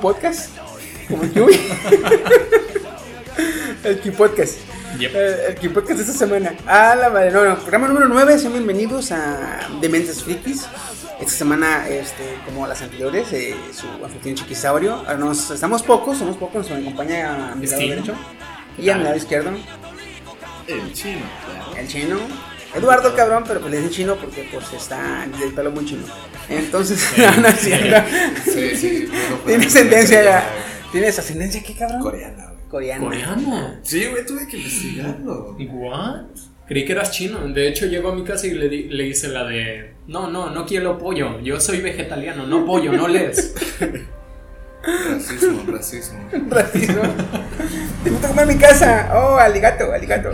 Podcast. Como el Q. el Q Podcast. Yep. El, el Q Podcast de esta semana. Ah, la madre. No, no. Programa número 9. Sean bienvenidos a Dementes Frikis. Esta semana, este, como las anteriores, eh, su anfitrión Chiquisaurio. Ah, Nos, estamos pocos, somos pocos. Nos acompaña a mi lado derecho y a mi lado izquierdo. El chino. El chino. Eduardo, cabrón, pero pues le dicen chino porque pues está del pelo muy chino. Entonces. Sí, sí. bueno, Tiene ascendencia ya. ¿Tienes ascendencia qué, cabrón? Coreana, güey. Coreana. ¿Coreano? Sí, güey, tuve que investigarlo. ¿What? Creí que eras chino. De hecho, llegó a mi casa y le, di- le hice la de... No, no, no quiero pollo. Yo soy vegetariano, no pollo, no lees. Racismo, racismo. Racismo. Te gusta comer en mi casa. Oh, aligato, aligato.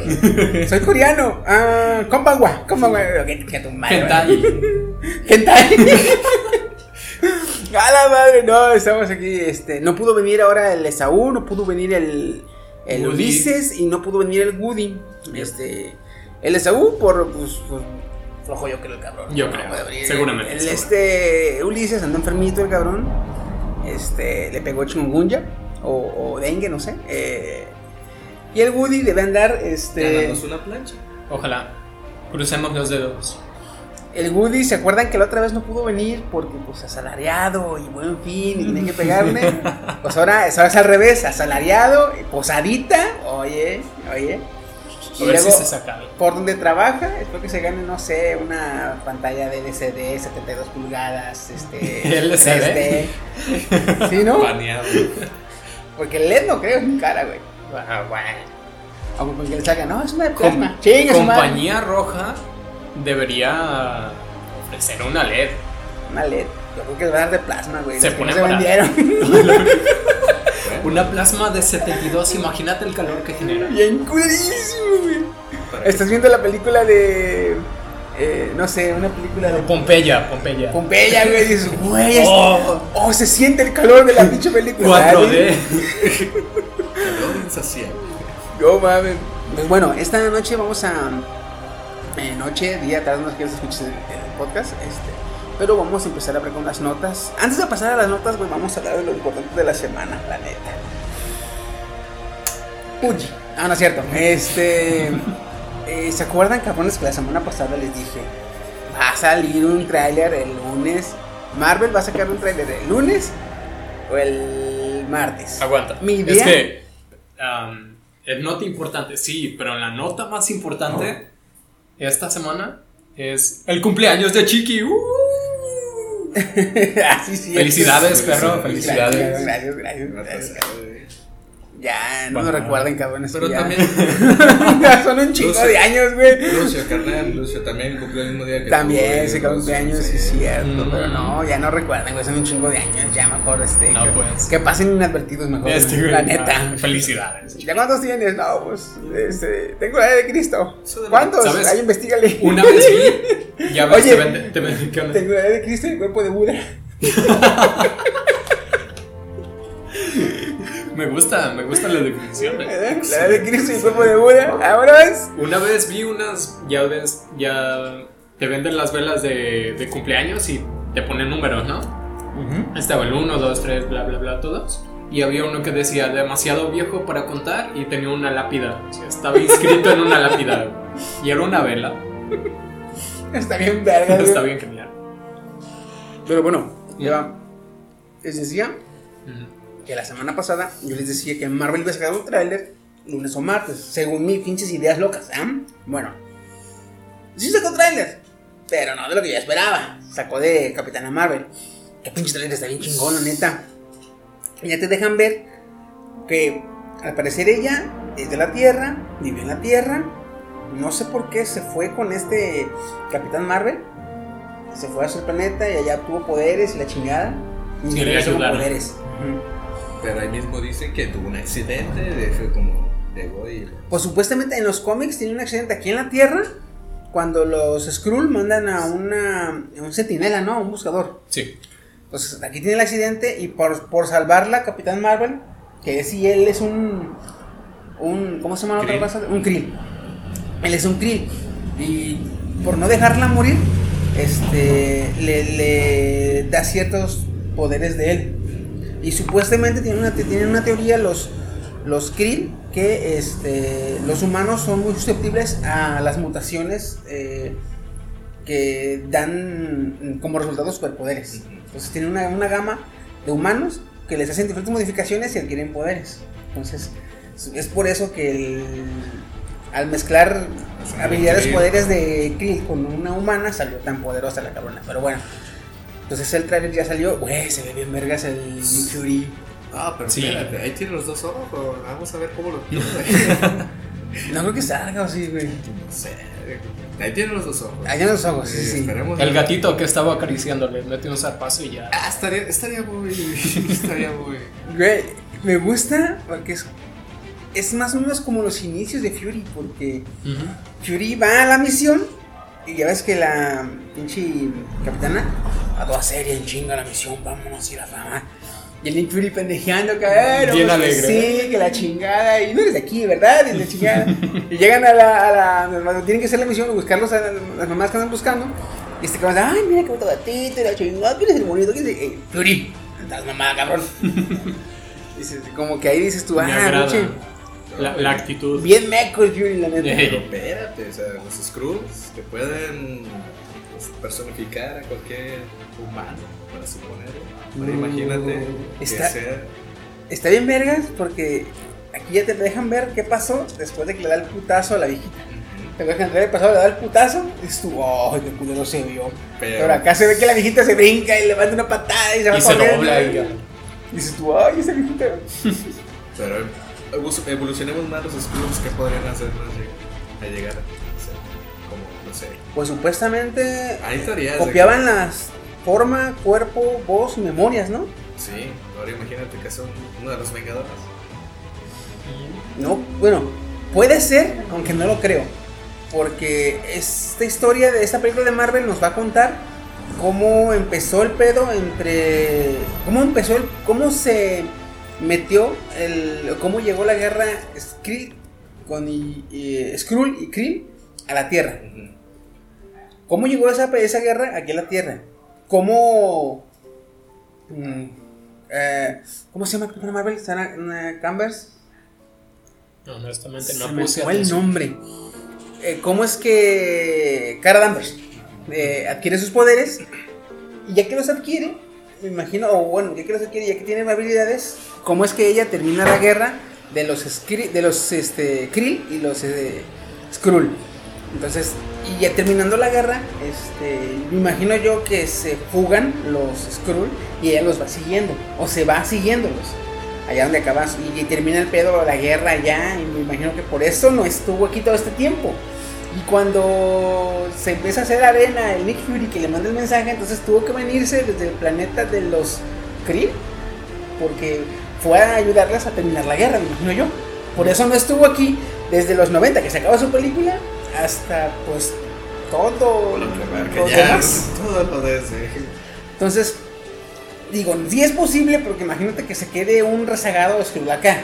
Soy coreano. Ah, compagua, compagua. Que, que tu madre. A la madre, no, estamos aquí. Este, no pudo venir ahora el Esaú, no pudo venir el. Ulises y no pudo venir el Woody. Este, el Esaú por, pues, pues, flojo yo creo el cabrón. Yo No creo, seguramente, El, seguramente. este, Ulises andó enfermito el cabrón. Este, le pegó chikungunya o, o dengue, no sé. Eh, y el Woody debe andar, este. Ganamos una plancha. Ojalá. Crucemos los dedos. El Woody, ¿se acuerdan que la otra vez no pudo venir porque pues asalariado y buen fin y tenía que pegarle? Pues ahora, ahora es al revés, asalariado, posadita, oye, oye. A ver si se saca algo. por donde trabaja, espero que se gane, no sé, una pantalla de LCD 72 pulgadas, este... LCD. 3D. ¿Sí, no? Baneado. Porque el LED no creo, es muy cara, güey. Ah, bueno. Aunque con que le salga, no, es una de Com- plasma. Chinga su madre. compañía roja debería ofrecer una LED. Una LED. Yo creo que va a dar de plasma, güey. Se que pone se barata. vendieron. Una plasma de 72, imagínate el calor que genera. Bien culerísimo, güey. Para- Estás viendo la película de. eh, no sé, una película de. Pompeya, Pompeya. Pompeya, güey. Dices, güey. Oh. Oh, se siente el calor de la pinche película. 4D. Calor insaciable. No mames. Pues bueno, esta noche vamos a. eh, noche, día, tarde, no sé qué escuches el, el podcast. Este. Pero vamos a empezar a ver con las notas. Antes de pasar a las notas, güey, vamos a hablar de lo importante de la semana, la neta. Uy. Ah, no es cierto. Este. eh, ¿Se acuerdan, cabrones, que la semana pasada les dije? Va a salir un tráiler el lunes. Marvel va a sacar un tráiler el lunes o el martes. Aguanta. Mi Es idea. que. um, es nota importante, sí, pero la nota más importante esta semana es el cumpleaños de Chiqui. ¡Uh! Así sí. Felicidades, perro. Felicidades. Gracias, gracias, gracias. Gracias. Ya, no Bueno, me recuerden, cabrones. Pero ya- también. Ya son un chingo Lucio- de años, güey. Lucio, carnal. Lucio también cumplió el mismo día que También se cumpleaños, sí, es cierto. Mm. Pero no, ya no recuerden, güey. Son un chingo de años. Ya mejor, este. No, que, pues. que pasen inadvertidos mejor. Este, güey, la neta. Felicidades. ¿Ya cuántos tienes? No, pues. Este, tengo la edad de Cristo. ¿Cuántos? ¿Sabes? Ahí investigale. Una vez vi. Ya ves, Oye. te vende. Te. Tengo la edad de Cristo y el cuerpo de Buda. Me gusta, me gusta la definición. ¿Eh? eh. La de Cristo y el cuerpo de Buda. Ahora es. Una vez vi unas, ya ves, ya te venden las velas de, de cumpleaños y te ponen números, ¿no? Estaba el 1, 2, 3, bla, bla, bla, todos. Y había uno que decía demasiado viejo para contar y tenía una lápida. O sea, estaba inscrito en una lápida. Y era una vela. Está bien, verga. Está bien genial. Pero bueno, ya les decía Ujú. Que la semana pasada yo les decía que Marvel iba a sacar un tráiler lunes o martes, según mis pinches ideas locas. ¿ah? Bueno, sí sacó tráiler, pero no de lo que yo esperaba. Sacó de Capitana Marvel. Que pinche tráiler está bien chingón, la neta. Y ya te dejan ver que al parecer ella es de la Tierra, vive en la Tierra. No sé por qué se fue con este Capitán Marvel. Se fue a su planeta y allá tuvo poderes y la chingada. Y Sí, regresó con poderes. Pero ahí mismo dicen que tuvo un accidente, de fue como llegó y Pues supuestamente en los cómics tiene un accidente aquí en la Tierra cuando los Skrull mandan a una a un sentinela, ¿no? A un buscador. Sí. Entonces aquí tiene el accidente y por, por salvarla, Capitán Marvel, que es y él es un un ¿cómo se llama la otra cosa? Un Krill. Él es un Krill y por no dejarla morir, este le, le da ciertos poderes de él. Y supuestamente tienen una, tienen una teoría los, los Krill que este, los humanos son muy susceptibles a las mutaciones eh, que dan como resultado superpoderes. Entonces tienen una, una gama de humanos que les hacen diferentes modificaciones y adquieren poderes. Entonces es- por eso que el- al mezclar habilidades, poderes de Krill con una humana salió tan poderosa la cabrona. Pero bueno. Entonces el trailer ya salió. Güey, se ve bien vergas el Nick Fury. Ah, pero Sí. espérate, ahí tiene los dos ojos. Vamos a ver cómo lo No creo que salga o sí, güey. No sé. Ahí tiene los dos ojos. Ahí tiene los ojos, sí, Eh, sí. Esperemos. El gatito que estaba acariciando le metió un zarpazo y ya. Ah, estaría, estaría muy. estaría muy. Güey, me gusta porque es, es más o menos como los inicios de Fury. Porque. Fury va a la misión y ya ves que la pinche capitana a toda serie en chinga la misión, vámonos y la fama. Y el Nick Fury pendejeando, cabrón. Bien que alegre. Sí, que la chingada. Y no eres de aquí, ¿verdad? Y la chingada. y llegan a la, a la. cuando Tienen que hacer la misión y buscarlos a las mamás que andan buscando. Y este cabrón, ay, mira qué bonito gatito. Y la chingada, ¿quién es el bonito? ¿Quién es el- eh, Fury. Estás mamá, cabrón. Dices, como que ahí dices tú, ah, pinche. La, la actitud. Bien meco el Fury, la neta. Pero espérate, o sea, los Skrulls que pueden pues, personificar a cualquier humano, para suponer. Ahora Mm, imagínate que está- sea. Está bien vergas porque aquí ya te dejan ver qué pasó después de que le da el putazo a la viejita. Te dejan ver el pasado, le da el putazo y dices tú, ¡ay, qué culero se vio! Pero- Pero acá se ve que la viejita se brinca y le manda una patada y se va Y se corriendo. dobla y ya. Y dices tú, ¡ay, esa viejita! Pero evolucionemos más los Skrulls que podrían hacernos a llegar a ser como, no sé. Pues supuestamente teorías de copiaban las forma, cuerpo, voz y memorias, ¿no? Sí, ahora imagínate que son uno de los Vengadores. No, bueno, puede ser, aunque no lo creo. Porque esta historia de esta película de Marvel nos va a contar cómo empezó el pedo entre. cómo empezó el. cómo se metió el. cómo llegó la guerra Skrull con y, y- Skrull y Kree a la Tierra. ¿Cómo llegó esa, esa guerra aquí a la Tierra? ¿Cómo. mm, eh, ¿Cómo se llama Capitana Marvel? ¿Sarah uh, Canvers? No, honestamente Se no me puse el nombre. Eh, ¿Cómo es que Cara Danvers eh, adquiere sus poderes? Y ya que los adquiere, me imagino, o bueno, ya que los adquiere, ya que tiene habilidades, ¿cómo es que ella termina la guerra de los Skri- de los este, Krill y los eh, Skrull? Entonces, y ya terminando la guerra, este, me imagino yo que se fugan los Skrull y ella los va siguiendo, o se va siguiéndolos allá donde acabas y, y termina el pedo, la guerra allá, y me imagino que por eso no estuvo aquí todo este tiempo. Y cuando se empieza a hacer arena el Nick Fury que le manda el mensaje, entonces tuvo que venirse desde el planeta de los Kree, porque fue a ayudarles a terminar la guerra, me imagino yo. Por eso no estuvo aquí desde los 90 que se acabó su película hasta pues todo Lo que marca lo ya, demás. todo lo de ese. Entonces, digo, sí es posible porque imagínate que se quede un rezagado Skrull acá.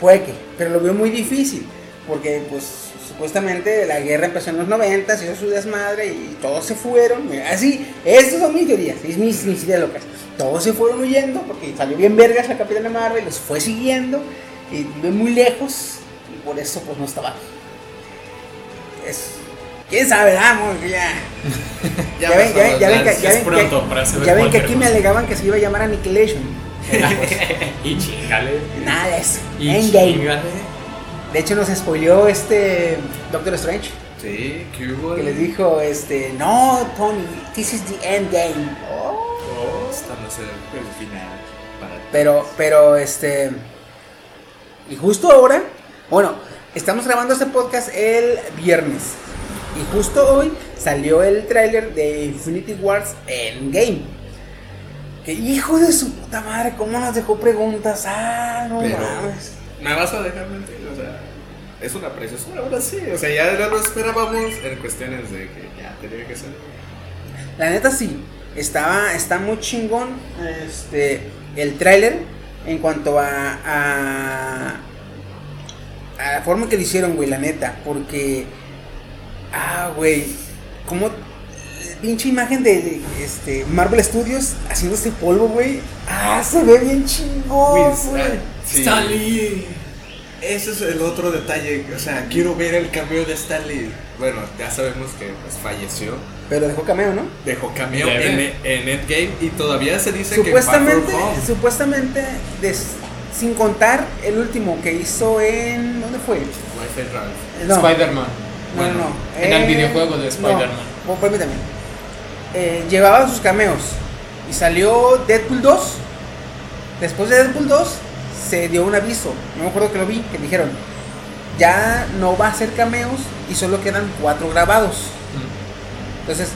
Puede que, pero lo veo muy difícil. Porque, pues, supuestamente la guerra empezó en los 90, se hizo su desmadre y todos se fueron. Así, estas son mis teorías, es mis, mis ideas locas. Todos se fueron huyendo porque salió bien vergas la Capitana Marvel, los fue siguiendo y viven muy lejos y por eso, pues, no estaba. Es. ¿Quién sabe? Vamos, que ya. Ya, ven, ya, ven- ya ven que, ya Es ven que- pronto para saber ya ven que cualquier aquí me alegaban que se iba a llamar Annihilation. y chingale. Nada de eso. Y Endgame. chingale. De hecho, nos spoileó este Doctor Strange. Sí, ¿qué hubo? Que les dijo, este, no, Tony, this is the end game. Oh. Oh, esta no es el, final. Para. Pero, pero, este. Y justo ahora, bueno, estamos grabando este podcast el viernes. Y justo hoy salió el tráiler de Infinity Wars Endgame. Que hijo de su puta madre, cómo nos dejó preguntas. Ah, no Pero- mames. ¿Me vas a dejar mentir? O sea, es una preciosura, ahora sí. O sea, ya lo esperábamos en cuestiones de que ya tenía que ser. La neta sí, estaba, está muy chingón este, el tráiler en cuanto a, a, a la forma que lo hicieron, güey, la neta, porque, ah, güey, como pinche imagen de, este, Marvel Studios haciéndose polvo, güey, ah, se ve bien chingón, güey. Sí. Stanley. Ese es el otro detalle. O sea, quiero ver el cameo de Stanley. Bueno, ya sabemos que pues, falleció. Pero dejó cameo, ¿no? Dejó cameo en, en Endgame y todavía se dice que Supuestamente, Home. supuestamente, des- sin contar el último que hizo en, ¿dónde fue? Wi-Fi Ralph. No. Spider-Man. No, no, Bueno, no. en el Eh, videojuego de Spider-Man. No, oh, permítame. Eh, llevaba sus cameos. Y salió Deadpool 2. Después de Deadpool 2, se dio un aviso. No me acuerdo que lo vi. Que dijeron: Ya no va a ser cameos. Y solo quedan cuatro grabados. Entonces,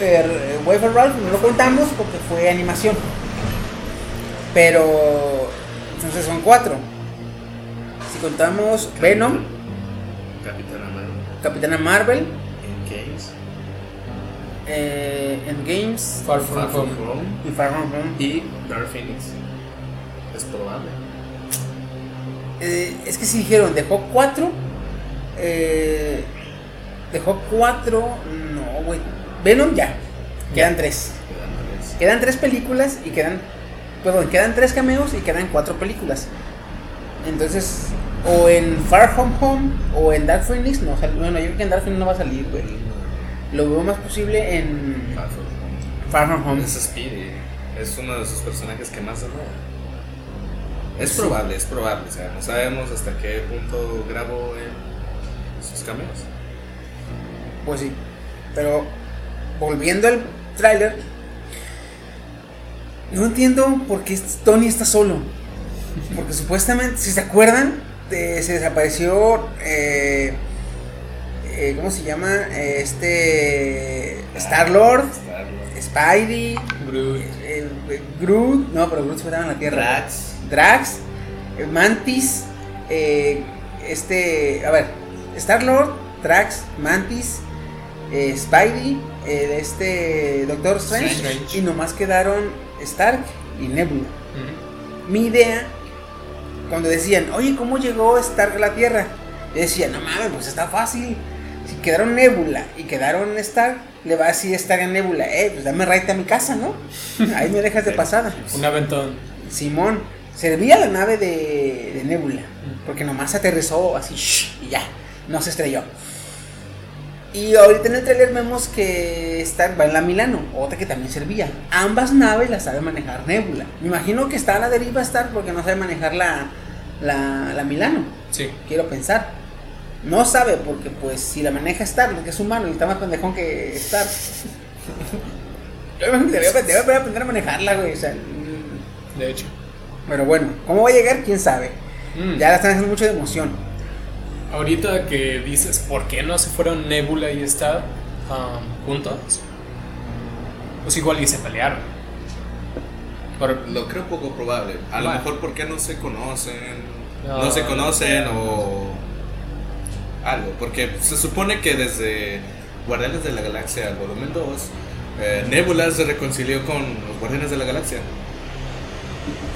eh, Wi-Fi Ralph no lo contamos porque fue animación. Pero. Entonces son cuatro. Si contamos Venom, Capitana Marvel. Capitana Marvel, Endgames. eh, Endgames Far From Far From Home. Home. y Far From Home. Y Dark Phoenix. Es probable. Eh, es que si dijeron, dejó cuatro. eh, dejó cuatro. No, güey. Venom ya. Quedan tres. Quedan tres. Quedan tres películas y quedan. Perdón, quedan tres cameos y quedan cuatro películas. Entonces, o en Far From Home o en Dark Phoenix. No, sal- bueno, yo creo que en Dark Phoenix no va a salir, güey. Lo veo más posible en Far From Home. Far From Home. Es Speedy. Es uno de sus personajes que más. Es Sí. probable, es probable. O sea, no sabemos hasta qué punto grabó en sus cameos. Pues sí. Pero volviendo al tráiler, no entiendo por qué Tony está solo. Porque supuestamente, si se acuerdan, eh, se desapareció. eh, eh, ¿Cómo se llama? Eh, Este. Star Lord, Star-Lord. Spidey, Groot. eh, eh, Groot. No, pero Groot se en la tierra. Drax, Mantis, eh, este, a ver, Star Lord, Drax, Mantis, eh, Spidey, este Doctor Strange, Strange. y nomás quedaron Stark y Nebula. Mi idea, cuando decían, oye, ¿cómo llegó Stark a la Tierra? Yo decía, no mames, pues está fácil. Si quedaron Nebula y quedaron Stark, le va a decir Stark a Nebula, eh, pues dame right a mi casa, ¿no? Ahí me dejas de pasada. Un aventón. Simón, servía la nave de, de Nebula, porque nomás aterrizó así shh, y ya, no se estrelló. Y ahorita en el trailer vemos que Stark va en la Milano, otra que también servía. Ambas naves las sabe manejar Nebula. Me imagino que está a la deriva Stark porque no sabe manejar la, la, la Milano, Sí. quiero pensar. No sabe porque pues si la maneja Stark, porque es humano y está más pendejón que Stark. Yo me imagino que debe, debe aprender a manejarla, güey. O sea, De hecho. Pero bueno, ¿cómo va a llegar? ¿Quién sabe? Mm. Ya la están haciendo mucho de emoción. Ahorita que dices por qué no se fueron Nebula y Star um, juntos, pues igual y se pelearon. Lo creo poco probable. A lo mejor porque no se conocen. No, No, se conocen no. o algo. Porque se supone que desde Guardianes de la Galaxia, el volumen 2, eh, Nebula se reconcilió con los Guardianes de la Galaxia.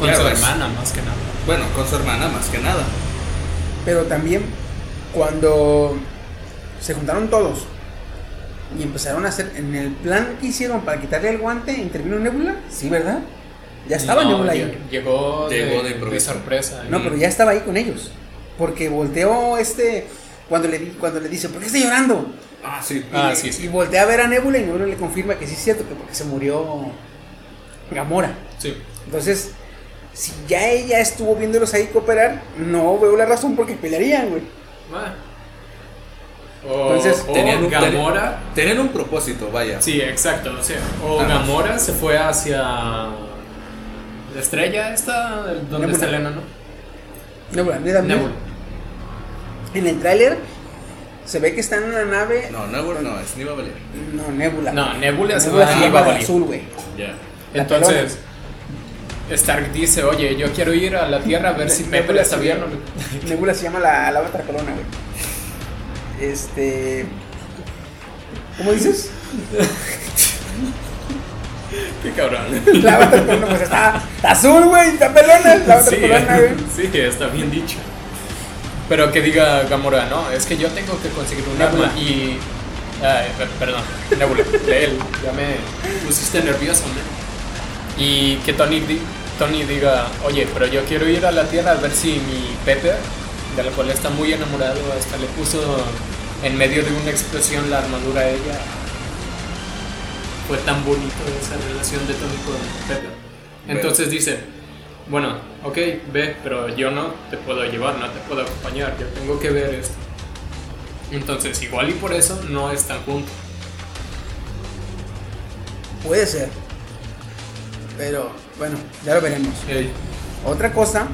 Con Claro, su es- hermana, más que nada. Bueno, con su hermana más que nada. Pero también cuando se juntaron todos y empezaron a hacer en el plan que hicieron para quitarle el guante, intervino Nebula, sí, ¿verdad? Ya estaba No, Nebula ahí. lle- Llegó, Llegó de de, improviso. de sorpresa. No, pero ya estaba ahí con ellos. Porque volteó este cuando le cuando le dice, "¿Por qué está llorando?" Ah, sí. Ah, y, sí, sí. y voltea a ver a Nebula y Nebula le confirma que sí es cierto que porque se murió Gamora. Sí. Entonces, Si ya ella estuvo viéndolos ahí cooperar, no veo la razón por qué pelearían, güey. Ah. O, Entonces, o Tenían un, Gamora. tenían un propósito, vaya. Sí, exacto. O, sea, o. Gamora se fue hacia la estrella esta, donde Nebula. está Elena, ¿no? Nebula, mira, mira. Nebula. En el tráiler se ve que están en una nave. No, no, no, es Niva. No, Nebula. No, Nebula se Nebula va se a llama azul, güey. Ya. La Entonces, Stark dice, oye, yo quiero ir a la Tierra a ver si Nebula está bien. llama- o no". Nebula se llama la, la otra güey. Este. ¿Cómo dices? Qué cabrón. La otra colona, pues está, está azul, güey. Está pelona. La otra Sí, güey. sí, está bien dicho. Pero que diga Gamora, no, es que yo tengo que conseguir un Nebula. arma y... ay, per- perdón, Nebula, de él, ya me pusiste nervioso, ¿no? Y que Tony, di- Tony diga, oye, pero yo quiero ir a la Tierra a ver si mi Pepe, de la cual está muy enamorado, hasta le puso en medio de una explosión la armadura a ella. Fue tan bonito esa relación de Tony con Pepe. Entonces dice, bueno, ok, ve, pero yo no te puedo llevar, no te puedo acompañar, yo tengo que ver esto. Entonces, igual y por eso no están juntos. Puede ser. Pero, bueno, ya lo veremos. Otra cosa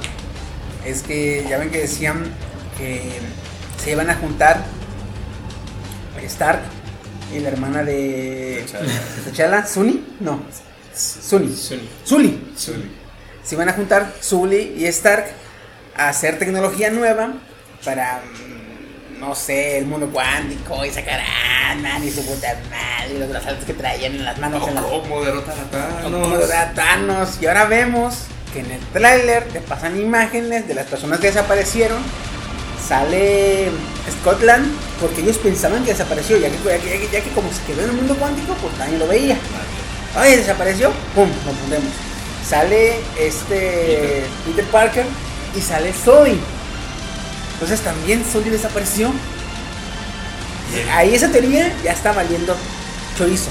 es que ya ven que decían que se iban a juntar Stark y la hermana de T'Challa, Sunny, no. Sully, Sully. se iban a juntar Sully y Stark a hacer tecnología nueva para no sé, el mundo cuántico y sacar a Ant-Man y su puta madre y los brazaletes que traían en las manos en las ¿Cómo derrotar a Thanos? Y ahora vemos que en el tráiler te pasan imágenes de las personas que desaparecieron. Sale Scotland porque ellos pensaban que desapareció, ya que, ya que, ya que como se quedó en el mundo cuántico, pues nadie lo veía. Oye, desapareció, pum, pondremos. Sale este Peter, Parker y sale Zoe. Entonces también Zoe desapareció. Ahí esa teoría ya está valiendo chorizo.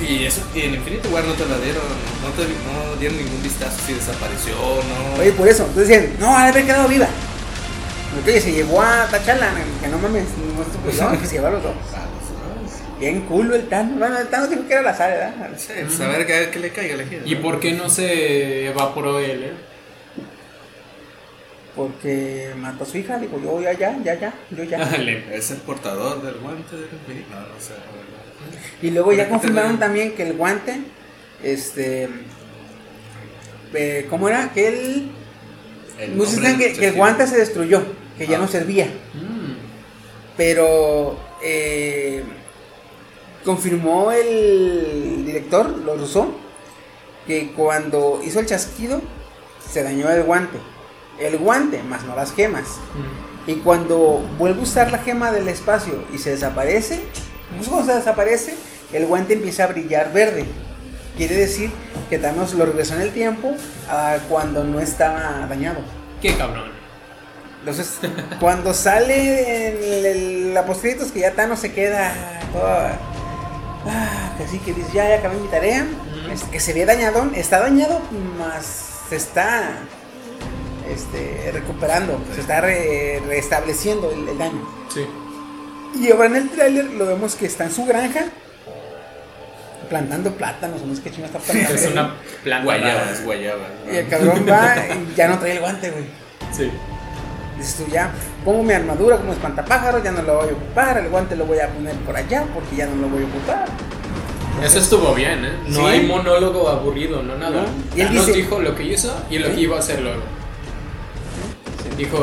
Y eso, y en Infinity War no te la dieron, no te no dieron ningún vistazo si desapareció o no. Oye, por eso, entonces decían, no, ha de haber quedado viva. Porque oye, se llevó a Tachala, que no mames, no se puede, que se llevó a los dos. Pues, Bien culo el Thanos. Bueno, el Thanos dijo que era la sal, ¿verdad? Sí, pues, a ver que, que le caiga la gira. ¿Y por qué no se evaporó él? eh? Porque mató a su hija, dijo, yo ya, ya, ya, ya, yo ya. Es el portador del guante del. No, no sé. Y luego ya confirmaron también que el guante, este, eh, ¿cómo era? Que el, El dicen que, el guante se destruyó, que ya Ah. no servía. Mm. Pero eh, confirmó el director, lo rusó, que cuando hizo el chasquido se dañó el guante. El guante, más no las gemas. Mm. Y cuando vuelve a usar la gema del espacio y se desaparece, pues cuando se desaparece, el guante empieza a brillar verde. Quiere decir que Thanos lo regresó en el tiempo a cuando no estaba dañado. Qué cabrón. Entonces, cuando sale en el, el, la que ya Thanos se queda todo, ah, que así que dice, ya, ya acabé mi tarea, que se ve dañado, está dañado, más está este, recuperando, se está re- restableciendo el, el daño. Sí. Y ahora en el tráiler lo vemos que está en su granja plantando plátanos, no sé qué chingada está plantando. Es una planta. Guayabas, guayabas. ¿no? Y el cabrón va y ya no trae el guante, güey. Sí. Dices tú ya, pongo mi armadura como espantapájaros, ya no lo voy a ocupar, el guante lo voy a poner por allá porque ya no lo voy a ocupar. Eso estuvo bien, ¿eh? No Sí. hay monólogo aburrido, no nada. No. Y él dice- dijo lo que hizo y lo Sí. que iba a hacer luego. Dijo,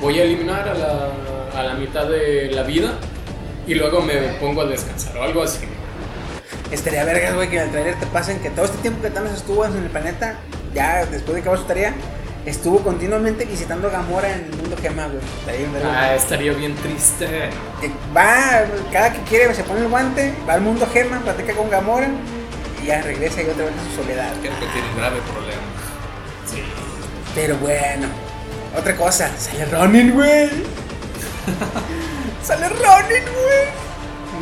voy a eliminar a la, a la mitad de la vida y luego me pongo a descansar o algo así. Estaría vergas, güey, que en el trailer te pasen que todo este tiempo que Thanos estuvo en el planeta, ya después de acabar su tarea, estuvo continuamente visitando a Gamora en el mundo gema, güey. Estaría bien. Ah, estaría bien triste. Que va, cada que quiere se pone el guante, va al mundo gema, platica con Gamora y ya regresa y otra vez a su soledad. Creo que tiene grave problema. Sí. Pero bueno, otra cosa, sale Ronin, güey. sale Ronin, güey.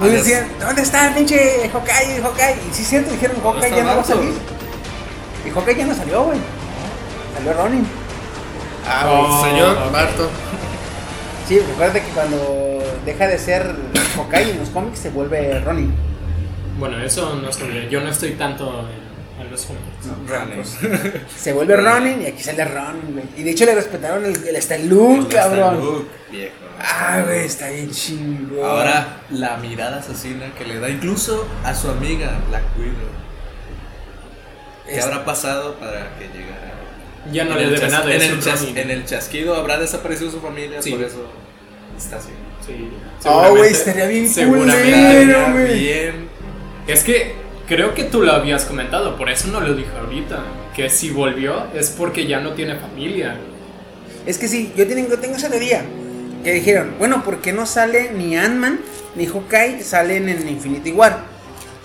Adiós. decían, ¿dónde está el pinche Hawkeye? Hawkeye? Y sí cierto, dijeron, ¿Dónde Hawkeye ya no va a salir. Y Hawkeye ya no salió, güey. Salió Ronin. Ah, Oh, señor ok. Barto. Sí, recuerda que cuando deja de ser Hawkeye en los cómics se vuelve Ronin. Bueno, eso no estoy. Yo no estoy tanto en, los. Ronin. Se vuelve Ronin y aquí sale Ronin, güey. Y de hecho le respetaron el, el hasta el look, Hasta cabrón. Luke, viejo. Ah, güey, está bien chingón. Ahora la mirada asesina que le da incluso a su amiga Black Widow. ¿Qué Es- habrá pasado para que llegara? Ya no En le debe chas- nada. En es el, un chas- Ronin. en el chasquido habrá desaparecido su familia, Sí. por eso está así. Sí, Ah, güey, estaría bien seguramente. culero. Güey. bien. Es que creo que tú lo habías comentado, por eso no lo dije ahorita. Que si volvió es porque ya no tiene familia. Es que sí, yo tengo, tengo esa teoría. Que dijeron, bueno, ¿por qué no sale ni Ant-Man ni Hawkeye salen en Infinity War?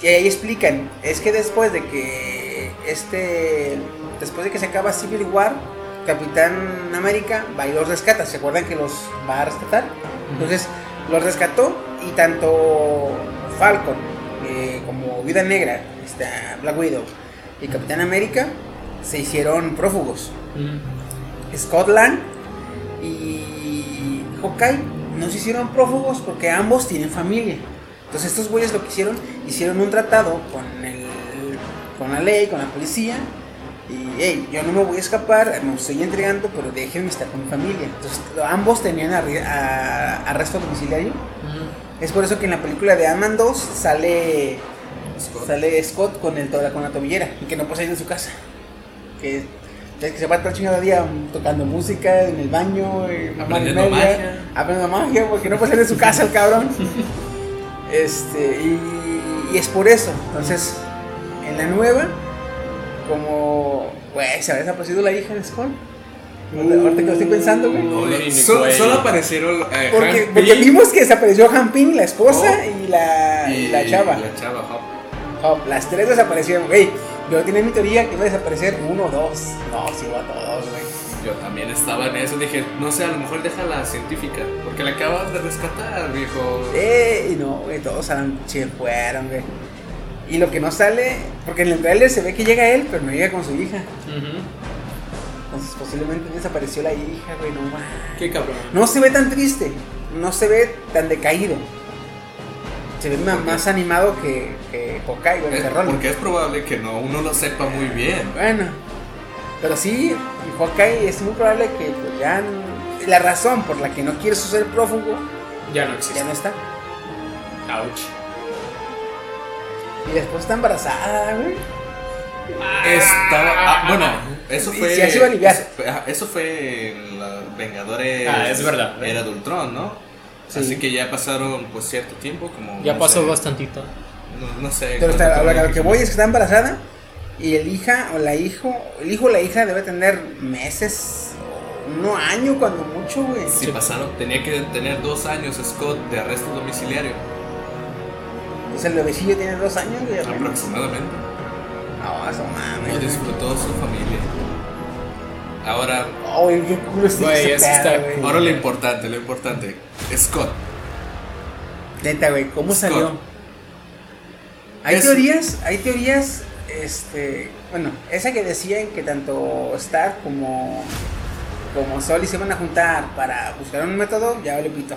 Y ahí explican, es que después de que este después de que se acaba Civil War, Capitán América va y los rescata. ¿Se acuerdan que los va a rescatar? Entonces, los rescató y tanto Falcon eh, como Vida Negra, esta Black Widow y Capitán América se hicieron prófugos. Mm. Scotland y Hawkeye no se hicieron prófugos porque ambos tienen familia. Entonces estos güeyes lo que hicieron, hicieron un tratado con el, con la ley, con la policía. Y hey, yo no me voy a escapar, me estoy entregando, pero déjenme estar con mi familia. Entonces ambos tenían arresto domiciliario. Mm. Es por eso que en la película de Ant-Man 2 sale Scott. sale Scott con el con la tobillera y que no puede salir de su casa. Que, que se va todo el chingado día tocando música en el baño, eh, Aprendiendo media, magia. aprendiendo magia porque no puede salir de su casa el cabrón. este y, y es por eso. Entonces, en la nueva como güey, se había desaparecido la hija de Scott. Ahorita que lo estoy pensando, güey. No, solo aparecieron eh, Porque, vimos que desapareció Han Ping, la esposa, Oh. y, la, y la chava. La chava, Hop. Oh, las tres desaparecieron, güey. Yo tenía mi teoría que iba a desaparecer uno o dos. No, sí, va a todos, güey. Yo también estaba en eso. Dije, no sé, a lo mejor deja la científica. Porque la acaban de rescatar, viejo. Eh, y no, güey, todos se fueron, güey. Y lo que no sale, porque en el trailer se ve que llega él, pero no llega con su hija. Ujú. Entonces posiblemente desapareció la hija, güey, no. Qué cabrón. No se ve tan triste, no se ve tan decaído. Se ve más animado que, que Hawkeye, güey, Es- porque es probable que no uno lo sepa muy bien. Bueno, pero sí, Hawkeye es muy probable que pues, ya la razón por la que no quiere ser prófugo Ya no existe. ya no está. Ouch. Y después está embarazada, güey. Estaba. ah, bueno, eso fue. se iba a aliviar. Eso, eso fue en los Vengadores. Ah, es verdad. Era de Ultron, ¿no? Sí. Así que ya pasaron pues cierto tiempo, como. Ya no pasó sé, bastantito. No, no sé. Pero está, lo que voy es que está embarazada y el hija o la hijo, el hijo o la hija debe tener meses, o un año cuando mucho, güey. Si pasaron, tenía que tener dos años Scott de arresto domiciliario. O sea, el bebecillo tiene dos años, güey. Aproximadamente. No, eso Y mames. güey. disfrutó su familia. Ahora, Ay, qué culo Güey, eso está güey. ahora lo importante, lo importante. Scott. Neta, güey, ¿cómo Scott. salió? Hay Es- teorías, hay teorías, este, bueno, esa que decían que tanto Stark como, como Soli se iban a juntar para buscar un método, ya vale pito.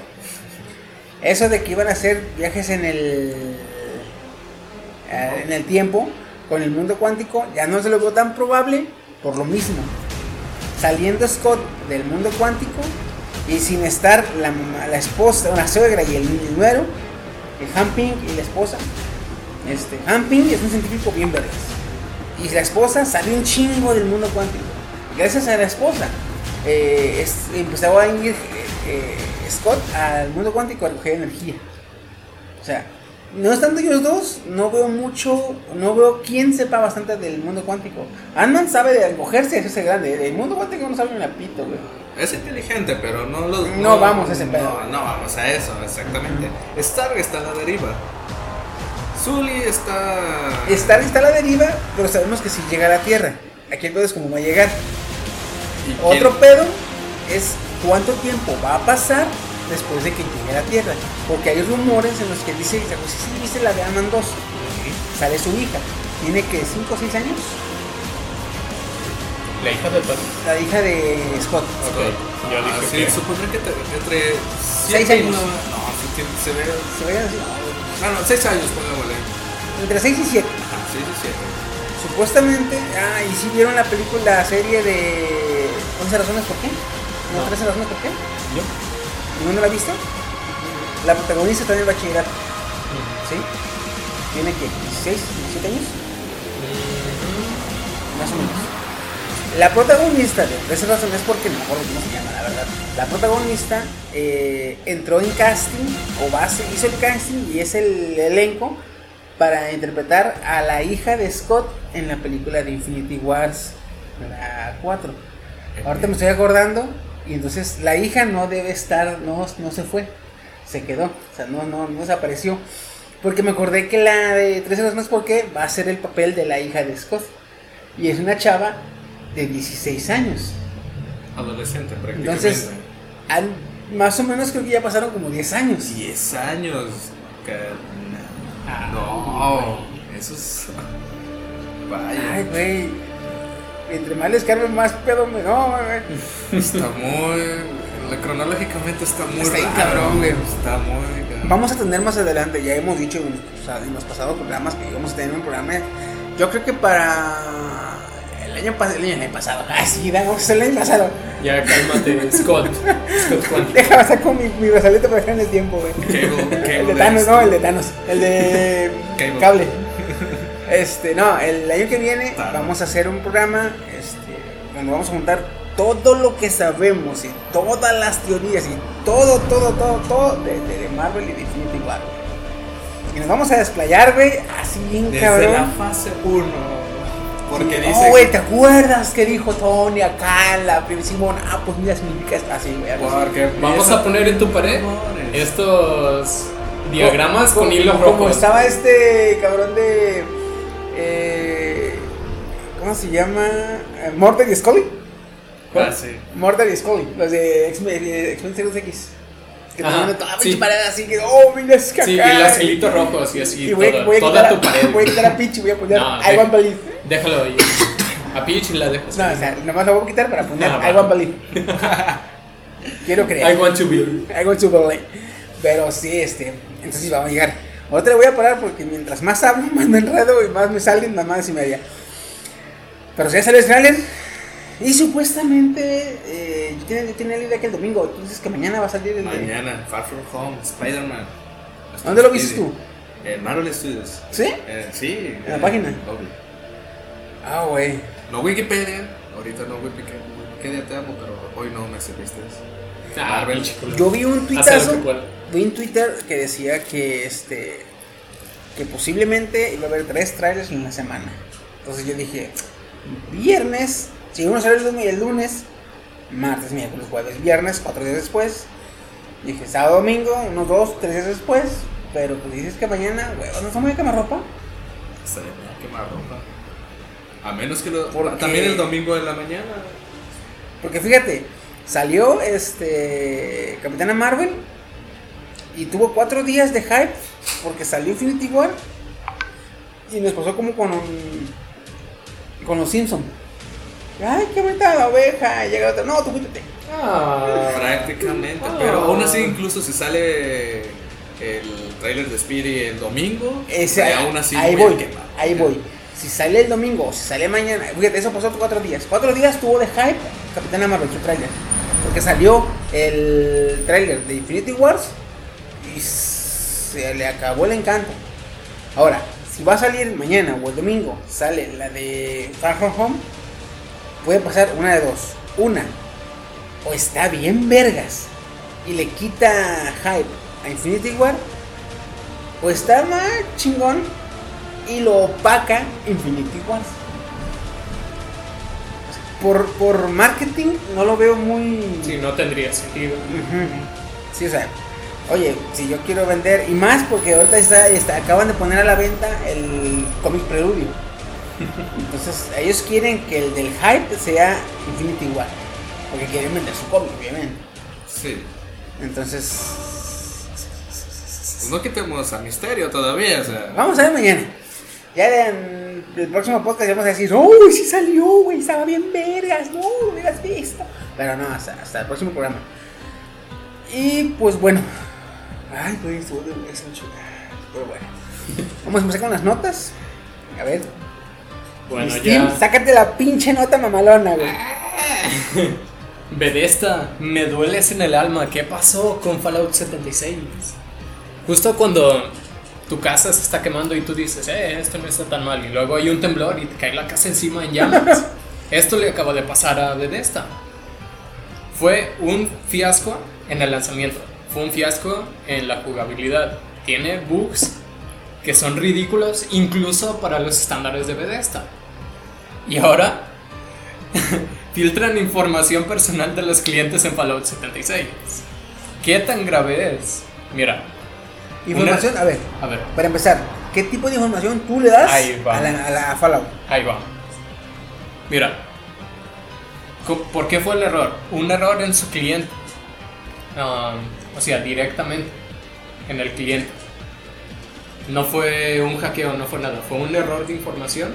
Eso de que iban a hacer viajes en el, eh, en el tiempo, con el mundo cuántico, ya no se lo veo tan probable por lo mismo. Saliendo Scott del mundo cuántico y sin estar la, esposa, la suegra y el, el el Hamping y la esposa. Este, Hamping es un científico bien verdes. Y la esposa salió un chingo del mundo cuántico. Gracias a la esposa, eh, empezó a ir eh, eh, Scott al mundo cuántico a recoger energía. O sea, no estando ellos dos, no veo mucho, no veo quién sepa bastante del mundo cuántico. Ant-Man sabe de acogerse a ese grande, del mundo cuántico no sabe ni la pito, güey. Es inteligente, pero no lo. No vamos a ese no, pedo. No, vamos a eso, exactamente. Stark está a la deriva. Zully está. Stark está a la deriva, pero sabemos que si llega a la Tierra, aquí el pedo es como va a llegar. ¿Y quién? Otro pedo es cuánto tiempo va a pasar después de que llegue a la Tierra. Porque hay rumores en los que dice, dice, pues sí, viste la de Ant-Man 2. Sale su hija. Tiene que 5 o 6 años. La hija del Tony. La hija de Scott. Ok. Yo Ah, dije sí, que. supondré que entre Seis siete y años. nueve- No, se ve. Se ve así. No, no, seis años, pongámosle. Entre 6 y 7. Ajá, seis y siete. Supuestamente, ah, y si vieron la película, la serie de 11 razones por qué. ¿No? No. 13 razones por qué. Yo. ¿Ninguno la ha visto? La protagonista está en el bachillerato, ¿sí? Tiene que 16, 17 años, más o menos. La protagonista de 13 razones porque no me acuerdo cómo se llama, la verdad. La protagonista eh, entró en casting, o base, hizo el casting y es el elenco para interpretar a la hija de Scott en la película de Infinity Wars, la 4. Ahorita me estoy acordando y entonces la hija no debe estar, no, no se fue, se quedó, o sea, no, no, no desapareció. Porque me acordé que la de 13 razones por qué va a ser el papel de la hija de Scott. Y es una chava de 16 años. Adolescente, prácticamente. Entonces, más o menos creo que ya pasaron como 10 años. 10 años. Ah, no, eso es. Vaya. Ay, güey. Entre más les cargue, más pedo me. No, güey. Está muy. Cronológicamente está muy Está raro, cabrón, güey. Está muy. cabrón. Vamos a tener más adelante, ya hemos dicho en, o sea, en los pasados programas que íbamos a tener un programa. Yo creo que para el año, pas- el año pasado. Ah, sí, vamos el año pasado. Ya cálmate, Scott. Scott Quantico. Déjame con mi, mi brazalete para dejar en el tiempo, güey. Cable- Cable El de Thanos, no, el de Thanos. El de Cable. Este, no, el año que viene vamos a hacer un programa este, donde vamos a juntar todo lo que sabemos y todas las teorías y todo, todo, todo, todo de, de- de Marvel y de Infinity War. Y nos vamos a desplayar, güey, así bien Desde cabrón. la fase 1. Porque no, dice. güey, ¿te acuerdas que dijo Tony acá en la primera Simón? Ah, pues mira, significa esto. así, güey. Porque Vamos a poner en tu pared estos diagramas con Como- hilos Como rojos. estaba este cabrón de. Eh, ¿Cómo se llama? Eh, Mortar y Scully. Ah, sí. Mortar y Scully, los de X-Men eh, X-Men Series X. Que Ajá, tenían toda la sí. pinche pared así que, oh, mira, es que Sí, y los hilitos rojos y así. Y voy, toda voy a toda quitar tu a, pared. voy a quitar a Peach y voy a poner No, I de- Want Believe. Déjalo ahí. A Peach la dejas. No, o sea, nomás lo voy a quitar para poner Ah, I. Want Believe. Quiero creer. I want to be. I want to believe. Pero sí, este. Entonces vamos a llegar. Ahora le voy a parar porque mientras más hablo, más me enredo y más me salen mamadas y media. Pero si ya salió el trailer. Y supuestamente. Eh, yo tenía, yo tenía la idea que el domingo. Tú dices que mañana va a salir el. de- Mañana, Far From Home, Spider-Man. ¿Dónde lo viste tú? En Marvel Studios. ¿Sí? Eh, sí. ¿En la página? Obvio. Ah, güey. No Wikipedia. Ahorita no Wikipedia. Wikipedia te amo, pero hoy no me serviste. Ah, Marvel. Yo vi un tuitazo. Vi un Twitter que decía que este. Que posiblemente iba a haber tres trailers en la semana. Entonces yo dije, viernes, si uno sale el lunes, martes, miércoles, jueves, viernes, cuatro días después. Dije, sábado, domingo, unos dos, tres días después. Pero pues dices que mañana, güey, ¿no estamos de ropa? Estaría bien quemar ropa. A menos que lo. Porque- También el domingo de la mañana. Porque fíjate, salió este Capitana Marvel y tuvo cuatro días de hype porque salió Infinity War y nos pasó como con con los Simpson. Ay, qué bonita la oveja. Y llega otra, no, tú quítate. Ah, Prácticamente. Ah. Pero aún así, incluso si sale el trailer de Spirit el domingo. Ese, y aún así ahí voy, quemado. ahí voy. Si sale el domingo, si sale mañana, fíjate, eso pasó cuatro días. Cuatro días tuvo de hype Capitana Marvel, su trailer. Porque salió el trailer de Infinity Wars y se le acabó el encanto. Ahora, si va a salir mañana o el domingo, sale la de Far From Home, puede pasar una de dos. Una, o está bien vergas y le quita hype a Infinity War, o está más chingón y lo opaca Infinity Wars. Por, por marketing no lo veo muy... sí, no tendría sentido. Ujú. Sí, o sea, oye, si yo quiero vender, y más porque ahorita está, está- acaban de poner a la venta el cómic Preludio. Entonces, ellos quieren que el del hype sea Infinity War. Porque quieren vender su cómic, obviamente. Sí. Entonces, Pues no quitemos a Misterio todavía, o sea. vamos a ver mañana. Ya en el próximo podcast vamos a decir, uy, sí salió, güey, estaba bien vergas, no, hubieras visto. Pero no, hasta, hasta el próximo programa. Y pues bueno. Ay, güey, estuvo de esa Pero bueno. Vamos a empezar con las notas. A ver. Bueno, Steam, ya. sácate la pinche nota mamalona, güey. Bethesda, me dueles en el alma. ¿Qué pasó con Fallout 76? Justo cuando tu casa se está quemando y tú dices, eh, esto no está tan mal. Y luego hay un temblor y te cae la casa encima en llamas. esto le acaba de pasar a Bethesda. Fue un fiasco en el lanzamiento. Fue un fiasco en la jugabilidad. Tiene bugs que son ridículos incluso para los estándares de Bethesda. Y ahora filtran información personal de los clientes en Fallout 76. ¿Qué tan grave es? Mira, Información, a ver, a ver, para empezar, ¿qué tipo de información tú le das a la, a la a Fallout? ahí va. Mira, ¿por qué fue el error? Un error en su cliente. Um, o sea, directamente en el cliente. No fue un hackeo, no fue nada. Fue un error de información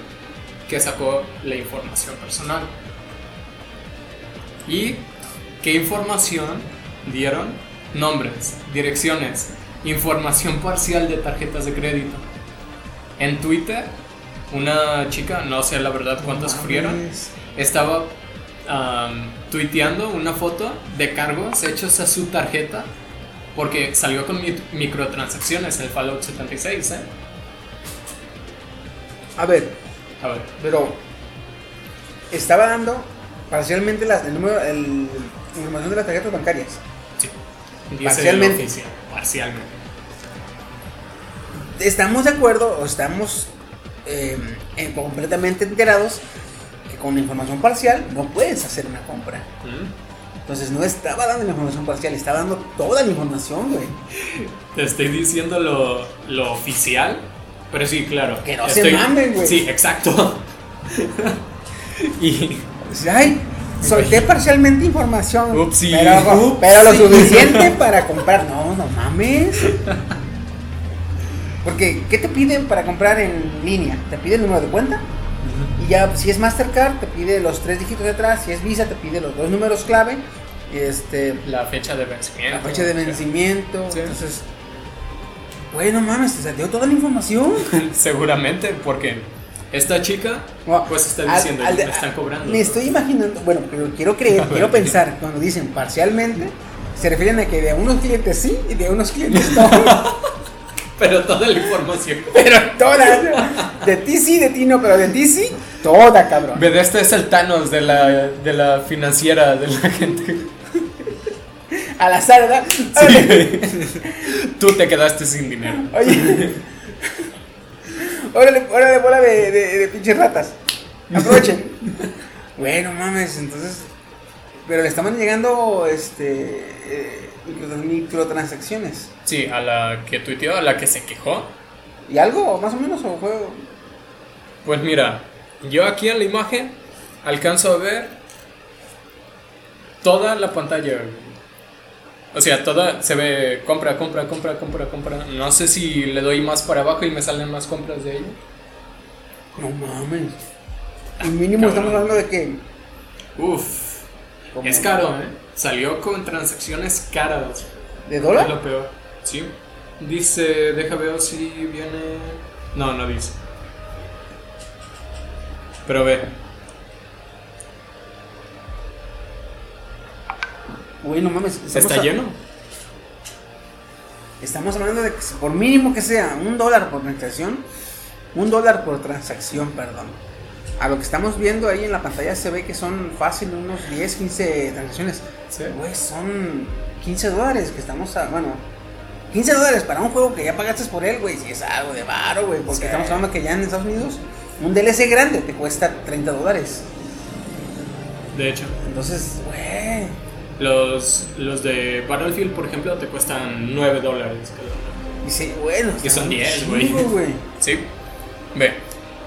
que sacó la información personal. ¿Y qué información dieron? Nombres, direcciones, información parcial de tarjetas de crédito. En Twitter, una chica, no sé la verdad cuántos sufrieron, estaba am, tuiteando una foto de cargos hechos a su tarjeta porque salió con mi- microtransacciones el Fallout 76, ¿eh? A ver, A ver, pero estaba dando parcialmente las, el número, el, la información de las tarjetas bancarias. sí. Parcialmente. oficial, parcialmente. Estamos de acuerdo o estamos eh, en- completamente enterados que con información parcial no puedes hacer una compra. ¿Mm? Entonces no estaba dando la información parcial, estaba dando toda la información, güey. Te estoy diciendo lo, lo oficial, pero sí, claro. Que no se estoy- mamen, güey. Sí, exacto. y Dice, Ay, solté parcialmente información. Upsi. Pero, Upsi. pero lo suficiente para comprar. No, no mames. Porque, ¿qué te piden para comprar en línea? Te pide el número de cuenta. Y ya, si es Mastercard, te pide los tres dígitos de atrás. Si es Visa, te pide los dos números clave. Este, la fecha de vencimiento. la fecha de vencimiento. Sí. Entonces, bueno, mames, te dio toda la información. Seguramente, porque esta chica, No, pues está al- diciendo, al de- me están cobrando. Me estoy imaginando, bueno, pero quiero creer, quiero pensar, cuando dicen parcialmente, se refieren a que de unos clientes sí y de unos clientes no. Pero toda la información. pero todas. De ti sí, de ti no, pero de ti sí, toda, cabrón. Bethesda es el Thanos de la, de la financiera de la gente. Al azar, ¿verdad? Órale, Tú te quedaste sin dinero. Oye. Órale, órale, bola de, de, de pinches ratas. Aprovechen. bueno, mames, entonces. Pero le estaban llegando este eh, micro- microtransacciones. Sí, a la que tuiteó, a la que se quejó. ¿Y algo más o menos? ¿O fue.? Pues mira, yo aquí en la imagen alcanzo a ver toda la pantalla. O sea, toda se ve compra, compra, compra, compra, compra. No sé si le doy más para abajo y me salen más compras de ella. No mames. Y mínimo Cabrón. estamos hablando de que. Uf, es caro, ¿eh? Salió con transacciones caras. ¿De Es dólar? lo peor. Sí. Dice, deja ver si viene. No, no dice. Pero ve. Uy, no mames. ¿Está lleno? Estamos hablando de que por mínimo que sea un dólar por transacción, un dólar por transacción, perdón. A lo que estamos viendo ahí en la pantalla se ve que son fácil unos 10, 15 transacciones. Sí. Güey, son 15 dólares que estamos a, bueno, 15 dólares para un juego que ya pagaste por él, güey, si es algo de varo, güey, porque Sí. estamos hablando que ya en Estados Unidos un DLC grande te cuesta 30 dólares. De hecho. Entonces, güey, Los, los de Battlefield, por ejemplo, te cuestan 9 dólares. cada uno. dice, bueno, Que son un 10, chingo, güey. Sí. Ve.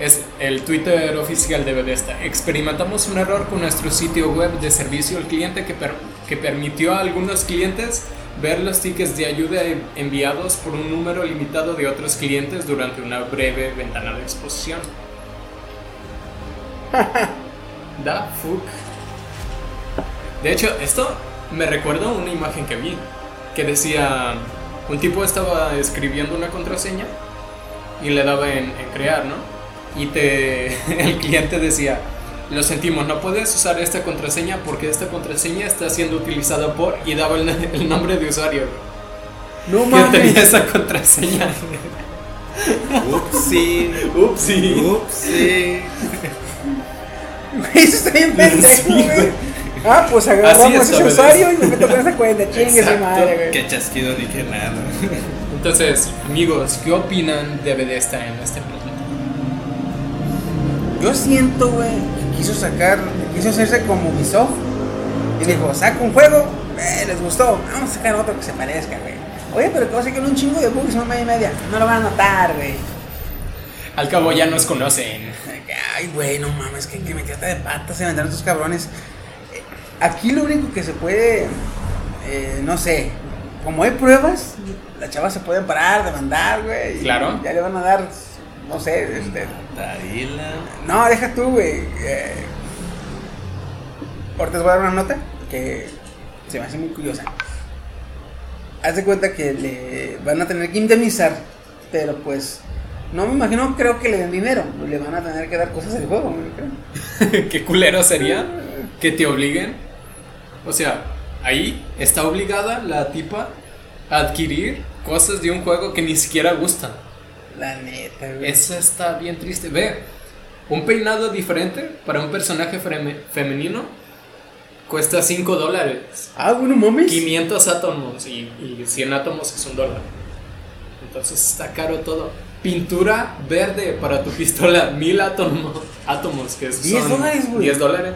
Es el Twitter oficial de Bethesda. Experimentamos un error con nuestro sitio web de servicio al cliente que, per- que permitió a algunos clientes ver los tickets de ayuda enviados por un número limitado de otros clientes durante una breve ventana de exposición. Da fuck. De hecho, esto me recuerda a una imagen que vi que decía un tipo estaba escribiendo una contraseña y le daba en, en crear, ¿no? Y te el cliente decía, lo sentimos, no puedes usar esta contraseña porque esta contraseña está siendo utilizada por y daba el, el nombre de usuario No que mames. tenía esa contraseña. Upsi. Upsi. Upsi. Güey, Eso está bien pendejo, Sí, güey. güey. Ah, pues Así agarramos es, ese usuario y me meto con esa cuenta. Chingue su madre, güey. Qué chasquido ni qué nada. Entonces, amigos, ¿qué opinan de Bethesda en este punto? Yo siento, güey, que quiso sacar, que quiso hacerse como Ubisoft. Y dijo, saca un juego, eh, les gustó, vamos a sacar otro que se parezca, güey. Oye, pero que va a sacar un chingo de bugs, una media y media. No lo van a notar, güey. Al cabo ya nos conocen. Ay, güey, no mames, que, que me trata de patas se vendrán estos cabrones. Aquí lo único que se puede, eh, no sé, como hay pruebas, las chavas se pueden parar, demandar, güey. y Claro. Ya le van a dar, no sé, este, Darila. No, deja tú, güey. Eh, ahorita les voy a dar una nota que se me hace muy curiosa. Haz de cuenta que le van a tener que indemnizar, pero pues no me imagino, creo que le den dinero. Le van a tener que dar cosas del juego, ¿no? creo. Qué culero sería que te obliguen. O sea, ahí está obligada la tipa a adquirir cosas de un juego que ni siquiera gustan. La neta, güey. Eso está bien triste. Ve, un peinado diferente para un personaje femenino cuesta 5 dólares. Ah, bueno, mames. 500 átomos y, y 100 átomos es un dólar. Entonces está caro todo. Pintura verde para tu pistola, 1000 átomos, átomos que son 10 dólares, güey. 10 dólares.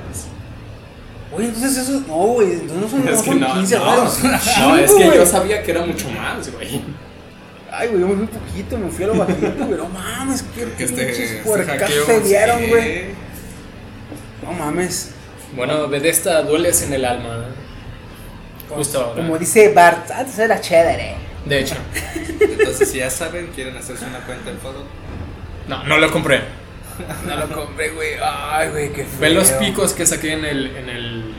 Oye, entonces eso. No, güey. Entonces no son, no Es son no, 15 no, dólares. no, es que yo sabía que era mucho más, güey. Ay, güey, yo me fui poquito, me fui a lo bajito, güey. No mames, qué Que este, pinches este puercas hackeo, se dieron, sí. güey. No mames. Bueno, Bethesda dueles en el alma. Justo ahora. Como dice Bart, antes era chévere. De hecho, Entonces, si ya saben, quieren hacerse una cuenta en Fodor. no, no lo compré. No lo compré, güey. Ay, güey, qué feo. Ve los picos que saqué en el, en el,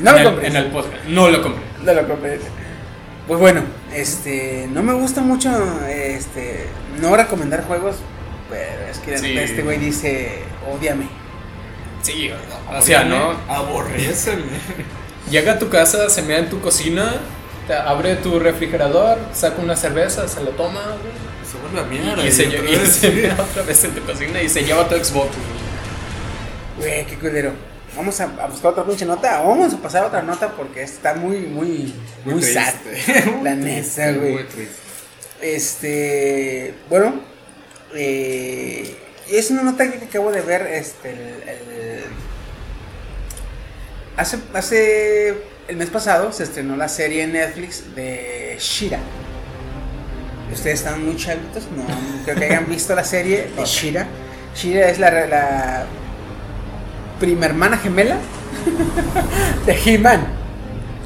No en lo el, compré. en el podcast. No lo compré. No lo compré. Pues bueno, este, no me gusta mucho, este, no recomendar juegos, pero es que Sí. este güey dice, odiame. Sí, o sea, ¿no? Aborrecen. Llega a tu casa, se mea en tu cocina, te abre tu refrigerador, saca una cerveza, se lo toma güey, Se vuelve a mierda. y, se, otra y vez. se mea otra vez en tu cocina y se lleva tu Xbox. güey. Güey, qué culero. Vamos a, a buscar otra pinche nota, vamos a pasar a otra nota porque está muy, muy, muy, Muy sad. triste. La neta, güey. Este, bueno, eh, es una nota que acabo de ver, este, el, el- hace, hace, el mes pasado se estrenó la serie en Netflix de Shira. Ustedes están muy chavitos, no creo que hayan visto la serie de Shira. Shira es la, la prima hermana gemela de He-Man.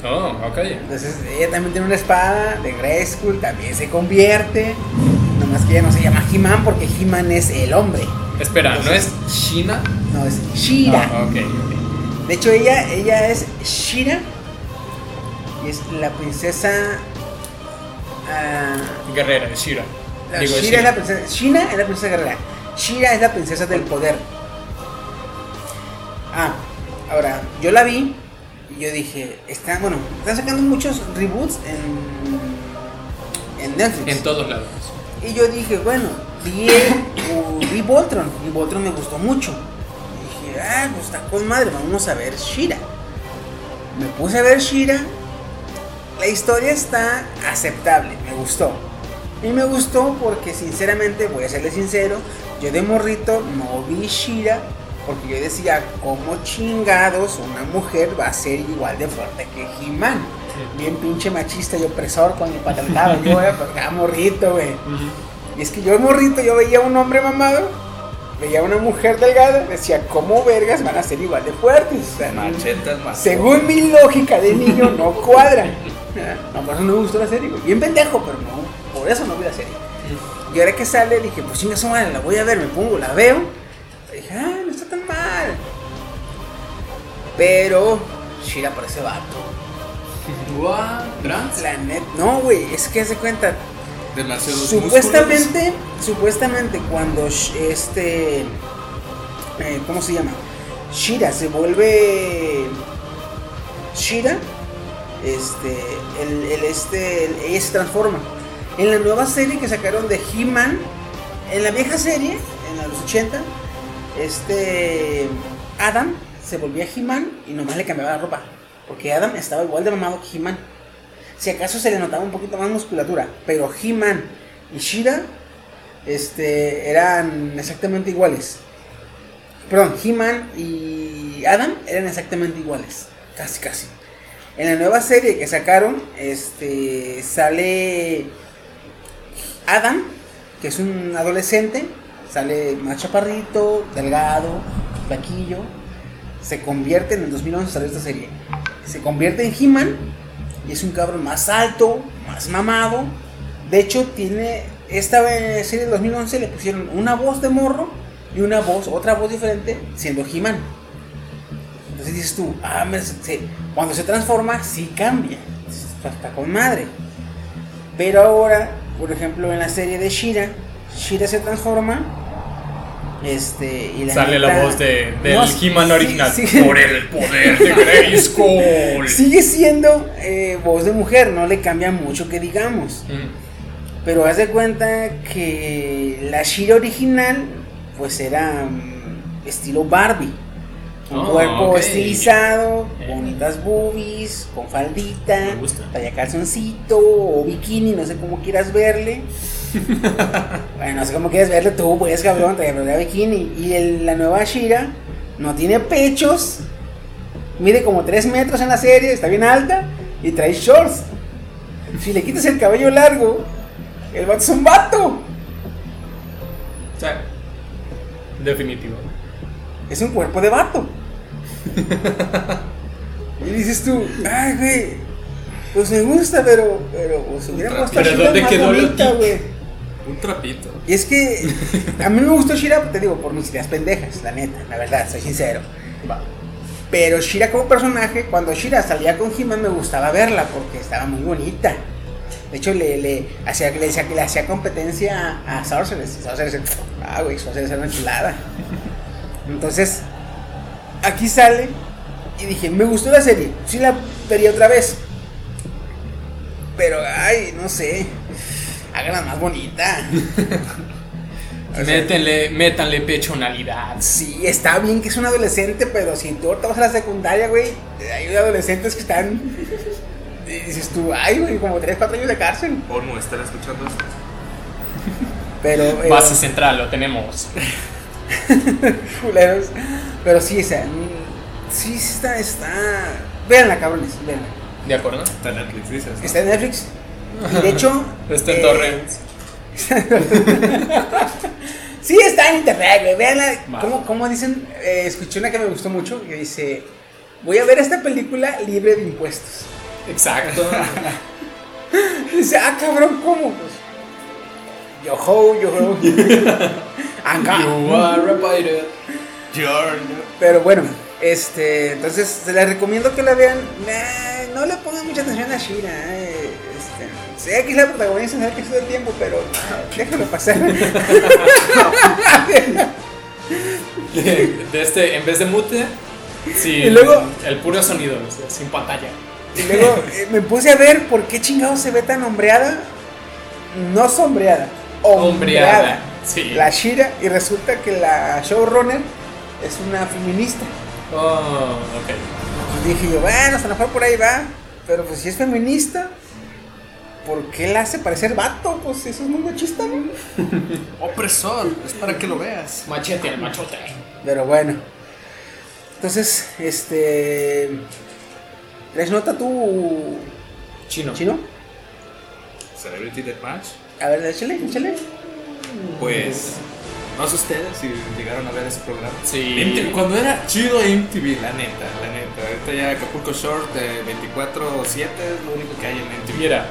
Oh, ok. Entonces ella también tiene una espada de Grayskull, también se convierte. Nomás que ella no se llama He-Man porque He-Man es el hombre. Espera, ¿no es China? No, es Shira. Ah, ok, ok. De hecho, ella, ella es Shira y es la princesa. Ah, Guerrera, es Shira. Digo, Shira es la princesa. Shina es la princesa guerrera. Shira es la princesa del poder. Ah, ahora, yo la vi y yo dije, están, bueno, están sacando muchos reboots en, en Netflix. En todos lados. Y yo dije, bueno, vi, uh, vi Voltron y Voltron me gustó mucho. Y dije, ah, pues está con madre, vamos a ver Shira. Me puse a ver Shira. La historia está aceptable, me gustó. Y me gustó porque sinceramente, voy a serle sincero, yo de morrito no vi Shira porque yo decía, ¿cómo chingados una mujer va a ser igual de fuerte que He-Man? Bien pinche machista y opresor cuando patentaba yo, eh, porque era morrito, güey. Y es que yo morrito, yo veía a un hombre mamado, veía a una mujer delgada, decía, ¿cómo vergas van a ser igual de fuertes? O sea, Machetas más. según mi lógica de niño, no cuadra. No, por eso no me gustó la serie, güey. Bien pendejo, pero no, por eso no vi la serie. Y ahora que sale, dije, pues chinga su madre, la voy a ver, me pongo, la veo. Y dije, ah, no está tan mal. Pero, Shira parece vato. ¿Trans? La net, no, güey, es que se cuenta. Demasiados Supuestamente, supuestamente cuando este, eh, ¿cómo se llama? Shira se vuelve Shira, este, el, este, el- se transforma. En la nueva serie que sacaron de He-Man, en la vieja serie, en los 80, este, Adam se volvía He-Man y nomás le cambiaba la ropa, porque Adam estaba igual de mamado que He-Man. Si acaso se le notaba un poquito más musculatura, pero He-Man y Shira este, eran exactamente iguales. Perdón, He-Man y Adam eran exactamente iguales, casi casi. En la nueva serie que sacaron, este, sale Adam, que es un adolescente, sale más chaparrito, delgado, flaquillo, se convierte en el 2011 salió esta serie. Se convierte en He-Man y es un cabrón más alto, más mamado. De hecho, tiene esta eh, serie del 2011 le pusieron una voz de morro y una voz, otra voz diferente, siendo He-Man. Entonces dices tú, ah, me- se- cuando se transforma, sí cambia. Está, con madre. Pero ahora, por ejemplo, en la serie de Shira, Shira se transforma. Este, y la Sale la voz de, del No, He-Man original. Por el poder de Grayskull. Sigue siendo eh, voz de mujer, no le cambia mucho que digamos. Mm. Pero haz de cuenta que la Shira original, pues era mm, estilo Barbie. Un Oh, cuerpo estilizado, Eh. bonitas boobies, con faldita, talla calzoncito o bikini, no sé cómo quieras verle. bueno, no sé cómo quieras verle tú, pues cabrón, talla bikini. Y el- la nueva Shira no tiene pechos, mide como 3 metros en la serie, está bien alta y trae shorts. Si le quitas el cabello largo, el vato es un vato. O sea, definitivo. Es un cuerpo de vato. y dices tú, ay, güey, pues me gusta, pero, pero, pues hubiera puesto Pero Shira ¿dónde más quedó bonita, güey. Un trapito. Y es que a mí me gustó Shira, te digo, por mis ideas pendejas, la neta, la verdad, soy sincero. Va. Pero Shira como personaje, cuando Shira salía con He-Man me gustaba verla porque estaba muy bonita. De hecho, le, le, hacía, le, le hacía competencia a, a Sorceress. Sorceress, ah, güey, Sorceress era una chulada. Entonces, aquí sale y dije, me gustó la serie, sí la vería otra vez. Pero, ay, no sé, háganla más bonita. O sea, Métanle, métanle pechonalidad. Sí, está bien que es un adolescente, pero si tú ahorita vas a la secundaria, güey, hay adolescentes que están. Y dices tú, ay, güey, como 3, 4 años de cárcel. ¿O no están escuchando esto? Pero. eh, Base central, lo tenemos. culeros. Pero sí, o sea, mm, sí, sí está. está... Véanla, cabrones, véanla. ¿De acuerdo? Está en Netflix, dices. ¿no? Está en Netflix. Y de hecho. Está en eh, Torrents. Sí, está en internet, güey. Véanla. ¿Cómo, cómo dicen? Eh, escuché una que me gustó mucho que dice: Voy a ver esta película libre de impuestos. Exacto. Dice, ah, cabrón, ¿cómo? Pues, yo ho, yo ho. Acá. You are a pirate. Pero bueno, este, entonces se les recomiendo que la vean. Nah, no le pongan mucha atención a Shira. eh, este, sé que es la protagonista, que es todo el tiempo, pero déjalo pasar. De este, en vez de mute, sí. Y luego- El puro sonido, o sea, sin pantalla. y luego eh, me puse a ver por qué chingados se ve tan hombreada. No sombreada, hombreada. Hombreada, sí. La Shira, y resulta que la showrunner es una feminista. Oh, ok. Dije yo, bueno, a lo mejor por ahí va. Pero pues si es feminista, ¿por qué la hace parecer vato? Pues eso es muy machista, ¿no? Opresor, es para que lo veas. Machete al machote. Pero bueno. Entonces, este. ¿Les nota tú, Chino. chino? Celebrity Deathmatch. A ver, échale, échale. Pues No sé ustedes si llegaron a ver ese programa. Sí. MTV, cuando era chido MTV, la neta, la neta. Ahorita ya Acapulco Short eh, 24-7 es lo único que hay en MTV. Mira,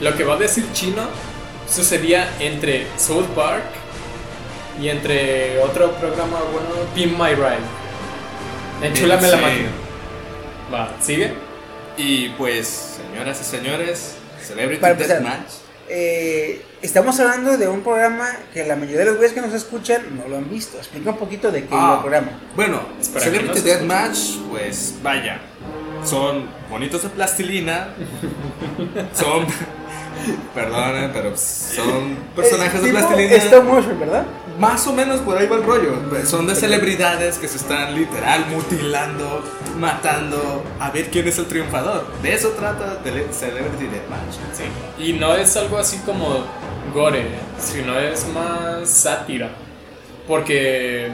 lo que va a decir chino sucedía entre South Park y entre otro programa bueno, Pin My Ride. Enchúlame la Sí. máquina. Va, ¿sigue? Y pues, señoras y señores, Celebrity. Deathmatch. Eh, estamos hablando de un programa que la mayoría de los güeyes que nos escuchan no lo han visto. Explica un poquito de qué Ah. iba el programa. Bueno, Celebrity Deathmatch, pues vaya, son bonitos de plastilina, son, perdonen, pero son personajes Eh, de tipo plastilina. Stop motion, ¿verdad? Más o menos por ahí va el rollo. Son de celebridades que se están literal mutilando, matando, a ver quién es el triunfador. De eso trata de Celebrity Deathmatch. Sí. Y no es algo así como gore, sino es más sátira. Porque,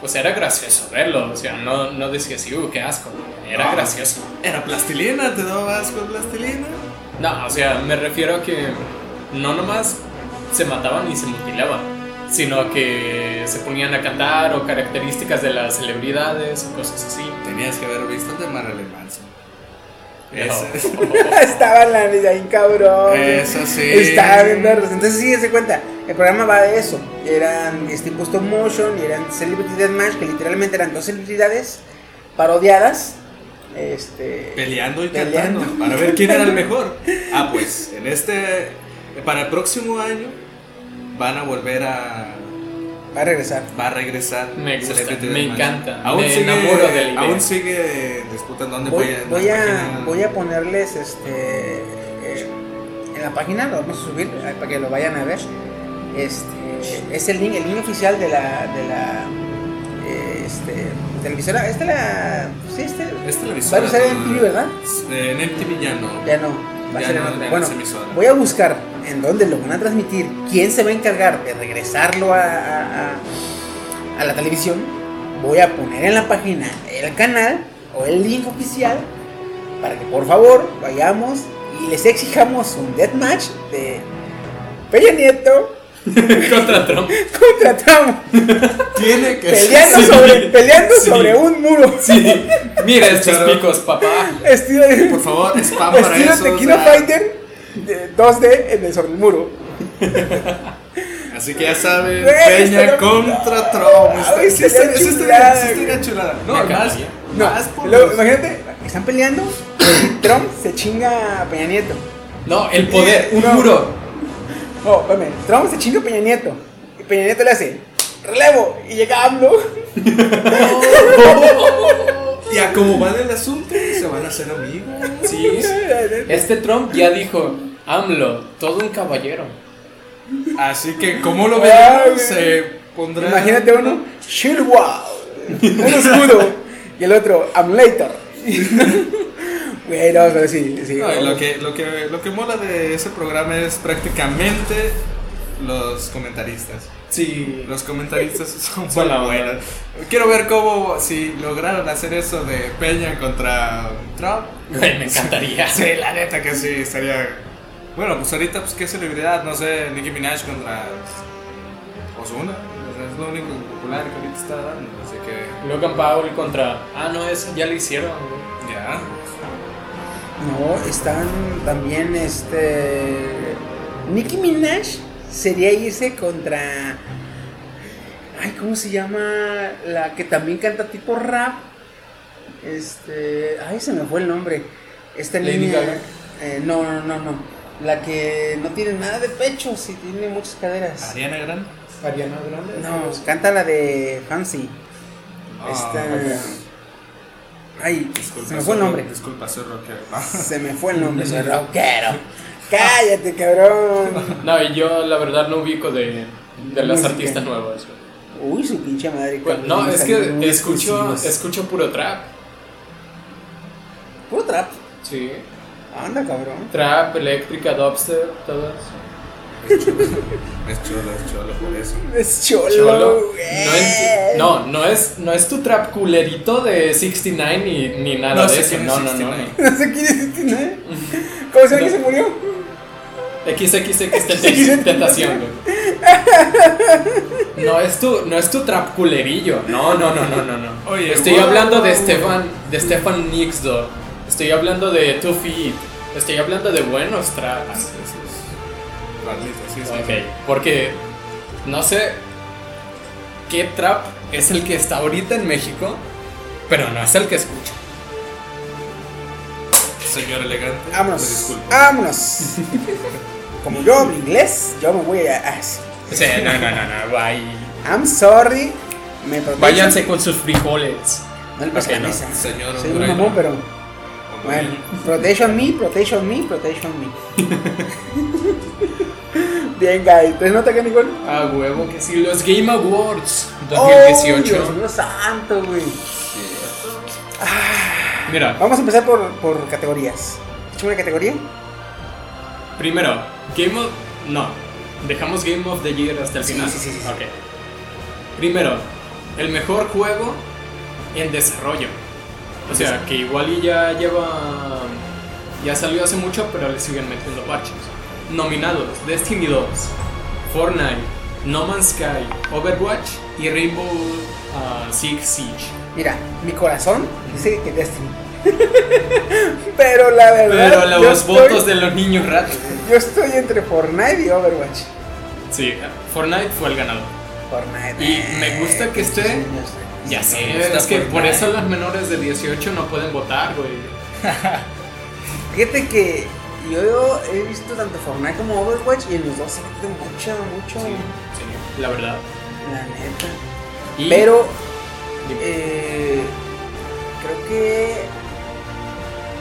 pues era gracioso verlo. O sea, no, no decías, uh, qué asco. Era gracioso. ¿Era plastilina? ¿Te daba asco plastilina? No, o sea, me refiero a que no nomás se mataban y se mutilaban, sino que se ponían a cantar o características de las celebridades o cosas así. Tenías que haber visto el de Marilyn Manson. No. Ese- Estaba la vida ahí, cabrón. Eso sí. Estaba bien verlos. Entonces, sí, se cuenta. El programa va de eso. Eran este, tipo stop motion y eran Celebrity Deathmatch, que literalmente eran dos celebridades parodiadas. Este. Peleando y Peleando. cantando para ver quién era el mejor. Ah, pues en este. Para el próximo año van a volver a. Va a regresar. Va a regresar. Me gusta, me encanta, Aún me sigue, enamoro de la idea. Aún sigue disputa dónde Voy, voy, a. voy, a, página. voy a ponerles este. eh, en la página, lo vamos a subir para que lo vayan a ver. Este. Es el link, el link oficial de la. De la este. Televisora. Esta la. Sí, este. Es Va a televisora. usar en MTV, ¿verdad? En MTV ya no. Ya no, va a ser en no, Bueno, emisora. voy a buscar en dónde lo van a transmitir, quién se va a encargar de regresarlo a, a, a- a la televisión. Voy a poner en la página el canal o el link oficial para que por favor vayamos y les exijamos un deathmatch de Peña Nieto Contra Trump. contra Trump Tiene que peleando Sí. sobre, peleando Sí. sobre un muro. Sí, mira estos picos, papá. Estilo de, Por favor, spam para estilo eso. de o Kino sea, Fighter de 2D en el sobre el muro. Así que ya saben, Peña contra Trump. Estaría sí, chulada. No, más, encantaría. No, más por luego, los- imagínate, están peleando Trump se chinga a Peña Nieto. No, el poder, un No. muro. No, espérame, Trump se chinga a Peña Nieto. Y Peña Nieto le hace relevo y llega AMLO. Y a cómo va el asunto, se van a hacer amigos. Sí. Este Trump ya dijo, AMLO, todo un caballero. Así que, ¿cómo lo güey. Se pondrá. Imagínate uno, Shield Wall, un escudo. Y el otro, Amlator. Güey, no, pero sí, sí. No, lo, que, lo, que, lo que mola de ese programa es prácticamente los comentaristas. Sí. Los comentaristas son buena. buenos. Quiero ver cómo, si lograron hacer eso de Peña contra Trump. Güey, me encantaría. Sí, la neta que sí, estaría. Bueno, pues ahorita, pues qué celebridad, no sé, Nicki Minaj contra Ozuna. O sea, es lo único popular que ahorita está dando, así que Logan Paul contra. Ah, no, eso ya lo hicieron. güey. ya. No, están también este. Nicki Minaj sería irse contra. Ay, ¿cómo se llama? La que también canta tipo rap. Este. Ay, se me fue el nombre. Esta Lady niña. Gaga. eh, no, no, no, no. La que no tiene nada de pecho, sí tiene muchas caderas. Ariana Grande. Ariana Grande. No, canta la de Fancy. Ah, Esta. Ay, Disculpa, se me fue el nombre. Disculpa, soy rockero. Se me fue el nombre, soy rockero. Cállate, cabrón. No, y yo la verdad no ubico de, de las Música. artistas nuevas. Uy, su pinche madre. Bueno, no, es que escucho, escucho puro trap. Puro trap. Sí. Anda, cabrón. Trap, eléctrica, dubstep, todas. Es cholo, es cholo por eso. Es cholo, Cholo. güey. No, no, no es, no es tu trap culerito de 69 ni, ni nada No de eso. No, no, no, 69. no. No sé quién es este, ¿no? ¿Cómo se ve No. que se murió? XXX tenta- tentación, güey. No es tu, no es tu trap culerillo. No, no, no, no, no, no. Oye, Estoy wow. hablando de Stefan, de Stefan Nixdor. Estoy hablando de Two Feet. Estoy hablando de buenos traps. Sí, sí. Ok, porque no sé qué trap es el que está ahorita en México, pero no es el que escucho. Señor elegante. Vámonos. disculpo. Vámonos. Como yo hablo inglés, yo me voy a. Sí, no, no, no, no, bye. I'm sorry. Me. Váyanse con sus frijoles. No le pasa la no. mesa. Señor Soy un mamón, pero. Bueno, protection me, protection me, protection me. Bien, guys. ¿Entonces nota que igual? A huevo que sí, los Game Awards Oh, 2018. Dios mío santo, güey. Mira, Vamos a empezar por, por categorías. ¿Hecho una categoría? primero, Game of. No, dejamos Game of the Year hasta el Sí, final. sí, sí, sí, sí. Ok. Primero, el mejor juego en desarrollo. O sea, que igual y ya lleva. Ya salió hace mucho, pero le siguen metiendo parches. Nominados: Destiny 2, Fortnite, No Man's Sky, Overwatch y Rainbow uh, Six Siege. Mira, mi corazón dice que Destiny. Pero la verdad. Pero los estoy- votos de los niños ratos. Yo estoy entre Fortnite y Overwatch. Sí, Fortnite fue el ganador. Fortnite. Y eh, me gusta que esté- eh. Ya sé, es que por eso los menores de 18 no pueden votar, güey. Fíjate que yo he visto tanto Fortnite como Overwatch y en los dos se mete mucho, mucho. Sí, la verdad. La neta. Y- Pero eh, creo que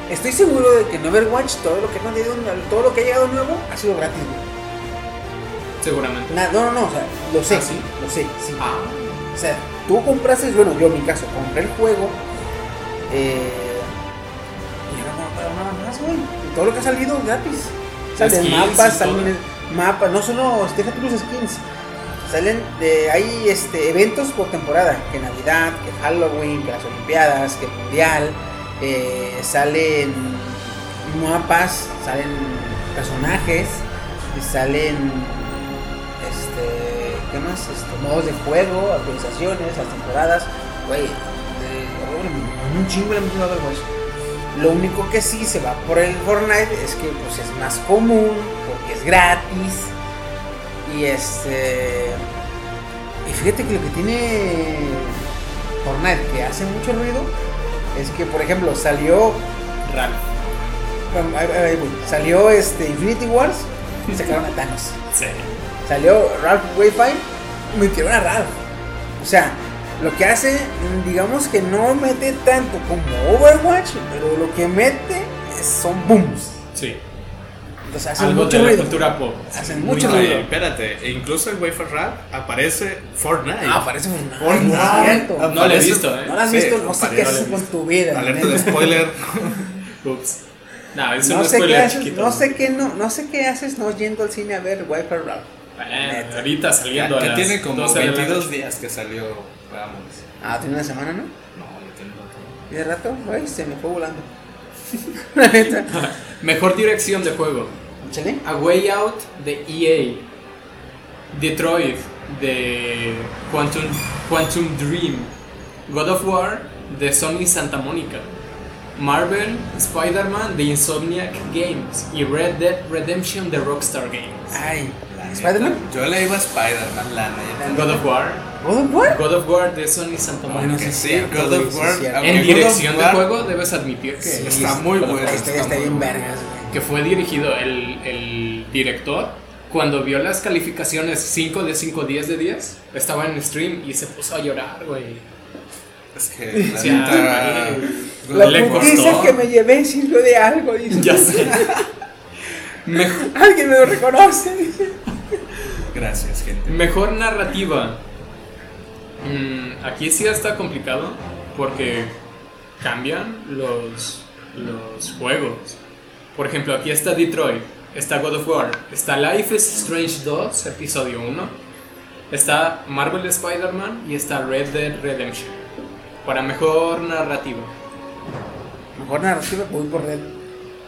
estoy seguro de que en Overwatch todo lo que ha añadido- todo lo que ha llegado nuevo ha sido gratis. güey. seguramente. Na- no, no, no, o sea, lo sé, ¿Ah, sí? lo sé, sí. Ah, O sea, tú compraste, bueno, yo en mi caso, compré el juego eh, y yo no nada más, güey. Todo lo que ha salido gratis. Salen Skins mapas, salen mapas, no solo, déjate los skins. Salen de, hay este, eventos por temporada, que Navidad, que Halloween, que las Olimpiadas, que el Mundial, eh, salen mapas, salen personajes, y salen este, ¿qué más? Este, modos de juego, actualizaciones, las temporadas, güey, de- un chingo le han metido a Overwatch. Lo único que sí se va por el Fortnite es que pues es más común, porque es gratis. Y este. Y fíjate que lo que tiene Fortnite que hace mucho ruido es que, por ejemplo, salió. Ralph. bueno, ahí-. Salió este Infinity Wars y sacaron a Thanos. Sí. Salió Ralph Wi-Fi y metieron a Ralph. O sea, lo que hace, digamos que no mete tanto como Overwatch, pero lo que mete son booms. Sí. Entonces hacen Algo mucho de la ruido. cultura pop. Hacen mucho ruido. Espérate, e incluso en Wafer Rap aparece Fortnite. Ah, parece Fortnite. Fortnite. cierto. No lo he visto, No eh. lo has Sí, visto, no sé qué no haces con tu vida. Alerta neta. de spoiler. Ups. No, es No un sé qué spoiler haces, chiquito. no sé qué no, no sé qué haces no yendo al cine a ver Wi-Fi Rap. Eh, ahorita saliendo a Ya las tiene como 12 de la 22 noche. días que salió. Ah, tiene una semana, ¿no? No, ya tiene rato. Y de rato, güey, se me fue volando. La neta. Mejor dirección de juego. A Way Out de EA. Detroit de Quantum, Quantum Dream. God of War de Sony Santa Mónica. Marvel, Spider-Man de Insomniac Games. Y Red Dead Redemption de Rockstar Games. Ay, ¿Spider-Man? Yo le iba a Spider-Man, la neta. God of War. ¿God of War? God of War de Sony Santa Bueno, sí, God of War. En dirección de juego debes admitir que Sí, está muy bueno. Este está está bien vergas, güey. que fue dirigido el, el director cuando vio las calificaciones 5 de 5, 10 de 10, estaba en stream y se puso a llorar, güey. Es que la Sí, neta. La Le costó. que me llevé sirvió de algo, dice. Ya sé. Mejor, Alguien me lo reconoce. Gracias, gente. mejor narrativa. Mm, aquí sí está complicado porque cambian los, los juegos. Por ejemplo, aquí está Detroit, está God of War, está Life is Strange 2, episodio 1, está Marvel Spider-Man y está Red Dead Redemption. Para mejor narrativa. Mejor narrativa, voy por Red.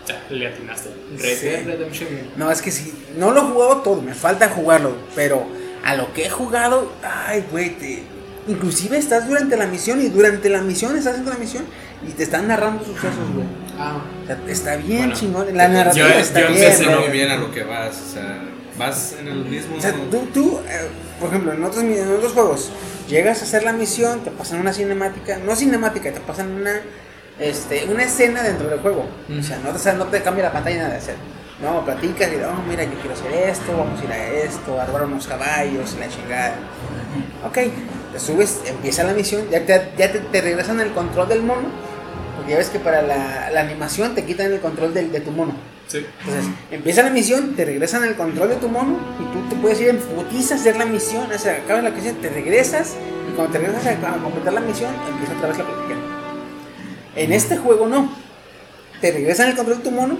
O sea, le atinaste. Red Sí. Dead Redemption. No, es que sí, no lo he jugado todo, me falta jugarlo, pero a lo que he jugado, ay, güey, te- inclusive estás durante la misión y durante la misión estás haciendo la misión y te están narrando sucesos, güey. Ah. O sea, está bien Bueno, chingón, la narrativa yo- está yo bien. güey. muy bien a lo que vas, o sea, vas en el mismo... O sea, tú, tú eh, por ejemplo, en otros, en otros juegos, llegas a hacer la misión, te pasan una cinemática, no cinemática, te pasan una, este, una escena dentro del juego. O sea, no te, o sea, no te cambia la pantalla nada de hacer. No, platicas y, oh, mira, yo quiero hacer esto, vamos a ir a esto, a robar unos caballos la chingada. Ok, te subes, empieza la misión, ya te, ya te, te regresan el control del mono, porque ya ves que para la, la animación te quitan el control del, de tu mono. Sí. Entonces, empieza la misión, te regresan el control de tu mono y tú te puedes ir en putiza a hacer la misión, o sea, acaba la misión, te regresas y cuando te regresas a, a completar la misión, empieza otra vez la plática. En este juego no. Te regresan el control de tu mono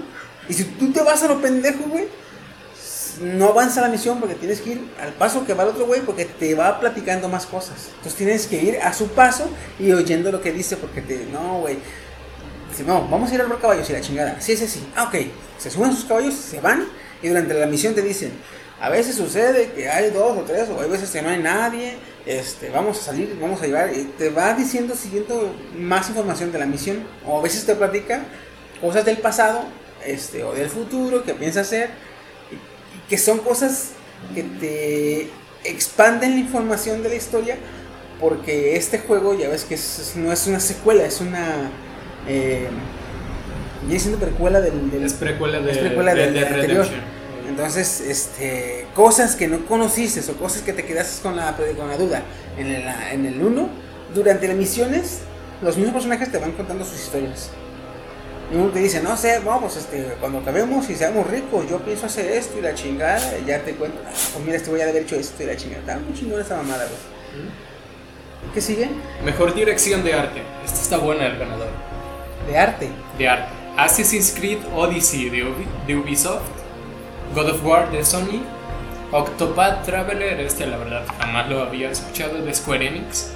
y si tú te vas a lo pendejo, güey, no avanza la misión porque tienes que ir al paso que va el otro güey porque te va platicando más cosas. Entonces tienes que ir a su paso y oyendo lo que dice porque te... No, güey. Dice, no, vamos a ir a ver caballos y la chingada. Sí, sí, sí. Ah, ok. Se suben sus caballos, se van y durante la misión te dicen, a veces sucede que hay dos o tres o hay veces que no hay nadie. Este, vamos a salir, vamos a llevar y te va diciendo siguiendo más información de la misión o a veces te platica cosas del pasado, este, o del futuro que piensa hacer y- y que son cosas que te expanden la información de la historia porque este juego ya ves que es- no es una secuela, es una eh, siendo precuela del, del- Es precuela de, es precuela de- del- de del anterior. Redemption. Entonces, este, cosas que no conociste o cosas que te quedaste con la, con la duda en el, en el 1, durante las misiones, los mismos personajes te van contando sus historias. Y uno te dice, no sé, vamos, este, cuando acabemos y seamos ricos, yo pienso hacer esto y la chingada, y ya te cuento, ah, pues mira, este voy a haber hecho esto y la chingada. Está muy chingona esta mamada, güey. ¿Qué sigue? Mejor dirección de arte. Esta está buena el ganador. De arte. De arte. Assassin's Creed Odyssey de, Ubi- de Ubisoft. God of War de Sony. Octopath Traveler, este la verdad jamás lo había escuchado, de Square Enix.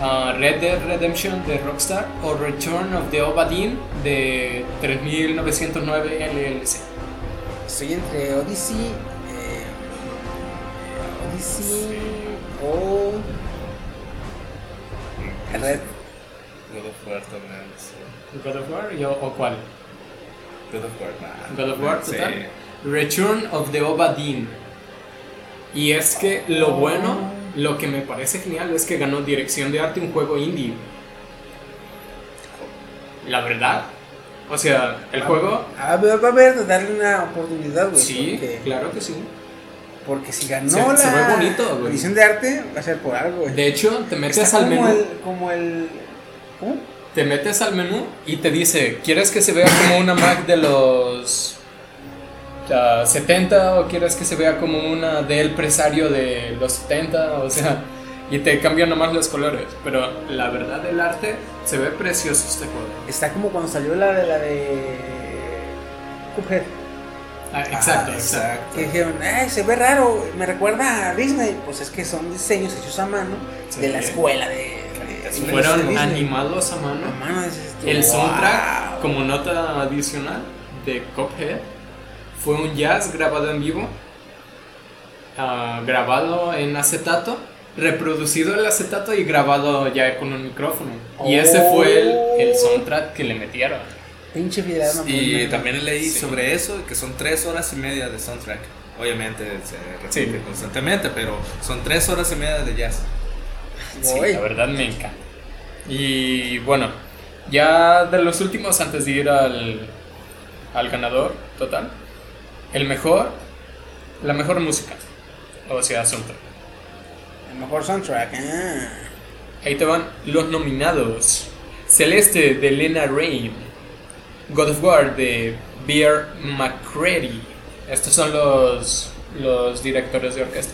Ah, Red Dead Redemption de Rockstar. O Return of the Obra Dinn de 3909 LLC. Estoy entre Odyssey, eh, Odyssey o Red. God of War también, sí. God of War y- o, o cuál? God of War, nah. God of War, Sí. Return of the Dinn. Y es que lo bueno, lo que me parece genial es que ganó dirección de arte un juego indie. La verdad. O sea, el juego. A ver, va a haber, darle una oportunidad, güey. Sí, Porque, claro que sí. porque si ganó Se- la se ve bonito, güey. edición de arte, va a ser por algo, güey. De hecho, te metes Está al como menú. el, como el. ¿Cómo? Te metes al menú y te dice, ¿quieres que se vea como una Mac de los ah, 70 o quieres que se vea como una del presario de los 70? O sea, y te cambian nomás los colores. Pero la verdad, el arte se ve precioso este juego. Está como cuando salió la de la de. Cuphead. Ah, exacto, Ah, exacto. Que dijeron, "Ay, se ve raro, me recuerda a Disney. Pues es que son diseños hechos a mano Sí. de la escuela de. Fueron animados a mano. A mano, El "Wow". soundtrack, como nota adicional de Cuphead, fue un jazz grabado en vivo, ah, grabado en acetato, reproducido el acetato y grabado ya con un micrófono. Y ese fue el, el soundtrack que le metieron. Pinche fidelidad. no, Y también leí Sí. sobre eso, que son tres horas y media de soundtrack. Obviamente se repite Sí. constantemente, pero son tres horas y media de jazz. Sí, Voy. la verdad me encanta. Y bueno, ya de los últimos antes de ir al, al ganador total, el mejor, la mejor música, o sea, soundtrack. El mejor soundtrack. ah. Ahí te van los nominados. Celeste de Lena Rain. God of War de Bear McCready. Estos son los, los directores de orquesta.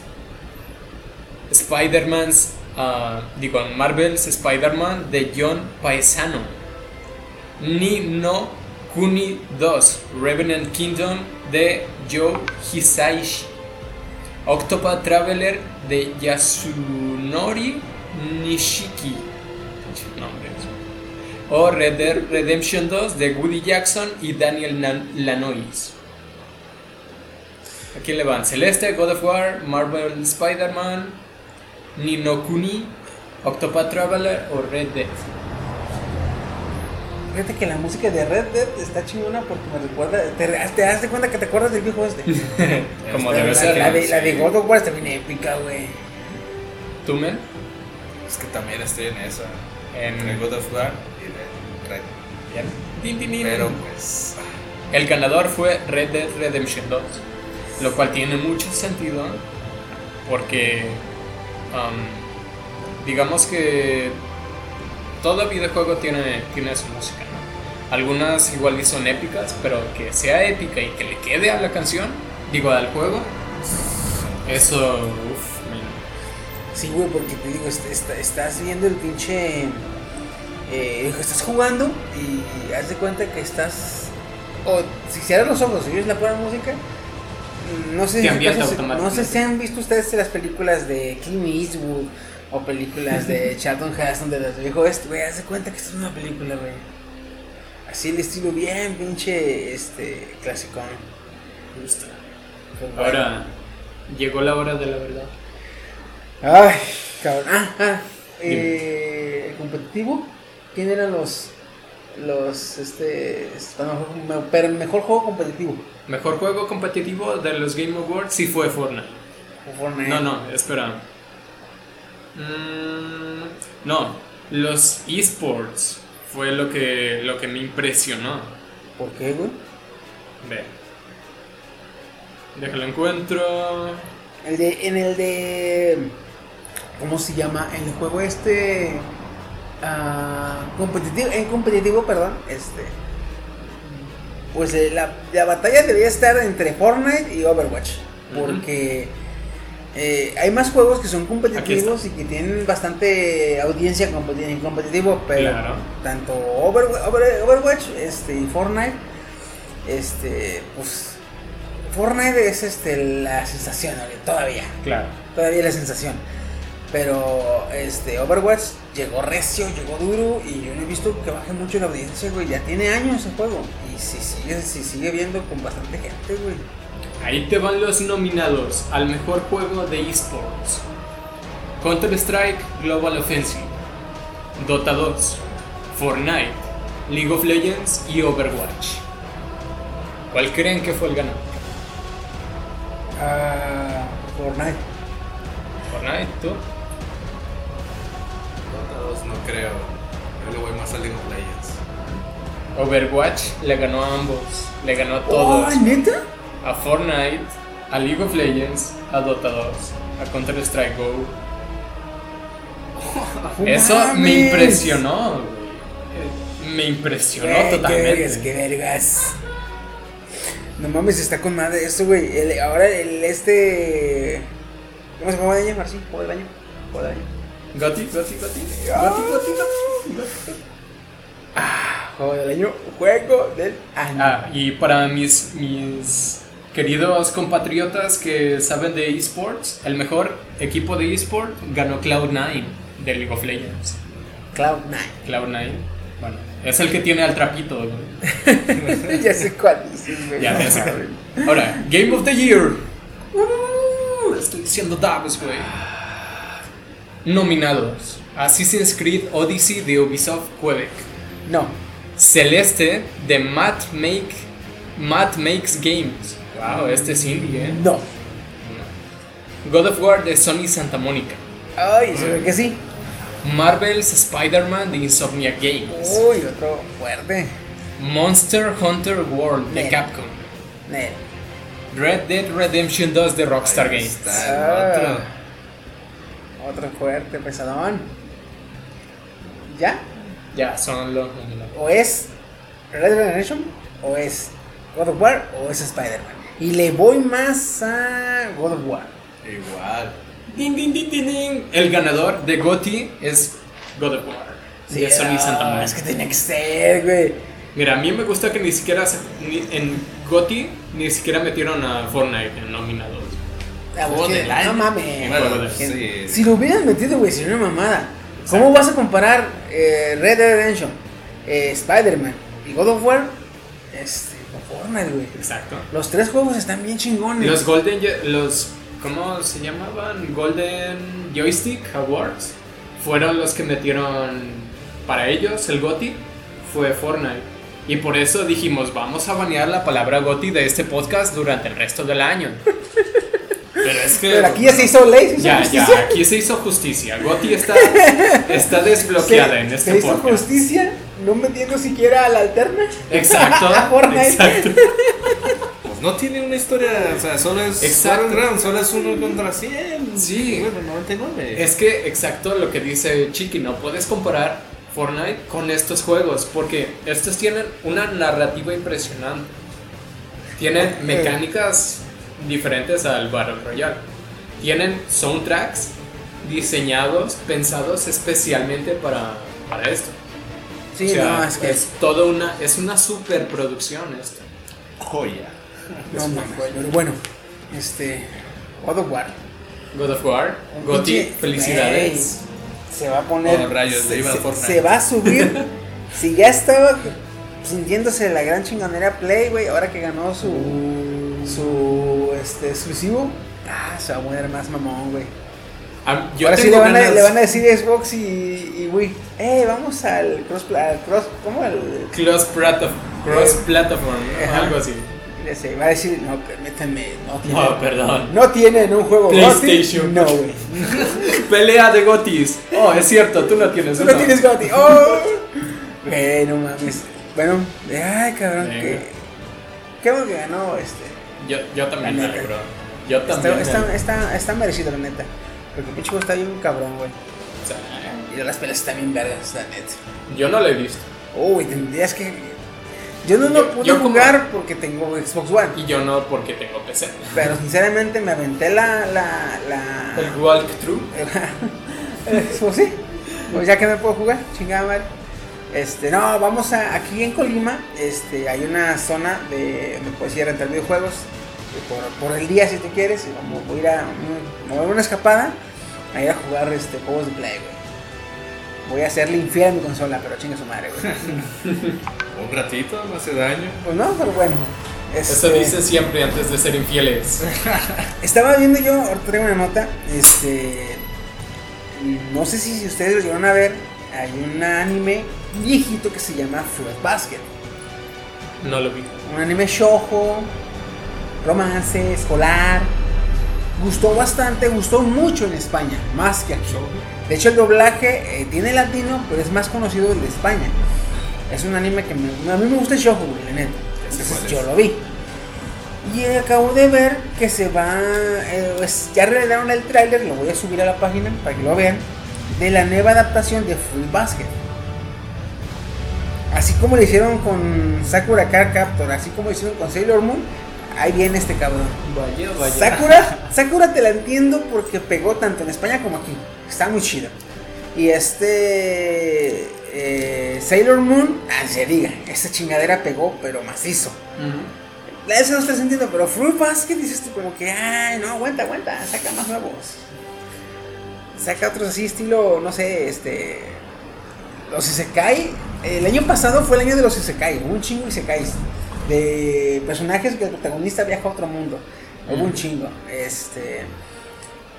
Spider-Man's, ah, digo, Marvel's Spider-Man de John Paesano. Ni no Kuni 2, Revenant Kingdom de Joe Hisaishi. Octopath Traveler de Yasunori Nishiki. O Red Dead Redemption 2 de Woody Jackson y Daniel Lanois. ¿A le van? Celeste, God of War, Marvel Spider-Man, Nino Kuni, Octopath Traveler o Red Dead. Fíjate que la música de Red Dead está chingona porque me recuerda. Te, te das de cuenta que te acuerdas del viejo este. Como la, debe la- ser. La, de, la de. God of War está bien épica, güey. ¿Tú, men? Es que también estoy en esa. En- En el God of War y de Red. Tin. Pero pues. El ganador fue Red Dead Redemption 2, lo cual tiene mucho sentido porque um, digamos que todo videojuego tiene, tiene su música. Algunas igual y son épicas, pero que sea épica y que le quede a la canción, digo al juego, eso, uff, Sí, güey, porque te digo, est- est- estás viendo el pinche. Eh, estás jugando y haz de cuenta que estás. O si cierras los ojos y oyes la pura música. No sé, si no sé si han visto ustedes las películas de Clint Eastwood o películas de Charlton Heston de los viejos güey, haz de cuenta que esto es una película, güey. Así el estilo bien pinche este clásico. me gusta. Pues, bueno. Ahora, llegó la hora de la verdad. Ay, cabrón. Ah, ah. Eh, el competitivo. ¿Quién eran los. Los. Este. este, mejor, pero el mejor juego competitivo? Mejor juego competitivo de los Game Awards sí fue Fortnite. No, no, espera. Mm, no, los esports fue lo que, lo que me impresionó. ¿Por qué, güey? Ve. Déjalo encuentro. El de. En el de. ¿Cómo se llama? En el juego este. ah, competitivo. En competitivo, perdón. Este. Pues eh, la, la batalla debería estar entre Fortnite y Overwatch. Porque. Eh, hay más juegos que son competitivos y que tienen bastante audiencia en competitivo, pero Claro. tanto Overwa- Over- Overwatch este, y Fortnite, este, pues Fortnite es este, la sensación todavía, Claro. todavía la sensación. Pero este Overwatch llegó recio, llegó duro y yo no he visto que baje mucho la audiencia, güey. Ya tiene años el juego y si sigue, si sigue viendo con bastante gente, güey. Ahí te van los nominados al mejor juego de esports: Counter-Strike Global Offensive, Dota 2, Fortnite, League of Legends y Overwatch. ¿Cuál creen que fue el ganador? Ah, Fortnite. Fortnite, ¿tú? Dota 2 no creo. Yo le voy más a League of Legends. Overwatch le ganó a ambos, le ganó a Oh, todos. ¿neta? A Fortnite, a League of Legends, a Dota 2, a Counter Strike Go. ¡No Eso me impresionó. Eh, Me impresionó Qué totalmente. vergas, qué vergas. No mames, está con madre eso, güey. El- ahora el este. ¿Cómo se llama el año? Marci, juego del año. Juego del año. Goti, Goti, Goti. Ah. Goti, Goti, Goti. Juego del año. Juego del año. Ah, y para mis, mis queridos compatriotas que saben de esports, el mejor equipo de esport ganó Cloud9 de League of Legends. Cloud9. Cloud9, bueno, es el que tiene al trapito, güey. ya sé cuál dices, güey. Ya, No ya sé. Ahora, Game of the Year. Uh, estoy diciendo Davos, güey. Nominados: Assassin's Creed Odyssey de Ubisoft Quebec. No. Celeste de Matt, Make, Matt Makes Games. Wow, este es indie, ¿eh? No. God of War de Sony Santa Mónica. Ay, se ve que sí. Marvel's Spider-Man de Insomniac Games. Uy, otro fuerte. Monster Hunter World de. Capcom. Red Dead Redemption 2 de Rockstar Ahí Games. está otro. Otro fuerte, pesadón. ¿Ya? Ya, son los o es Red Dead Redemption o es God of War o es Spider-Man. Y le voy más a God of War. Igual. Din, din, din. El ganador de GOTY es God of War. de Sony ah, Santa Mónica. Es que tenía que ser, güey. Mira, a mí me gusta que ni siquiera se- ni- en GOTY ni siquiera metieron a Fortnite en nominados. Ah, pues. No mames. Bueno, sí. Si lo hubieran metido, güey, sería una mamada. ¿Cómo vas a comparar eh, Red Dead Redemption, eh, Spider-Man y God of War? Este, Fortnite, güey. Exacto. Los tres juegos están bien chingones. Los Golden, los, ¿cómo se llamaban? Golden Joystick Awards fueron los que metieron para ellos el GOTY fue Fortnite. Y por eso dijimos, vamos a banear la palabra GOTY de este podcast durante el resto del año. Pero es que... Pero aquí ya se hizo ley, se hizo Ya, justicia. ya, aquí se hizo justicia. GOTY está, está desbloqueada Se- en este se hizo podcast. justicia, no metiendo siquiera a la alterna. Exacto, Fortnite. exacto. Pues no tiene una historia, o sea, solo es Exacto. Battleground, solo es uno contra 100. Sí. Bueno, 99. Es que exacto lo que dice Chiqui, no puedes comparar Fortnite con estos juegos porque estos tienen una narrativa impresionante. Tienen mecánicas diferentes al Battle Royale. Tienen soundtracks diseñados, pensados especialmente para, para esto. Sí, O sea, no, es que es todo una es una superproducción esto. joya. No mames, pero bueno, este. God of War. God of War, Goti, felicidades. Se va a poner. Oh, rayos, se, va a subir. si ya estaba sintiéndose la gran chingonera Play, güey, ahora que ganó su. Su. este exclusivo. Ah, se va a poner más mamón, güey. Ah, yo ahora sí le van, a, ganas- le van a decir Xbox y, y Wii. Eh, vamos al cross. cross ¿Cómo? Al. Cross, cross platform, ¿no? Ajá. algo así. Se va a decir, no, permítanme, no tienen. No, perdón. No tienen un juego PlayStation. No, güey. Pelea de Gotis. Oh, es cierto, tú no tienes Tú no tienes GOTY. ¡Oh! Güey, no mames. Bueno, ay, cabrón, Venga. que. Qué bueno que ganó este. Yo, yo también La neta. alegro. Yo también. Está, está, está, está merecido, la neta. Porque el pinche juego está bien cabrón, güey. o sea, Y las pelas están bien vergas, la neta. yo no lo he visto. Uy, tendrías que. Yo no Yo- lo pude como- jugar porque tengo Xbox One. Y yo no porque tengo PC. Pero sinceramente me aventé la. la. la. El walkthrough. pues sí, pues ya que me puedo jugar, chingada madre. Este, no, vamos a, aquí en Colima, este, hay una zona de donde puedes ir a rentar videojuegos eh, por, por el día si tú quieres, y vamos, voy a ir a un- mover una escapada a ir a jugar este, juegos de play, güey. Voy a hacerle infiel a mi consola, pero chinga su madre, güey. Un ratito, no hace daño. Pues no, pero bueno. Eso este, dice siempre antes de ser infieles. Estaba viendo yo, ahorita traigo una nota, este, no sé si ustedes lo llegaron a ver, hay un anime viejito que se llama Fruit Basket. No lo vi. Un anime shojo, romance, escolar. Gustó bastante, gustó mucho en España, más que aquí. De hecho, el doblaje eh, tiene latino, pero es más conocido el de España. Es un anime que me- a mí me gusta el shojo, la neta. Entonces, yo lo vi. Y acabo de ver que se va. eh, pues, ya revelaron el tráiler, lo voy a subir a la página para que lo vean. De la nueva adaptación de Full Basket. Así como lo hicieron con Sakura Card Captor, así como lo hicieron con Sailor Moon, ahí viene este cabrón. Vaya, vaya. Sakura, Sakura te la entiendo porque pegó tanto en España como aquí. Está muy chido. Y este eh, Sailor Moon, ah, se diga, esa chingadera pegó, pero macizo. La de esa no estás entiendo, pero Fruit Basket dices tú como que, ay, no, aguanta, aguanta, saca más nuevos. Saca otros así, estilo, no sé, este. Los Isekai. El año pasado fue el año de los Isekai, hubo un chingo Isekais. De personajes que el protagonista viaja a otro mundo. Hubo un chingo. Este.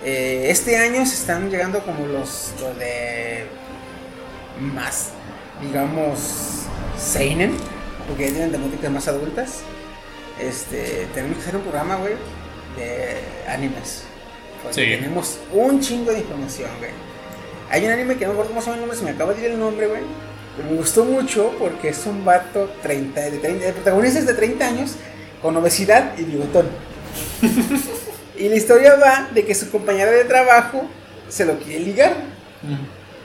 eh, este año se están llegando como los, los de. Más, digamos, Seinen. Porque ya tienen temáticas más adultas. Este, tenemos que hacer un programa, güey, de animes. Porque Sí. tenemos un chingo de información, güey. Hay un anime que no me acuerdo cómo se llama el nombre, se me acaba de ir el nombre, güey. Pero me gustó mucho porque es un vato 30, de 30, el protagonista es de 30 años, con obesidad y bigotón. y la historia va de que su compañera de trabajo se lo quiere ligar.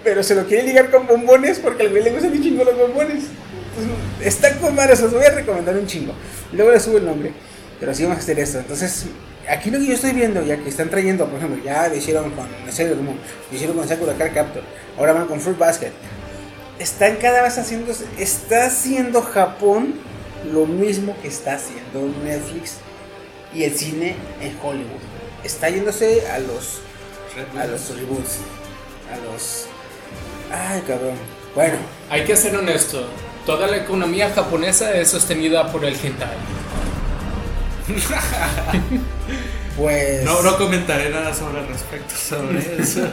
Pero se lo quiere ligar con bombones porque al güey le gustan un chingo los bombones. Entonces, está con madre, se los voy a recomendar un chingo. Luego le subo el nombre. Pero sí vamos a hacer esto. Entonces, aquí lo que yo estoy viendo, ya que están trayendo, por ejemplo, ya lo hicieron con Sailor Moon, lo hicieron con Sakura Card Captor, ahora van con Fruit Basket. Están cada vez haciendo, está haciendo Japón lo mismo que está haciendo Netflix y el cine en Hollywood. Está yéndose a los a los reboots, a los... Ay, cabrón. Bueno, Hay que ser honesto. Toda la economía japonesa es sostenida por el hentai. Pues. No, no comentaré nada sobre el respecto sobre eso.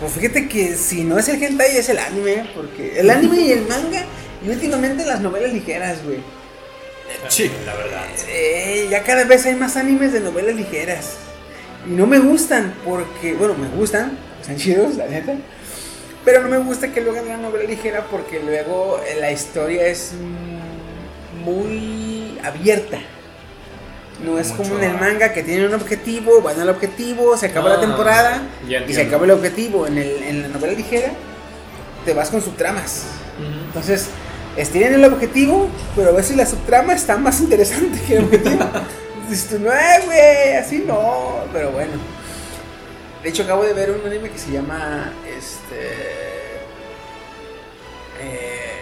Pues fíjate que si no es el hentai es el anime, porque el anime y el manga y últimamente las novelas ligeras, güey. Sí. la verdad. Eh, ya cada vez hay más animes de novelas ligeras. Y no me gustan porque, bueno, me gustan, están chidos, la neta. Pero no me gusta que luego hagan una novela ligera porque luego la historia es muy abierta. No es como en el manga que tiene un objetivo, van al objetivo, se acaba la Ah, temporada y se acaba el objetivo. En, el- en la novela ligera te vas con subtramas. Entonces, estiran el objetivo, pero a veces la subtrama está más interesante que el objetivo. Dices tú, no, eh, güey, así no. Pero bueno. De hecho, acabo de ver un anime que se llama este. eh,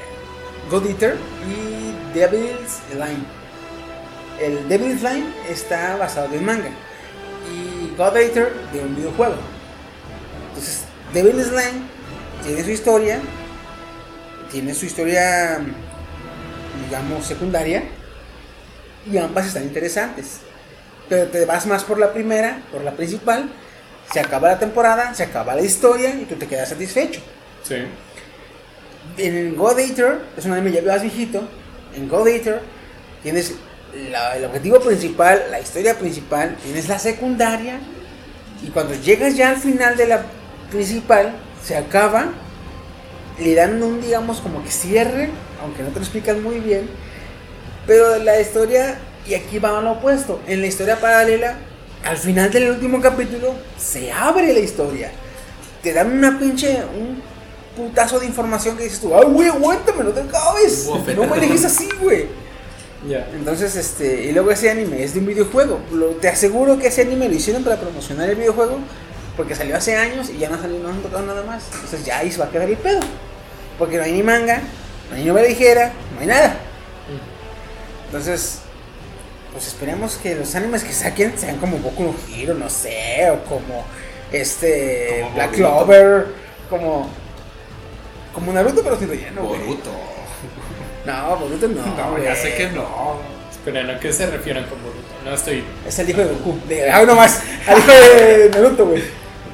God Eater y Devil's Line. El Devil's Line está basado en manga y God Eater de un videojuego. Entonces, Devil's Line tiene su historia, tiene su historia, digamos, secundaria, y ambas están interesantes. Pero te vas más por la primera, por la principal, se acaba la temporada, se acaba la historia y tú te quedas satisfecho. Sí. En God Eater, es un anime ya más viejito, en God Eater tienes la- el objetivo principal, la historia principal, tienes la secundaria, y cuando llegas ya al final de la principal, se acaba, le dan un, digamos, como que cierre, aunque no te lo explican muy bien, pero la historia, y aquí va a lo opuesto, en la historia paralela, al final del último capítulo, se abre la historia. Te dan una pinche, un putazo de información que dices tú, ay, güey, aguántame, no te acabes. No me dejes así, güey. Entonces, este, y luego ese anime es de un videojuego. Lo- te aseguro que ese anime lo hicieron para promocionar el videojuego, porque salió hace años y ya no salió, no han tocado nada más. Entonces ya ahí se va a quedar el pedo. Porque no hay ni manga, no hay novela ligera, no hay nada. Entonces, pues esperemos que los animes que saquen sean como Boku no Hero, no sé, o como este Como Black. Clover, como como Naruto pero sin relleno. Boruto. No, Boruto no. No, ya sé que no. Esperen, ¿a qué se refieren con Boruto? No estoy. Es el hijo de Goku. De, ah, no más. Al hijo de Naruto, güey.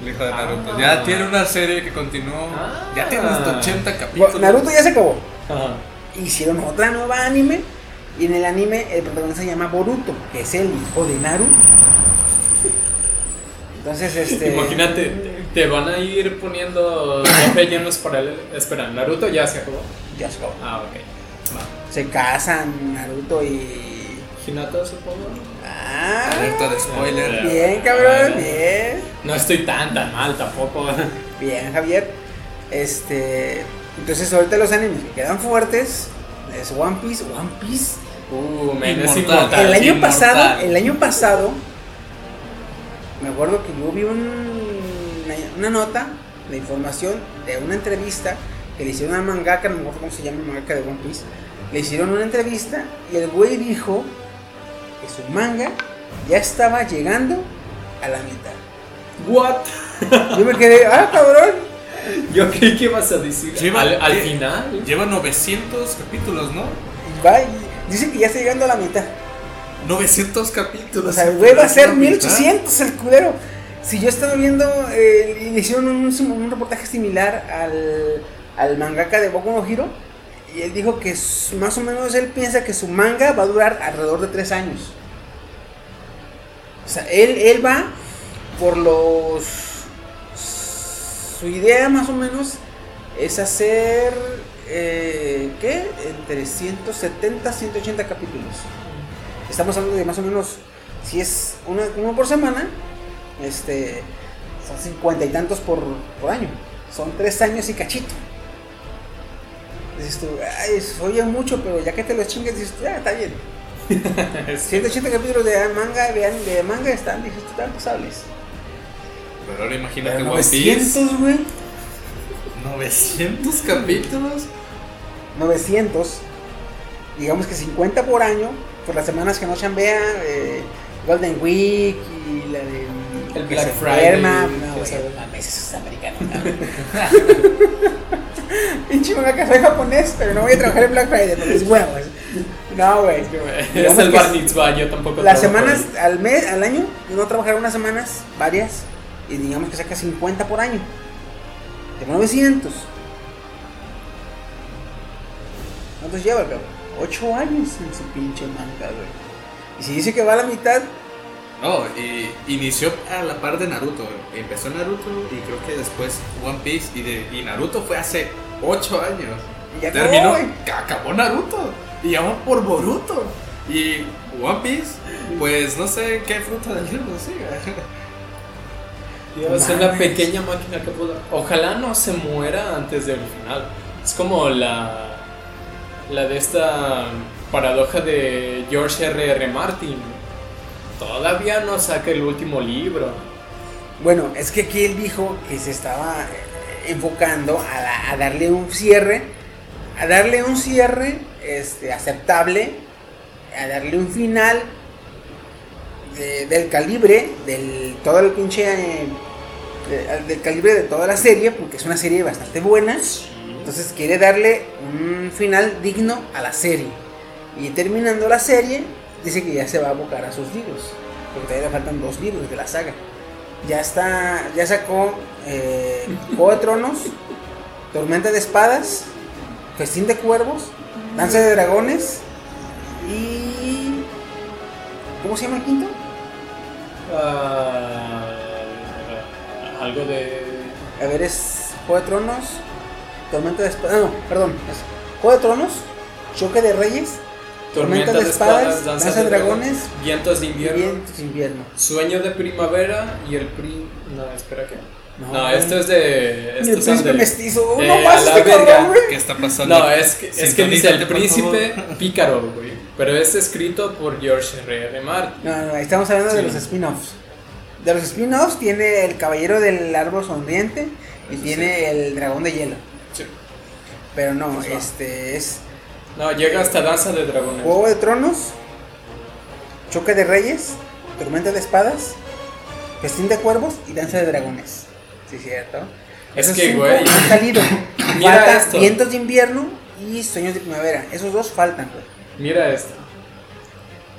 El hijo de Naruto. Ah. Ya tiene una serie que continuó. Ah. Ya tiene hasta 80 capítulos. Naruto ya se acabó. Ajá. Hicieron otra nueva anime. Y en el anime el protagonista se llama Boruto, que es el hijo de Naruto. Entonces, este. Imagínate, te- van a ir poniendo ya rellenos para el. Espera, Naruto ya se acabó. Ya se acabó. Ah, ok. Se casan Naruto y. Hinata, supongo. Ah. Alerta de spoiler. Bien, cabrón, bien. No estoy tan tan mal tampoco. Bien, Javier. Este. Entonces, ahorita los animes que quedan fuertes es One Piece. One Piece. Uh, men, es Inmortal. inmortal. El año inmortal. pasado, el año pasado, me acuerdo que yo vi un- una, una nota de información de una entrevista que le hicieron a mangaka, no me acuerdo cómo se llama el mangaka de One Piece, le hicieron una entrevista y el güey dijo que su manga ya estaba llegando a la mitad. What? Yo me quedé, ah, cabrón. Yo creí que ibas a decir Lleva- al, final. Lleva 900 capítulos, ¿no? Va y dice que ya está llegando a la mitad. 900 capítulos. O sea, el güey va a ser La mitad. 1800 el culero. Si yo estaba viendo, eh, y le hicieron un, un reportaje similar al, al mangaka de Boku no Hero. Y él dijo que más o menos él piensa que su manga va a durar alrededor de 3 años. O sea, él, él va por los... Su idea más o menos es hacer... eh, ¿Qué? Entre 170 180 capítulos. Estamos hablando de más o menos, si es una, uno por semana, este, son cincuenta y tantos por, por año. Son tres años y cachito. Dices tú, ay, oye mucho, pero ya que te los chingues, dices tú, ah, está bien. 180 capítulos de manga, de, an- de manga están, dices tú, están pasables. Pero ahora imagínate One Piece. 900, güey. 900 capítulos. 900, digamos que 50 por año, por las semanas que no chambea, eh, Golden Week y la de El que Black se Friday, enferma, no, güey, mames, eso es americano. Pinche mangaka, soy japonés, pero no voy a trabajar en Black Friday porque es huevos. No, güey. Es el bar mitzvah, yo tampoco Las semanas al mes, al año, no trabajar unas semanas, varias, y digamos que saca 50 por año. De 900. ¿Cuántos lleva, cabrón? 8 años en su pinche manga, güey. Y si dice que va a la mitad, No, y inició a la par de Naruto. Empezó Naruto y creo que después One Piece y, de, y Naruto fue hace 8 años. ya acabó, Terminó, güey. acabó Naruto y ya va por Boruto. Y One Piece, pues no sé qué fruta del libro siga. Dios, es una Mames. pequeña máquina que pudo. Ojalá no se muera antes del final. Es como la. La de esta paradoja de George R.R. Martin. Todavía no saca el último libro. Bueno, es que aquí él dijo que se estaba eh, enfocando a, la- a darle un cierre, a darle un cierre este, aceptable, a darle un final de- del calibre, del todo el pinche, eh, de- del calibre de toda la serie, porque es una serie bastante buena. Entonces quiere darle un final digno a la serie. Y terminando la serie, dice que ya se va a abocar a sus libros. Porque todavía le faltan dos libros de la saga. Ya está, ya sacó eh, Juego de Tronos, Tormenta de Espadas, Festín de Cuervos, Danza de Dragones y... ¿Cómo se llama el quinto? Ah, algo de. A ver, es Juego de Tronos, Tormenta de Espadas... No, perdón. Es Juego de Tronos, Choque de Reyes, Tormenta de espadas, danza de dragones, vientos de invierno, Vientos de Invierno. sueño de primavera y el pri. No, espera que. No, No, esto es de. El Estos son príncipe de. mestizo. de no más la este verga. cabrón, güey. ¿Qué está pasando? No, es que, es que dice el príncipe pícaro, güey. Pero es escrito por George R. R. Martin. No, no, estamos hablando de los spin-offs. De los spin-offs tiene el Caballero del Árbol Sonriente y Eso tiene el Dragón de Hielo. Sí. Pero no, Pues va. este es No, llega hasta Danza de Dragones. Juego de Tronos, Choque de Reyes, Tormenta de Espadas, Festín de Cuervos y Danza de Dragones. Sí, cierto. Es Esos que, güey. han salido. Mira esto. Vientos de Invierno y Sueños de Primavera. Esos dos faltan, güey. Mira esto.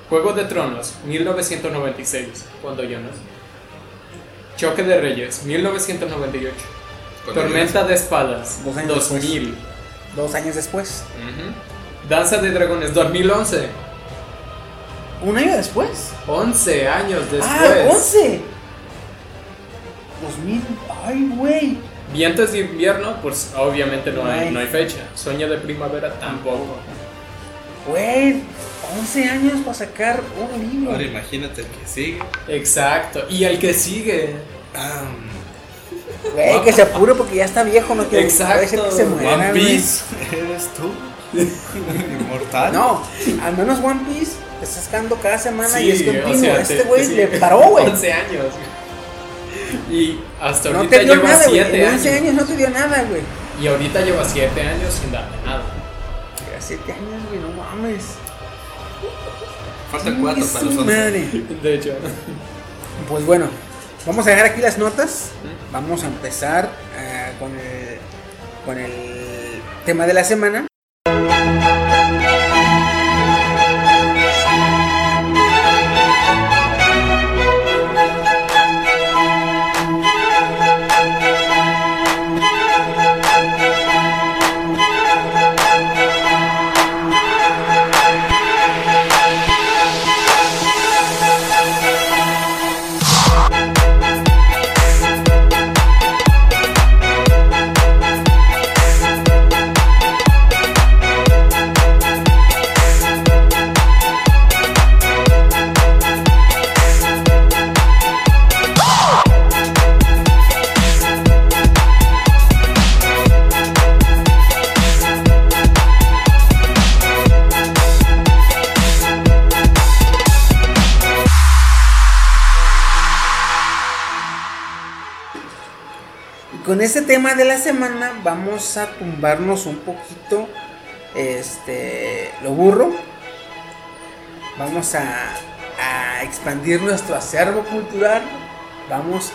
Juego de Tronos, 1996, cuando yo nací. Choque de Reyes, 1998. Cuando Tormenta de Espadas, Dos años 2000. Dos años después. Danza de Dragones, 2011. Un año después. 11 años después. ¡Ah, 11! 2000. ¡Ay, güey! Vientos de invierno, pues obviamente no hay, Ay. no hay fecha. Sueño de primavera tampoco. Güey, 11 años para sacar un libro. Ahora imagínate el que sigue. Exacto. Y el que sigue. Ah, Güey, que se apure porque ya está viejo, no quiere Exacto. que se muera, One. Piece, ¿eres tú? Inmortal. No, al menos One Piece está sacando cada semana y Sí, es o continuo. sea, este te- güey sí. le paró, güey. 11 años. Y hasta No ahorita dio lleva nada, güey. 7 En años. 11 años no te dio nada, güey. Y ahorita lleva 7 años sin darle nada. Lleva 7 años, güey, no mames. Faltan cuatro Chingue para los su 11. madre. De hecho. Pues bueno, vamos a dejar aquí las notas. Vamos a empezar eh, con, el, con el tema de la semana. Y con este tema de la semana vamos a tumbarnos un poquito este lo burro. Vamos a, a expandir nuestro acervo cultural. Vamos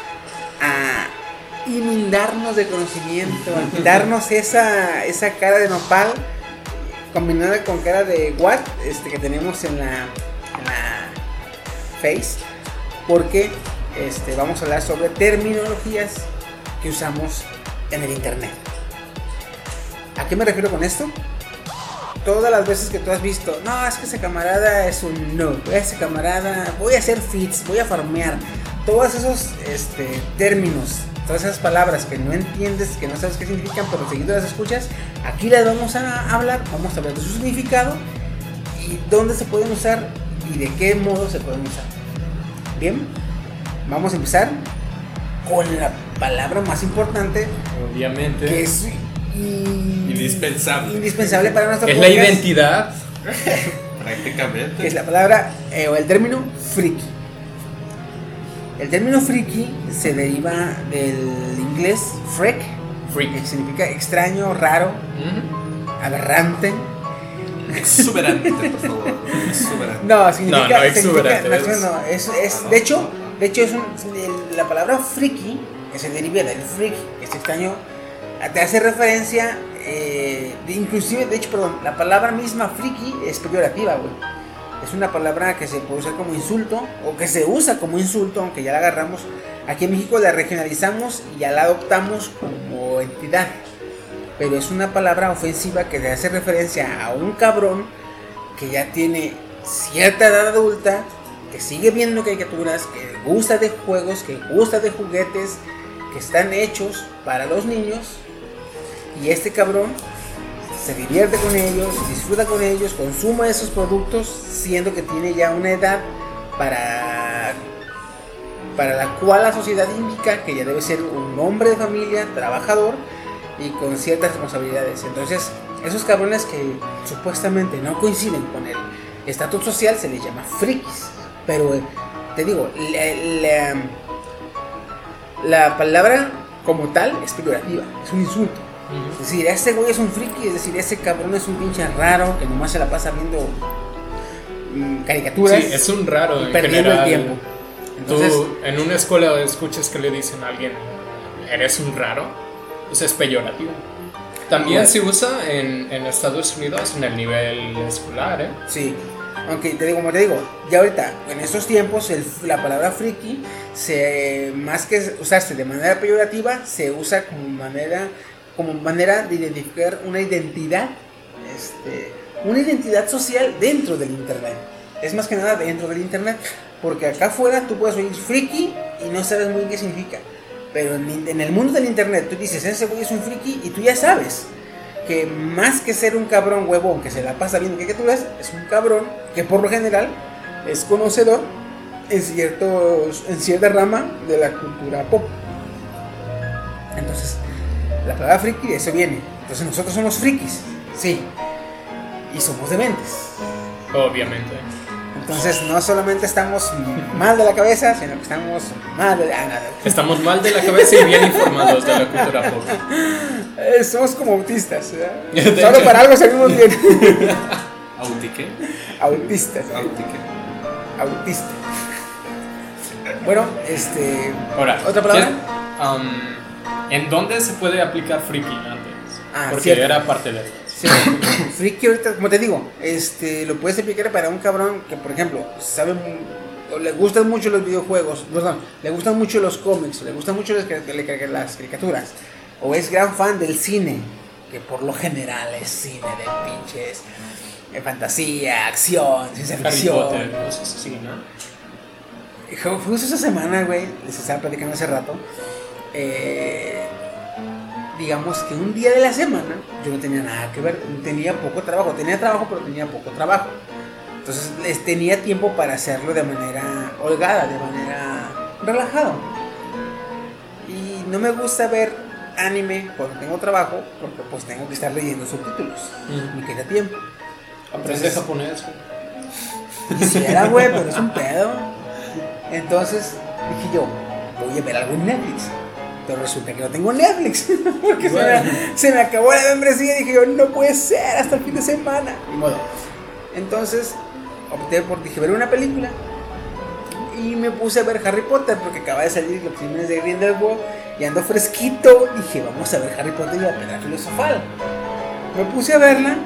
a inundarnos de conocimiento, darnos esa, esa cara de nopal combinada con cara de what este, que tenemos en la, en la face, porque este, vamos a hablar sobre terminologías que usamos en el internet. ¿A qué me refiero con esto? Todas las veces que tú has visto, no, es que ese camarada es un no, ese camarada, voy a hacer fits, voy a farmear, todos esos este, términos, todas esas palabras que no entiendes, que no sabes qué significan, pero seguido las escuchas, aquí las vamos a hablar, vamos a de su significado y dónde se pueden usar y de qué modo se pueden usar. Bien, vamos a empezar con la palabra más importante Obviamente. que es Indispensable. indispensable para nuestro es la identidad. que Prácticamente. es la palabra eh, o el término friki. El término friki se deriva del inglés freak, Freak. que significa extraño, raro, Ujú. aberrante. Exuberante, por favor. Exuberante. No, significa, No, no, exuberante, es- no, es, es- de hecho, de hecho es un, la palabra friki que se deriva del freak, que extraño, te hace referencia, eh, de- inclusive, de hecho, perdón, la palabra misma friki es peyorativa, güey. Es una palabra que se puede usar como insulto o que se usa como insulto, aunque ya la agarramos. Aquí en México la regionalizamos y ya la adoptamos como entidad. Pero es una palabra ofensiva que le hace referencia a un cabrón que ya tiene cierta edad adulta, que sigue viendo caricaturas, que gusta de juegos, que gusta de juguetes, que están hechos para los niños. Y este cabrón se divierte con ellos, disfruta con ellos, consume esos productos, siendo que tiene ya una edad para, para la cual la sociedad indica que ya debe ser un hombre de familia, trabajador y con ciertas responsabilidades. Entonces, esos cabrones que supuestamente no coinciden con el estatus social se les llama frikis. Pero eh, te digo, la, la- la palabra como tal es peyorativa, es un insulto. Es decir, ese güey es un friki, es decir, ese cabrón es un pinche raro que nomás se la pasa viendo mm, caricaturas Sí, es un raro y en perdiendo general. el tiempo. Entonces, Tú en una escuela escuchas que le dicen a alguien, eres un raro, pues es peyorativo. También se usa en, en Estados Unidos en el nivel escolar, ¿eh? Sí, aunque te digo, como te digo, ya ahorita, en estos tiempos, la palabra friki, se, más que usarse de manera peyorativa, se usa como manera, como manera de identificar una identidad, este, una identidad social dentro del internet. Es más que nada dentro del internet, porque acá afuera tú puedes oír friki y no sabes muy bien qué significa. Pero en, en el mundo del internet tú dices, ese güey es un friki y tú ya sabes que más que ser un cabrón huevón que se la pasa viendo caricaturas, es un cabrón que por lo general es conocedor en, ciertos, en cierta rama de la cultura pop. Entonces, la palabra friki de eso viene. Entonces nosotros somos frikis, sí. Y somos dementes. Obviamente. Entonces no solamente estamos mal de la cabeza, sino que estamos mal de ah, nada. Estamos mal de la cabeza y bien informados de la cultura pop. Eh, somos como autistas, ¿verdad? Solo para algo servimos bien. ¿Autique? autistas. Autique. autista. Bueno, este. Ahora, ¿Otra palabra? ¿qué- um, ¿En dónde se puede aplicar friki antes? Ah, Porque cierto. era parte de Sí, friki ahorita, como te digo, este, lo puedes aplicar para un cabrón que, por ejemplo, sabe, o le gustan mucho los videojuegos, perdón, le gustan mucho los cómics, le gustan mucho las, caricaturas, o es gran fan del cine, que por lo general es cine de pinches, de fantasía, acción, ciencia ficción. Esa semana, güey, les estaba platicando hace rato. eh, digamos que un día de la semana yo no tenía nada que ver, tenía poco trabajo, tenía trabajo, pero tenía poco trabajo. Entonces les tenía tiempo para hacerlo de manera holgada, de manera relajada. Y no me gusta ver anime cuando tengo trabajo, porque pues tengo que estar leyendo subtítulos. Ujú. Me queda tiempo. Aprende japonés. güey. Quisiera, güey, pero es un pedo. Entonces dije yo, voy a ver algo en Netflix. Pero resulta que no tengo Netflix. Porque se, me, se me acabó la membresía y dije yo, no puede ser hasta el fin de semana. Ni modo. Entonces opté por, dije, ver una película. y me puse a ver Harry Potter porque acaba de salir los crímenes de Grindelwald y ando fresquito. Dije, vamos a ver Harry Potter y la piedra filosofal. Me puse a verla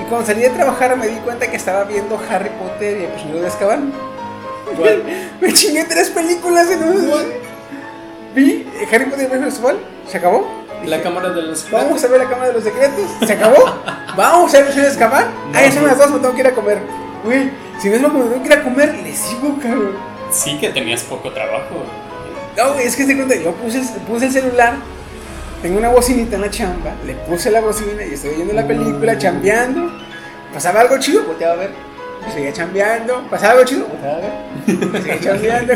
y cuando salí de trabajar me di cuenta que estaba viendo Harry Potter y el prisionero de Azkaban. me chingué tres películas en un... Vi Harry Potter y Azkaban, se acabó. La cámara de los Vamos a ver la cámara de los secretos. ¿Se acabó? Vamos a ver si escapar. Ah, ya son las dos, me tengo que ir a comer. Güey, si no es lo que me tengo que ir a comer, le sigo, cabrón. Sí que tenías poco trabajo. No, güey, es que te cuenta, yo puse, puse el celular, tengo una bocinita en la chamba, le puse la bocina y estoy viendo la película, chambeando. Pasaba algo chido, volteaba a ver. Seguía chambeando. Pasaba algo chido, volteaba a ver. Seguía chambeando.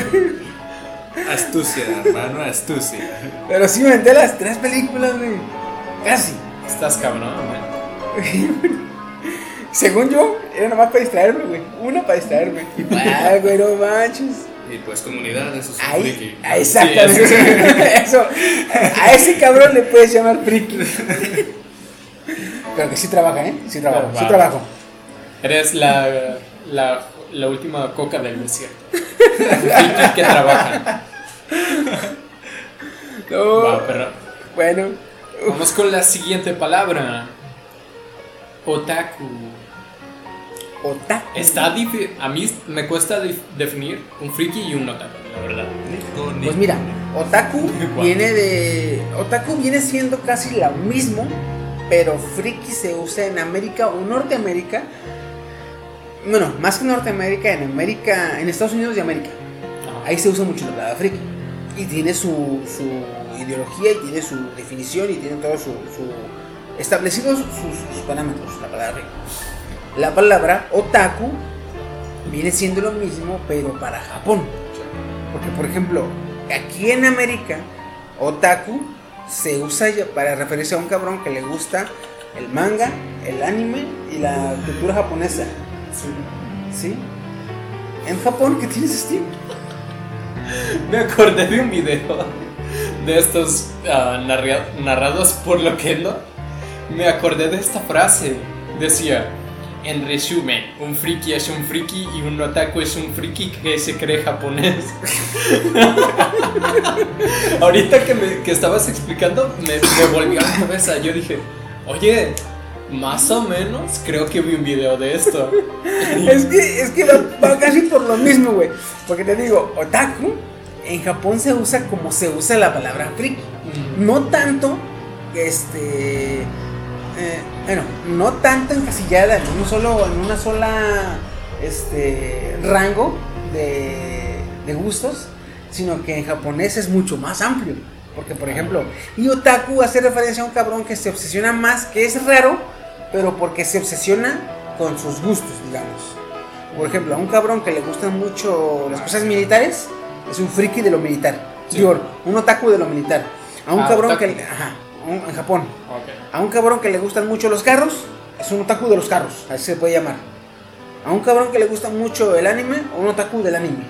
Astucia, hermano, astucia. Pero sí me aventé las tres películas, güey. Casi. Estás cabrón, güey. Según yo, era nomás para distraerme, güey. Uno para distraerme. Y pa, güey, no manches. Y pues comunidad, eso es Ahí, friki. exactamente. Eso. A ese cabrón le puedes llamar friki. Pero que sí trabaja, ¿eh? Sí trabajo. Sí Wow. trabajo. Eres la, la, la última coca del desierto. Friki que trabaja. No. Va, perro. Bueno. Vamos con la siguiente palabra. Otaku. Otaku. Está a mí me cuesta definir un friki y un otaku, la verdad. Pues mira, otaku viene de. Otaku viene siendo casi lo mismo, pero friki se usa en América o Norteamérica. Bueno, más que Norteamérica, en América, en Estados Unidos y América. Ahí se usa mucho la palabra friki. Y tiene su, su ideología y tiene su definición y tiene todo su. su establecidos sus, sus parámetros, la palabra. La palabra otaku viene siendo lo mismo, pero para Japón. Porque, por ejemplo, aquí en América, otaku se usa ya para referirse a un cabrón que le gusta el manga, el anime y la cultura japonesa. ¿Sí? En Japón, ¿qué tienes, Steve? Me acordé de un video de estos ah, narra- narrados por Loquendo. Me acordé de esta frase. Decía, en resumen, un friki es un friki y un otaku es un friki que se cree japonés. Ahorita que, me, que estabas explicando, me, me volvió a la cabeza. Yo dije, oye, más o menos creo que vi un video de esto. Es que, es que va, va casi por lo mismo, güey. Porque te digo, otaku en Japón se usa como se usa la palabra friki. No tanto, este. eh, bueno, no tanto encasillada en un solo, en una sola este rango de, de gustos, sino que en japonés es mucho más amplio. Porque, por ejemplo, y otaku hace referencia a un cabrón que se obsesiona más, que es raro, pero porque se obsesiona con sus gustos, digamos. Por ejemplo, a un cabrón que le gustan mucho las cosas militares, es un friki de lo militar. Sí. Digo, un otaku de lo militar. A un Ah, cabrón otaku. que... Ajá, un- en Japón. A un cabrón que le gustan mucho los carros, es un otaku de los carros, así se puede llamar. A un cabrón que le gusta mucho el anime, o un otaku del anime.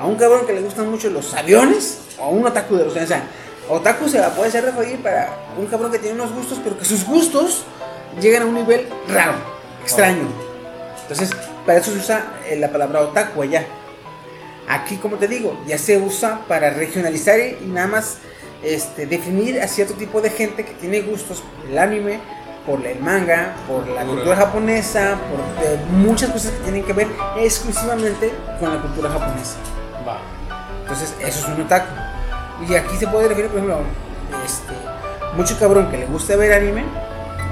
A un cabrón que le gustan mucho los aviones, o un otaku de los aviones. O sea, otaku se puede ser referir para un cabrón que tiene unos gustos, pero que sus gustos llegan a un nivel raro, extraño. Entonces, para eso se usa eh, la palabra otaku allá. Aquí, como te digo, ya se usa para regionalizar y nada más este, definir a cierto tipo de gente que tiene gustos por el anime, por el manga, por la Cultura. japonesa, por eh, muchas cosas que tienen que ver exclusivamente con la cultura japonesa. Va. Entonces, eso es un otaku. Y aquí se puede referir, por ejemplo, a este, mucho cabrón que le gusta ver anime.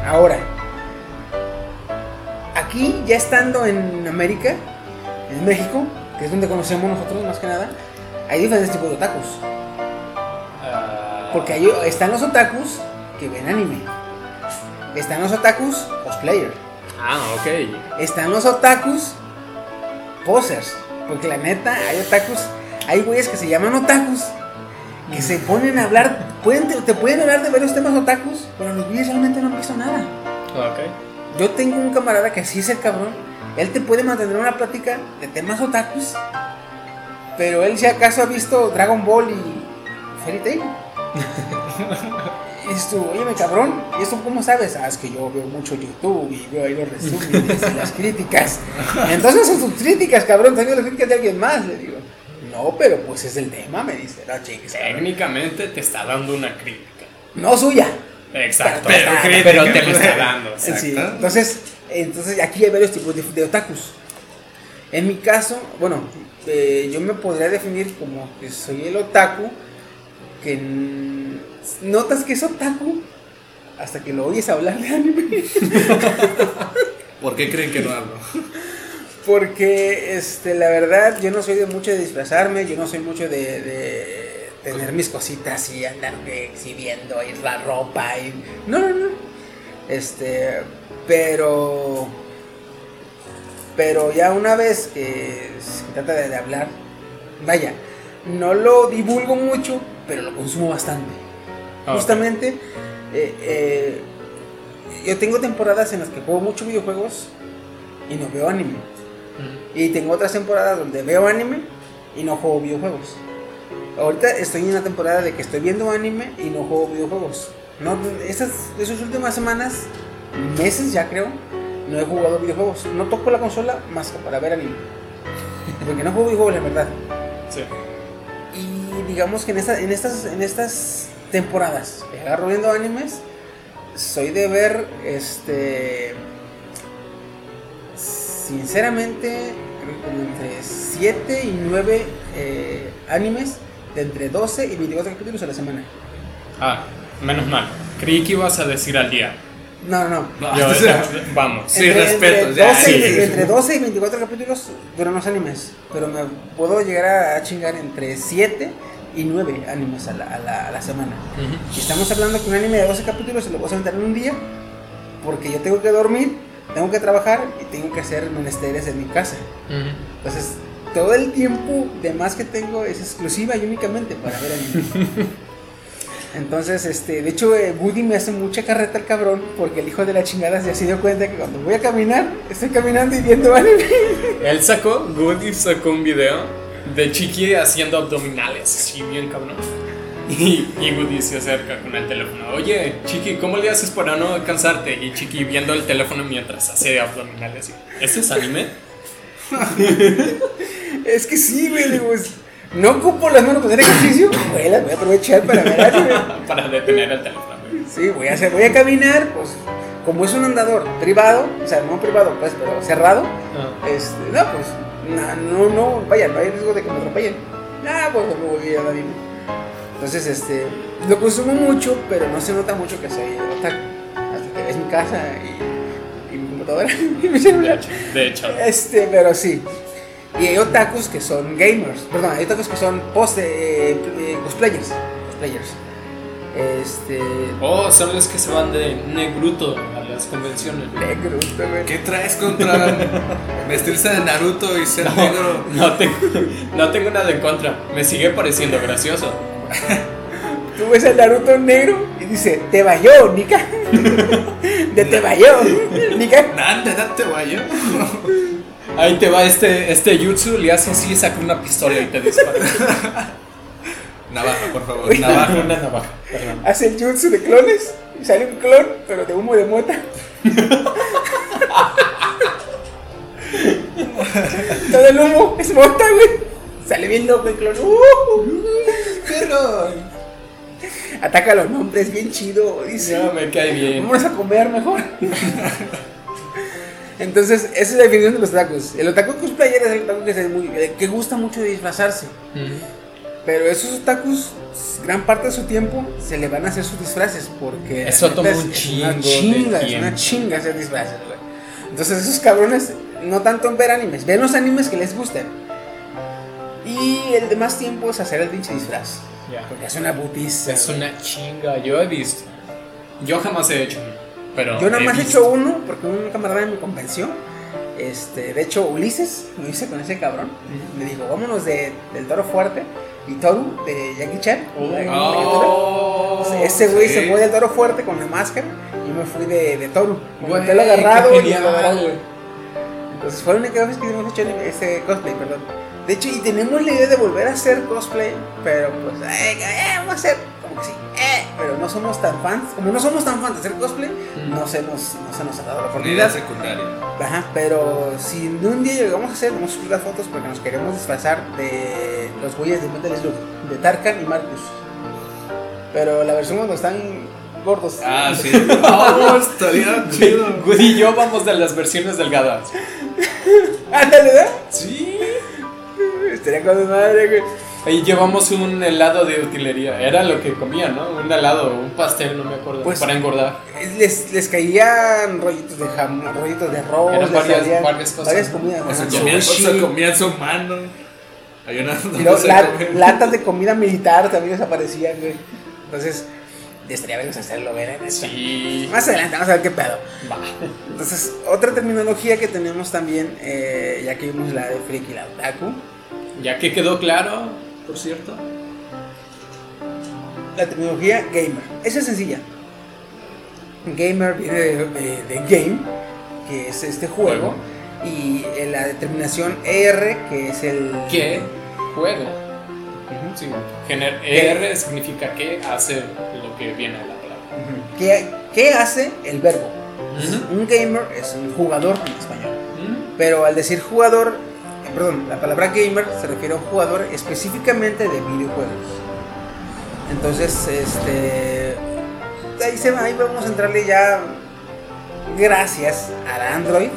Ahora, aquí ya estando en América, en México, que es donde conocemos nosotros más que nada, hay diferentes tipos de otakus. Porque ahí están los otakus que ven anime. Están los otakus cosplayer. Ah, ok. Están los otakus posers. Porque la neta, hay otakus, hay güeyes que se llaman otakus. Que se ponen a hablar, pueden, te pueden hablar de varios temas otakus, pero los güeyes realmente no han visto nada. Ok. Yo tengo un camarada que así es el cabrón. Él te puede mantener una plática de temas otakus, pero él si acaso ha visto Dragon Ball y Fairy Tail. Y dices tú, oye, cabrón, ¿y eso cómo sabes? Ah, es que yo veo mucho YouTube y veo ahí los resúmenes y las críticas. Entonces son tus críticas, cabrón, también las críticas de alguien más. Le digo, no, pero pues es el tema, me dice. No, chingues. Técnicamente te está dando una crítica. No suya. Exacto. Pero Pero, pero te lo está dando. Sí, entonces, entonces aquí hay varios tipos de, de otakus. En mi caso, bueno, eh, yo me podría definir como que soy el otaku que notas que es otaku hasta que lo oyes hablar de anime. ¿Por qué creen que no hablo? Porque, este, la verdad, yo no soy de mucho de disfrazarme, yo no soy mucho de, de tener mis cositas y andar exhibiendo y la ropa y... No, no, no. Este, pero... Pero ya una vez que se trata de, de hablar, vaya, no lo divulgo mucho, pero lo consumo bastante. Ah. Justamente, eh, eh, yo tengo temporadas en las que juego mucho videojuegos y no veo anime. Y tengo otras temporadas donde veo anime y no juego videojuegos. Ahorita estoy en una temporada de que estoy viendo anime y no juego videojuegos. No, esas, esas últimas semanas, meses ya creo, no he jugado videojuegos. No toco la consola más que para ver anime. Porque no juego videojuegos, la verdad. Sí. Y digamos que en, esta- en, estas, en estas temporadas que agarro viendo animes, soy de ver, este, sinceramente, creo que como entre 7 y 9 eh, animes de entre 12 y 24 capítulos a la semana. Ah, menos mal. Creí que ibas a decir al día. No, no. No, Yo, o sea, vamos. Sí, respeto, Entre ya, 12, y- sí. entre 12 y 24 capítulos duran los animes. Pero me puedo llegar a, chingar entre 7 y 9 animes a la, a la- a la semana. Ujú. Y estamos hablando que un anime de 12 capítulos se lo voy a aventar en un día. Porque yo tengo que dormir, tengo que trabajar y tengo que hacer menesteres en mi casa. Ujú. Entonces, todo el tiempo de más que tengo es exclusiva y únicamente para ver anime. Entonces, este, de hecho, eh, Woody me hace mucha carreta el cabrón porque el hijo de la chingada se ha dio cuenta que cuando voy a caminar, estoy caminando y viendo anime. Él sacó, Goody sacó un video de Chiqui haciendo abdominales, así bien cabrón. Y, y Woody se acerca con el teléfono. Oye, Chiqui, ¿cómo le haces para no cansarte? Y Chiqui viendo el teléfono mientras hace abdominales. y, ¿Este es anime? Es que sí, güey, no ocupo las manos para hacer ejercicio, güey, las voy a aprovechar para ver anime. para detener el teléfono. Sí, voy a, hacer, voy a caminar, pues, como es un andador privado, o sea, no privado, pues, pero cerrado, Ah. este, no, pues, no, no, vaya, no hay riesgo de que me atropellen. Ah, pues, me voy a dar bien. Entonces, este, lo consumo mucho, pero no se nota mucho que soy otaku. Hasta que ves mi casa y, y mi computadora y mi De celular. hecho, de hecho. Este, pero sí. Y hay otakus que son gamers, perdón, hay otakus que son post, eh, cosplayers. Cosplayers. Este. Oh, son los que se van de negruto a las convenciones. Negro, güey. ¿Qué traes contra vestirse de Naruto y ser negro? No tengo, no tengo nada en contra. Me sigue pareciendo gracioso. Tú ves al Naruto negro y dice, te vayó, Nika. De te vayó, Nika. Nada, date guayo. Ahí te va este, este jutsu, le hace así, saca una pistola y te dispara. Navaja, por favor, navaja. una navaja, perdón. Hace el jutsu de clones y sale un clon, pero de humo de mota. Todo el humo es mota, güey. Sale bien loco el clon. ¡Uh! Perro. Ataca a los nombres bien chido, dice. No, me cae bien. Vámonos a comer mejor. Entonces, esa es la definición de los tacos. El otaku cosplayer es el otaku que, se muy- que gusta mucho de disfrazarse. Pero esos otakus, gran parte de su tiempo se le van a hacer sus disfraces porque Eso toma un es chingo una de chinga, es una chinga hacer disfraces, güey. Entonces esos cabrones no tanto en ver animes, ven los animes que les gustan. Y el demás tiempo es hacer el pinche disfraz. Ya. Porque es una butiza. Es una chinga, yo he visto. Yo jamás he hecho pero. Yo nada más he hecho uno porque un camarada me convenció. Este, de hecho, Ulises lo hice con ese cabrón. Me dijo, vámonos de, del toro fuerte y Toru de Jackie Chan. Oh, Ese güey sí. se fue del toro fuerte con la máscara y me fui de, de Toru. Güey, agarrado y genial. agarrado, güey. Entonces fue la única vez que hemos hecho ese cosplay, perdón. De hecho, y tenemos la idea de volver a hacer cosplay, pero pues, ay, ay, vamos a hacer como que sí. Eh, pero no somos tan fans. Como no somos tan fans de hacer cosplay, Mm. no, se nos, no se nos ha dado la Unidad oportunidad. secundaria. Ajá, pero si un día llegamos a hacer, vamos a subir las fotos porque nos queremos disfrazar de los güeyes de Metal Slug, de Tarkan y Marcus. Pero la versión cuando están gordos. Ah, sí. Oh, estaría chido. Woody y yo vamos de las versiones delgadas. Ándale, ¿verdad? Sí. Estaría con mi madre, güey. Ahí llevamos un helado de utilería. Era lo que comía, ¿no? Un helado, un pastel, no me acuerdo. Pues- para engordar. Les, les caían rollitos de jamón, rollitos de arroz, Eran varias- salían varias cosas, varias ¿no? comidas. O se ajá, comían, se comían su mano. Hay una. la- come- latas de comida militar también desaparecían, güey. Entonces, estaría bien hacerlo, ver en. Sí. Más adelante vamos a ver qué pedo. Va. Entonces, otra terminología que tenemos también, eh, ya que vimos la de freak y la otaku, Ya que quedó claro, por cierto. la terminología gamer. Esa es sencilla. Gamer viene de, de- de game, que es este juego, y eh, la determinación ER, que es el... ¿Qué? Juego. Ujú. Sí. Gener ER significa que hace lo que viene de la palabra. Ujú. ¿Qué, qué hace el verbo? Un gamer es un jugador en español. Pero al decir jugador, perdón, la palabra gamer se refiere a un jugador específicamente de videojuegos. Entonces, este. Ahí, se vamos a entrarle ya. Gracias al Android,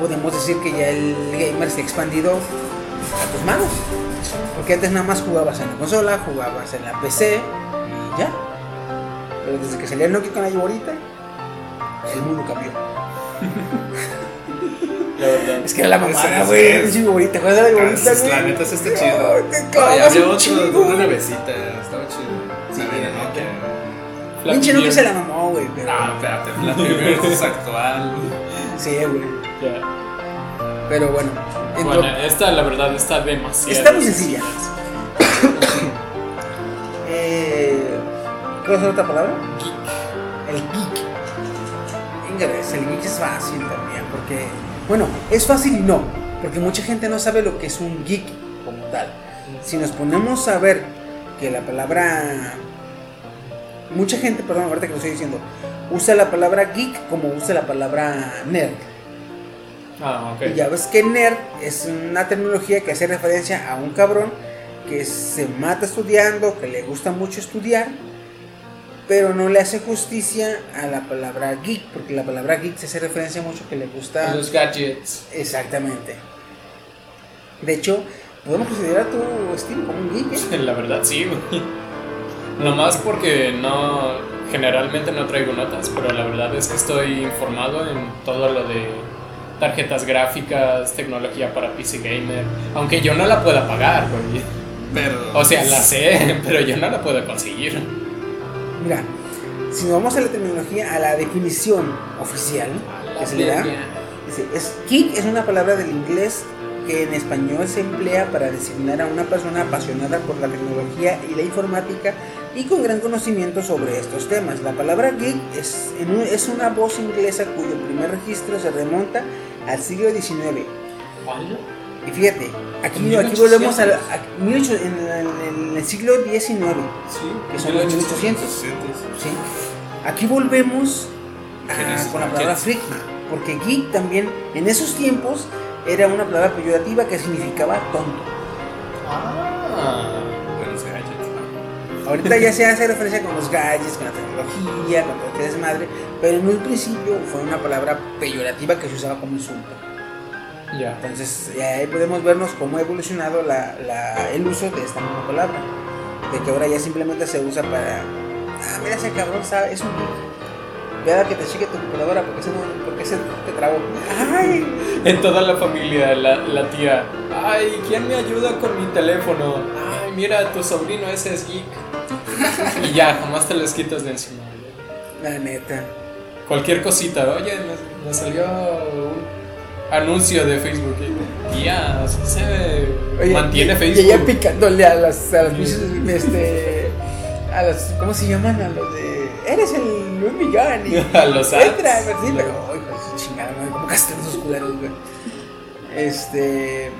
podemos decir que ya el gamer se ha expandido a tus manos. Porque antes nada más jugabas en la consola, jugabas en la PC y ya. Pero desde que salió el Nokia con la Iborita, el mundo cambió. La verdad. Es que era la mamada, güey. ese- Pinche ¿cuál era la güey? La neta, sí está chido. te había otro de una güey. navecita. Estaba chido. Sí. Nokia. Flappy Pinche Nokia se la mamó, güey. Pero... Ah, espérate. Flappy es actual. Sí, güey. Ya. Pero bueno. en Bueno, esta la verdad está demasiado. Está muy sencilla. eh, ¿Puedo hacer otra palabra? El geek. Venga, ves, el geek es fácil también. Porque, bueno, es fácil y no. Porque mucha gente no sabe lo que es un geek como tal. Si nos ponemos a ver que la palabra. Mucha gente, perdón, ahorita que lo estoy diciendo, usa la palabra geek como usa la palabra nerd. Ah, ok. Y ya ves que nerd es una terminología que hace referencia a un cabrón que se mata estudiando, que le gusta mucho estudiar, pero no le hace justicia a la palabra geek, porque la palabra geek se hace referencia mucho que le gusta... Los gadgets. Exactamente. De hecho, podemos considerar tu estilo como un geek, ¿eh? La verdad, sí, güey. Nomás porque no. Generalmente no traigo notas, pero la verdad es que estoy informado en todo lo de tarjetas gráficas, tecnología para PC Gamer. Aunque yo no la pueda pagar, güey. Pero. O sea, la sé, pero yo no la puedo conseguir. Mira, si nos vamos a la terminología, a la definición oficial que se le da, dice, es, geek es una palabra del inglés que en español se emplea para designar a una persona apasionada por la tecnología y la informática y con gran conocimiento sobre estos temas. La palabra geek es, es una voz inglesa cuyo primer registro se remonta al siglo XIX. Y fíjate, aquí, volvemos a, 1800. a 18 en, el- en el siglo XIX. Sí, Que son los 1800. ¿sí? Aquí volvemos a- con la palabra friki, porque geek también en esos tiempos era una palabra peyorativa que significaba tonto. Ah. Buenos gadgets. Ahorita ya se hace referencia con los gadgets, con la tecnología, con todo este desmadre, pero en un principio fue una palabra peyorativa que se usaba como insulto. Ya. Entonces ahí podemos vernos cómo ha evolucionado la- la- el uso de esta misma palabra, de que ahora ya simplemente se usa para, ah, mira ese cabrón, sabe, es un geek. Vea que te cheque tu computadora porque ese, no, porque ese te trabó. Ay, En toda la familia, la, la tía. Ay, ¿quién me ayuda con mi teléfono? Ay, mira, tu sobrino ese es geek. Y ya, jamás te les quitas de encima. la neta. Cualquier cosita, oye, me, me salió un anuncio de Facebook. Y, Tía, así se Oye, mantiene y- Facebook. Y ella picándole a las, a las este, a las, ¿cómo se llaman? A los de, eres el Luis Millán y A los ads. entra, sí, pero, de su chingada, madre, ¿cómo gastan esos culeros, güey? Este,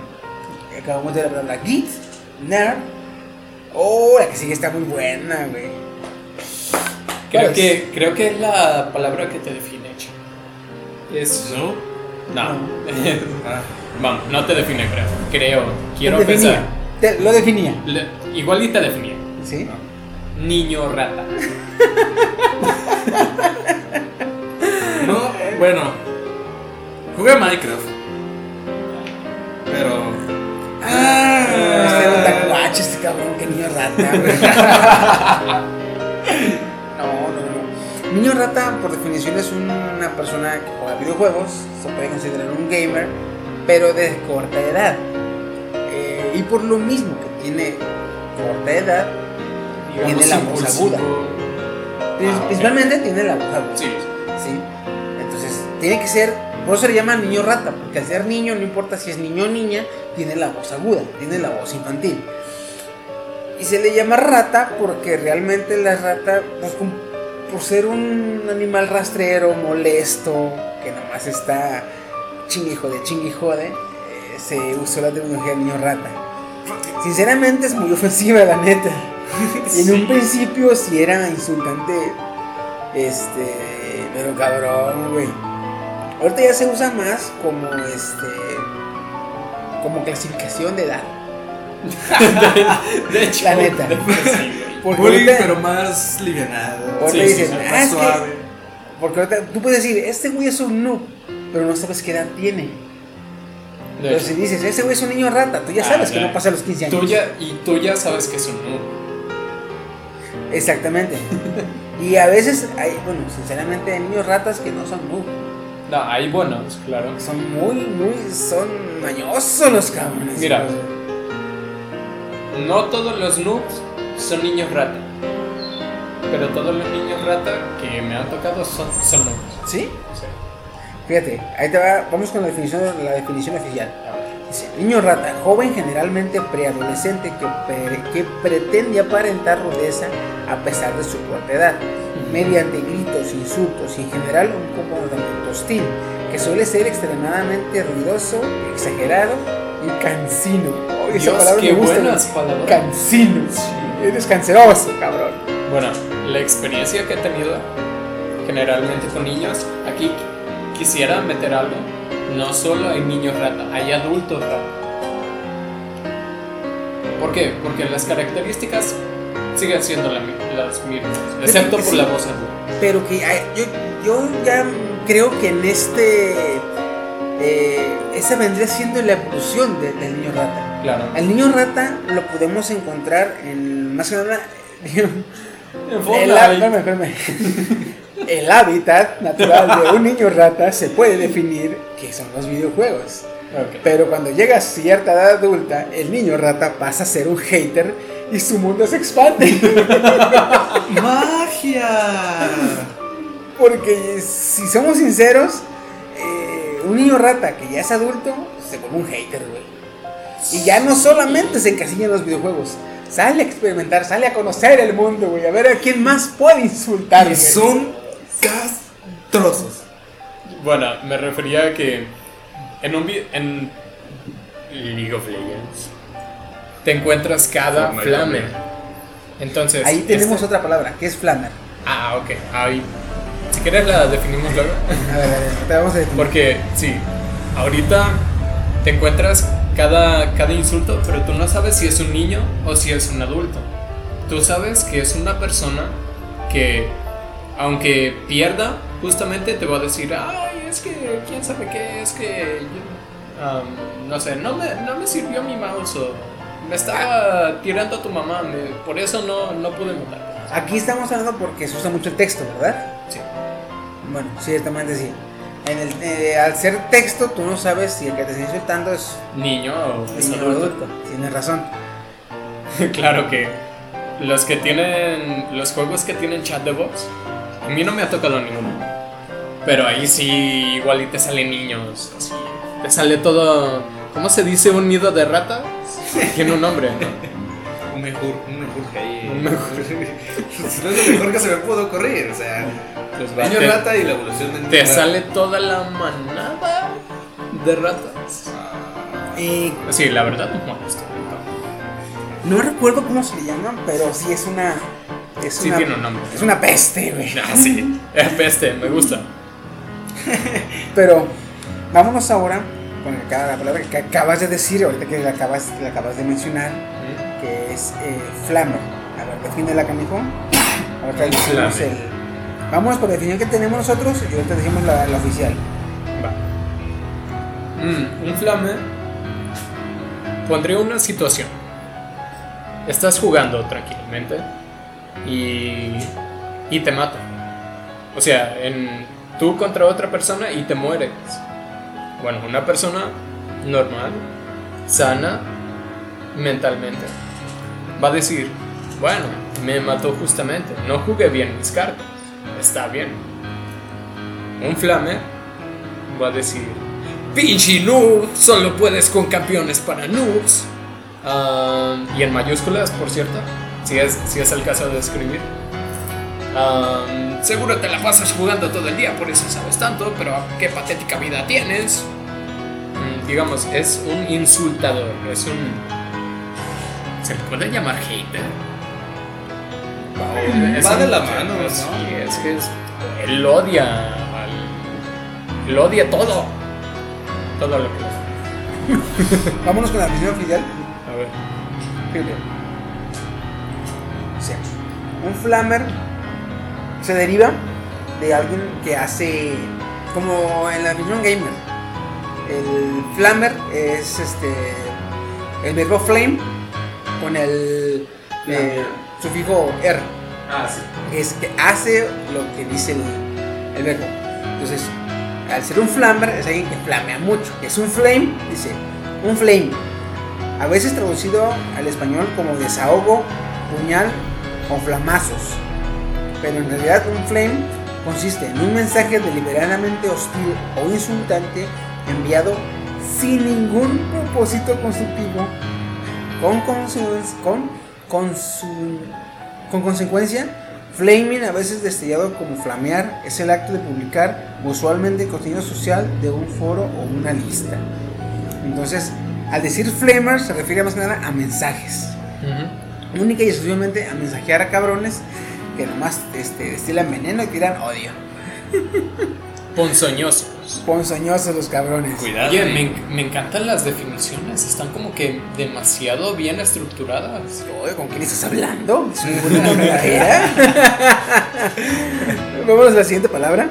acabamos de hablar la Git, Nerd, oh, la que sigue está muy buena, güey. Creo ¿Cuál que, creo que es la palabra que te define, chico. Es. ¿No? No. Ah, Vamos, no te define, creo. Creo. Quiero Te definía, pensar. te- lo definía. Le- igual y te definía. ¿Sí? Niño rata. no, bueno. Jugué Minecraft. Pero. Este era un Ah, tacuache, este cabrón, que niño rata, güey. Niño rata, por definición, es una persona que juega videojuegos, se puede considerar un gamer, pero de corta edad. Eh, y por lo mismo que tiene corta edad, Digamos, Tiene la voz aguda. Ah, principalmente tiene la voz aguda. Sí. ¿sí? Entonces, tiene que ser, por eso se le llama niño rata, porque al ser niño, no importa si es niño o niña, tiene la voz aguda, tiene la voz infantil. Y se le llama rata porque realmente la rata, pues, por ser un animal rastrero, molesto, que nomás está chinguijo de chinguijode, eh, se usó la terminología niño rata. Sinceramente es muy ofensiva, la neta. En un principio sí era insultante. Este. Pero cabrón, güey. Ahorita ya se usa más como este. Como clasificación de edad. De hecho, La neta. Porque bullying, ahorita, pero más livianado. ahorita Sí, dicen, sí, "Ah, más es que-" suave. Porque ahorita tú puedes decir, este güey es un noob, pero no sabes qué edad tiene. De Pero hecho. si dices, ese güey es un niño rata, tú ya Ah, sabes que no pasa a los 15 años. Tú ya, y tú ya sabes que es un noob. Exactamente. y a veces hay, bueno, sinceramente hay niños ratas que no son noob. No, hay buenos, claro. Son muy, muy, son mañosos los cabrones. Mira. No todos los noobs son niños rata. Pero todos los niños rata que me han tocado son, son noobs. ¿Sí? Sí. Fíjate, ahí te va, vamos con la definición, la definición oficial. Dice, niño rata, joven generalmente preadolescente que, pre- que pretende aparentar rudeza a pesar de su corta edad, mediante gritos, insultos y en general un comportamiento hostil, que suele ser extremadamente ruidoso, exagerado y cansino. Oh, esa Dios, palabra qué me gusta, buenas palabras. Cansino. Eres canceroso, cabrón. Bueno, la experiencia que he tenido generalmente con niños, aquí quisiera meter algo. No solo hay niños rata, hay adultos rata. ¿Por qué? Porque las características siguen siendo la las mismas, excepto por sí. la voz. Pero que ay, yo, yo ya creo que en este. eh, esa vendría siendo la evolución de- del niño rata. Claro. Al niño rata lo podemos encontrar en. Más que nada. El, Fortnite. há- espérame, espérame. El hábitat natural de un niño rata se puede definir que son los videojuegos. Pero cuando llega a cierta edad adulta, el niño rata pasa a ser un hater y su mundo se expande. ¡Magia! Porque si somos sinceros, eh, un niño rata que ya es adulto se vuelve un hater, güey. Y ya no solamente se encasilla en los videojuegos, sale a experimentar, sale a conocer el mundo, güey, a ver a quién más puede insultar. Y son castrosos. Bueno, me refería a que en un en League of Legends te encuentras cada Fortnite flamer. Entonces, Ahí tenemos este- otra palabra, que es flamer. Ah, ok. Ahí. Si quieres la definimos luego. A ver, a ver, te vamos a definir. Porque sí, ahorita te encuentras cada, cada insulto, pero tú no sabes si es un niño o si es un adulto. Tú sabes que es una persona que, aunque pierda, justamente te va a decir, ay, es que, quién sabe qué, es que, am, no sé, no me, no me sirvió mi mouse o me estaba tirando a tu mamá, me- por eso no, no pude matar. Aquí estamos hablando porque se usa mucho el texto, ¿verdad? Sí. Bueno, ciertamente sí. En el, eh, al ser texto, tú no sabes si el que te está insultando es Niño o es niño adulto. adulto. Tienes razón. claro que los que tienen los juegos que tienen chat de voz a mí no me ha tocado ninguno pero ahí sí igual y te salen niños así te sale todo ¿cómo se dice un nido de rata? tiene un nombre ¿no? Un mejor, un mejor ahí. Un mejor. no es lo mejor que se me pudo ocurrir. O sea, Pues va, niño te, rata y la evolución del niño te rata. sale toda la manada de ratas Eh, sí la verdad no me gusta no recuerdo cómo se le llaman, pero sí es una. Es Sí una, tiene un nombre. Es una peste, güey. Ah, sí. Es peste, me gusta. Pero vámonos ahora con la, la palabra que acabas de decir, ahorita que la acabas, la acabas de mencionar, que es eh. A ver, defínela, canijo. Ahorita Flammer. el. Vamos por la definición que tenemos nosotros y ahorita decimos la, la oficial. Va. Mm, un flame. Pondré una situación. Estás jugando tranquilamente y, y te mata. O sea, en, tú contra otra persona y te mueres. Bueno, una persona normal, sana, mentalmente, va a decir, bueno, me mató justamente, no jugué bien mis cartas, está bien. Un flame va a decir, pinche noob, solo puedes con campeones para noobs. Y en mayúsculas, por cierto, si es, si el caso de escribir. Seguro te la pasas jugando todo el día, por eso sabes tanto, pero qué patética vida tienes. Mm, digamos, es un insultador, es un... ¿Se puede llamar hater? Es Va de la mano, ¿no? Sí, es que es, él odia al- él odia todo. Todo lo que Vámonos con la definición oficial. A ver. Fíjate. Sí. Un flammer se deriva de alguien que hace como en la definición gamer. El flammer es este el verbo flame con el eh, sufijo er, Ah, sí. es que hace lo que dice el, el verbo. Entonces, al ser un flammer es alguien que flamea mucho. Es un flame, dice, un flame. A veces traducido al español como desahogo, puñal o flamazos. Pero en realidad un flame consiste en un mensaje deliberadamente hostil o insultante enviado sin ningún propósito constructivo, con, consecuencia- con, consu- con consecuencia, flaming, a veces destellado como flamear, es el acto de publicar usualmente contenido social de un foro o una lista. Entonces, al decir flamer se refiere más que nada a mensajes. Única y exclusivamente a mensajear a cabrones que nomás este, destilan veneno y tiran odio. Ponzoñosos. Ponzoñosos los cabrones. Cuidado. Oye, me, en- me encantan las definiciones, están como que demasiado bien estructuradas. Oye, ¿con quién estás hablando? Vamos a la siguiente palabra.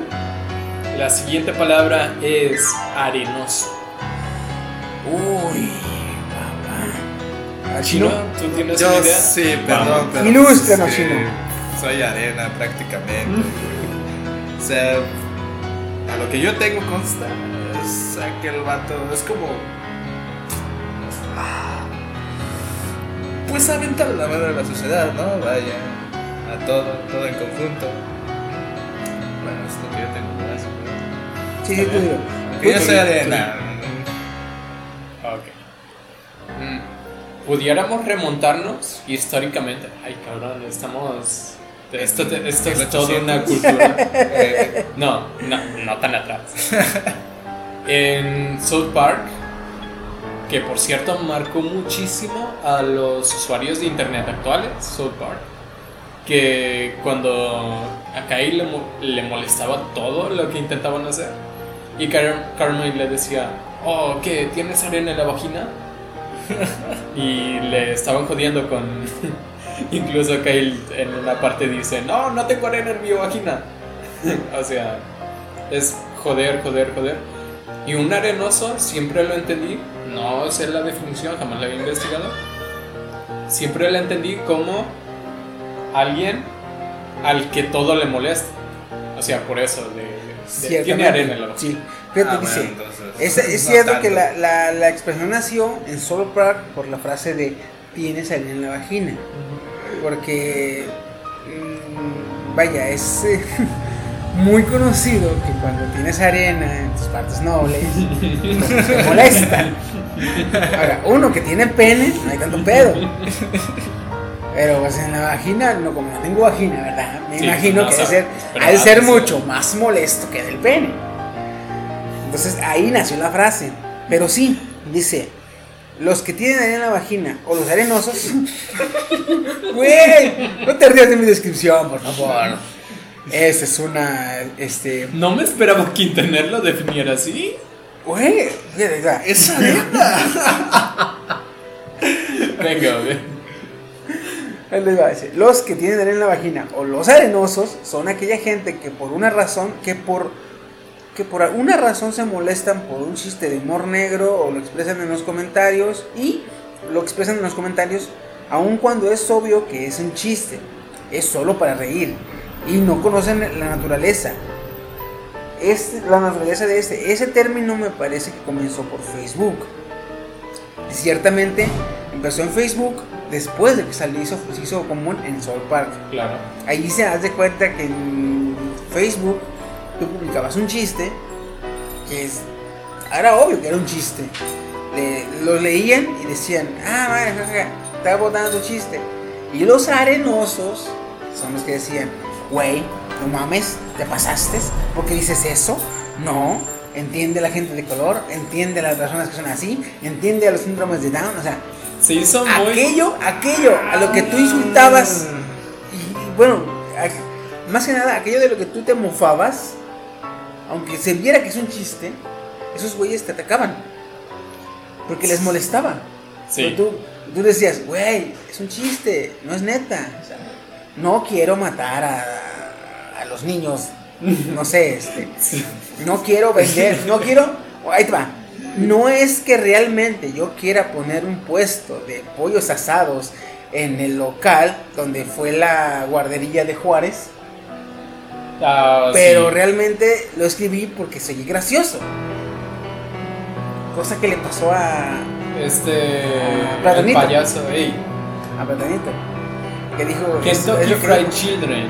La siguiente palabra es arenoso. Uy, papá. Chino, ¿tú tienes Yo una idea? sí, perdón. Pero Ilústranos, es que Chino. Soy arena prácticamente. O sea, a lo que yo tengo consta es aquel vato, es como. ah, Pues aventar la madre de la sociedad, ¿no? Vaya, a todo, todo en conjunto. Bueno, es lo que yo tengo. ¿no? Sí, sí, tú dilo. Que yo soy arena. Ok. Mm, Pudiéramos remontarnos históricamente. Ay, cabrón, estamos. Esto, te- esto es toda una cultura. Eh, No, no, no tan atrás. En South Park, que por cierto marcó muchísimo a los usuarios de internet actuales, South Park, que cuando a Kyle le, mo- le molestaba todo lo que intentaban hacer, y Car Carmen le decía, oh, ¿qué? ¿Tienes arena en la vagina? y le estaban jodiendo con... Incluso Kyle en una parte dice, no, no tengo arena en mi vagina. o sea, es joder, joder, joder. Y un arenoso siempre lo entendí, no sé la definición, jamás la había investigado. Siempre lo entendí como alguien al que todo le molesta. O sea, por eso de, de- tiene arena en la. Sí. Fíjate, Ah, dice. bueno, entonces, es, es no cierto tanto. que la, la, la expresión nació en South Park por la frase de tienes arena en la vagina. Porque, mm, vaya, es eh, muy conocido que cuando tienes arena en tus partes nobles, pues, te molesta. Ahora, uno que tiene pene, no hay tanto pedo. Pero pues en la vagina, no como no tengo vagina, ¿verdad? Me Sí, imagino no, que o debe ser, ha de ser. mucho más molesto que del pene. Entonces ahí nació la frase. Pero sí, dice, los que tienen arena en la vagina o los arenosos. Güey, no te rías de mi descripción, por favor. Esa es una. Este. No me esperaba que Quintaner lo definiera así. Güey, Es arena. Venga, güey. Él les va a decir, los que tienen arena en la vagina o los arenosos son aquella gente que por una razón, que por que por alguna razón se molestan por un chiste de humor negro o lo expresan en los comentarios y lo expresan en los comentarios aun cuando es obvio que es un chiste, es solo para reír y no conocen la naturaleza. Es la naturaleza de este. Ese término me parece que comenzó por Facebook. Ciertamente empezó en Facebook después de que hizo- se hizo común en South Park. Claro. Ahí se de cuenta que en Facebook tú publicabas un chiste que es, era obvio que era un chiste. Le- lo leían y decían, ah, madre, está botando tu chiste. Y los arenosos son los que decían, güey, no mames, te pasaste, ¿por qué dices eso? No, entiende a la gente de color, entiende a las personas que son así, entiende a los síndromes de Down, o sea, Se hizo muy. aquello, aquello, a lo que tú insultabas, y, y bueno, a- más que nada, aquello de lo que tú te mofabas, aunque se viera que es un chiste, esos güeyes te atacaban, porque les molestaba. Sí. Pero tú, tú decías, güey, es un chiste, no es neta. o sea, no quiero matar a, a los niños, no sé, este, no quiero vender, no quiero, ahí te va. No es que realmente yo quiera poner un puesto de pollos asados en el local donde fue la guardería de Juárez, Ah, pero sí. realmente lo escribí porque soy gracioso. Cosa que le pasó a, Este. Ah, el Platanito. payaso, ey. a Platanito. Que dijo... Kentucky Fried dijo. Children.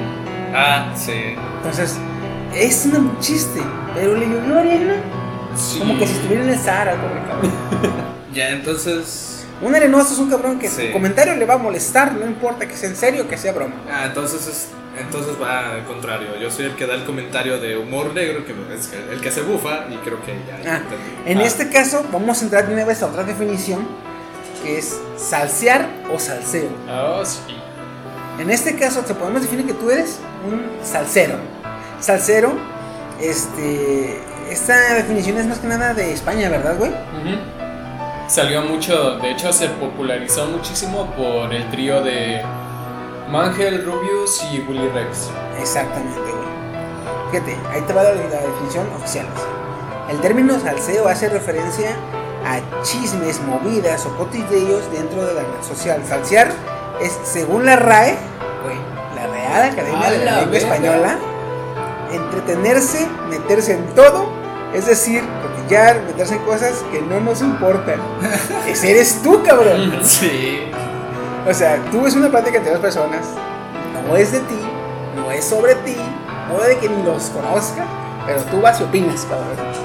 Ah, sí. Entonces, es un chiste, pero le llovió arena. Sí. Como que si estuviera en el Sahara, pobre cabrón. Ya, entonces. Un arenoso es un cabrón que Sí. su comentario le va a molestar, no importa que sea en serio o que sea broma. Ah, entonces es. Entonces va al contrario. Yo soy el que da el comentario de humor negro, que es el que se bufa, y creo que ya. ya Ah, entendí. en Ah. este caso, vamos a entrar de una vez a otra definición, que es salsear o salseo. Oh, sí. En este caso, te podemos definir que tú eres un salsero. Salsero, este. Esta definición es más que nada de España, ¿verdad, güey? Salió mucho, de hecho se popularizó muchísimo por el trío de Mangel, Rubius y Willy Rex. Exactamente, güey. Fíjate, ahí te va la, la definición oficial. El término salseo hace referencia a chismes, movidas o cotillos dentro de la red social. Salsear es, según la RAE, güey, la Real Academia de la, la Lengua. Española, entretenerse, meterse en todo, es decir, cotillar, meterse en cosas que no nos importan. Ese eres tú, cabrón. Sí. O sea, tú ves una plática entre dos personas, no es de ti, no es sobre ti, puede que ni los conozca, pero tú vas y opinas, cabrón.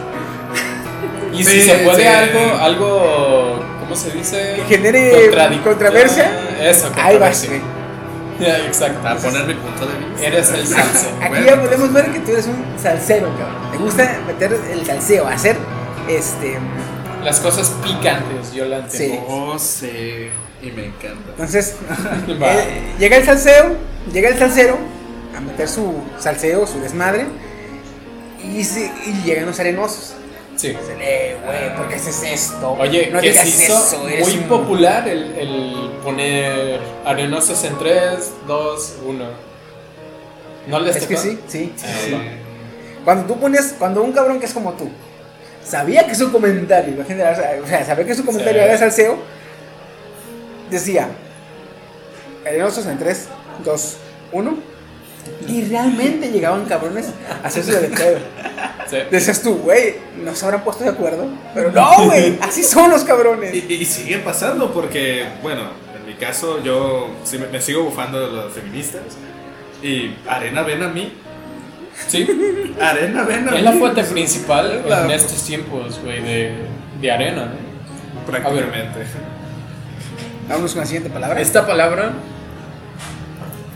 Y Sí, si se puede sí. algo, algo, ¿cómo se dice? Que genere controversia, Eso, Ahí vas, controversia. güey. Ya, exacto. A poner mi punto de vista. Eres el salseo. Aquí Bueno, ya podemos ver que tú eres un salsero, cabrón. Te gusta meter el salseo, hacer este. Las cosas picantes, yo la Sí. Oh, sí. Y me encanta. Entonces, Va. eh, llega el salseo, llega el salsero a meter su salseo, su desmadre, y, se- y llegan los arenosos. Sí. Eh, güey, ¿por qué haces esto? Oye, no que digas se hizo eso, eres muy un- popular el, el poner arenosos en 3, 2, 1. ¿No les Es que sí, sí, sí, Ah, sí. Cuando tú pones, cuando un cabrón que es como tú, sabía que su comentario generar, o sea, sabía que su comentario Sí. era salseo, decía, arenosos en 3, 2, 1, y realmente llegaban cabrones a hacerse de pedo. Sí. Decías tú, güey, no se habrán puesto de acuerdo, pero no, güey, así son los cabrones. Y, y sigue pasando porque, bueno, en mi caso yo sí me, me sigo bufando de los feministas. Y Arena ven a mí. Sí. Arena ven a mí. Es la fuente principal La- en estos tiempos, güey, de, de arena. ¿no? Prácticamente. Vámonos con la siguiente palabra. Esta palabra,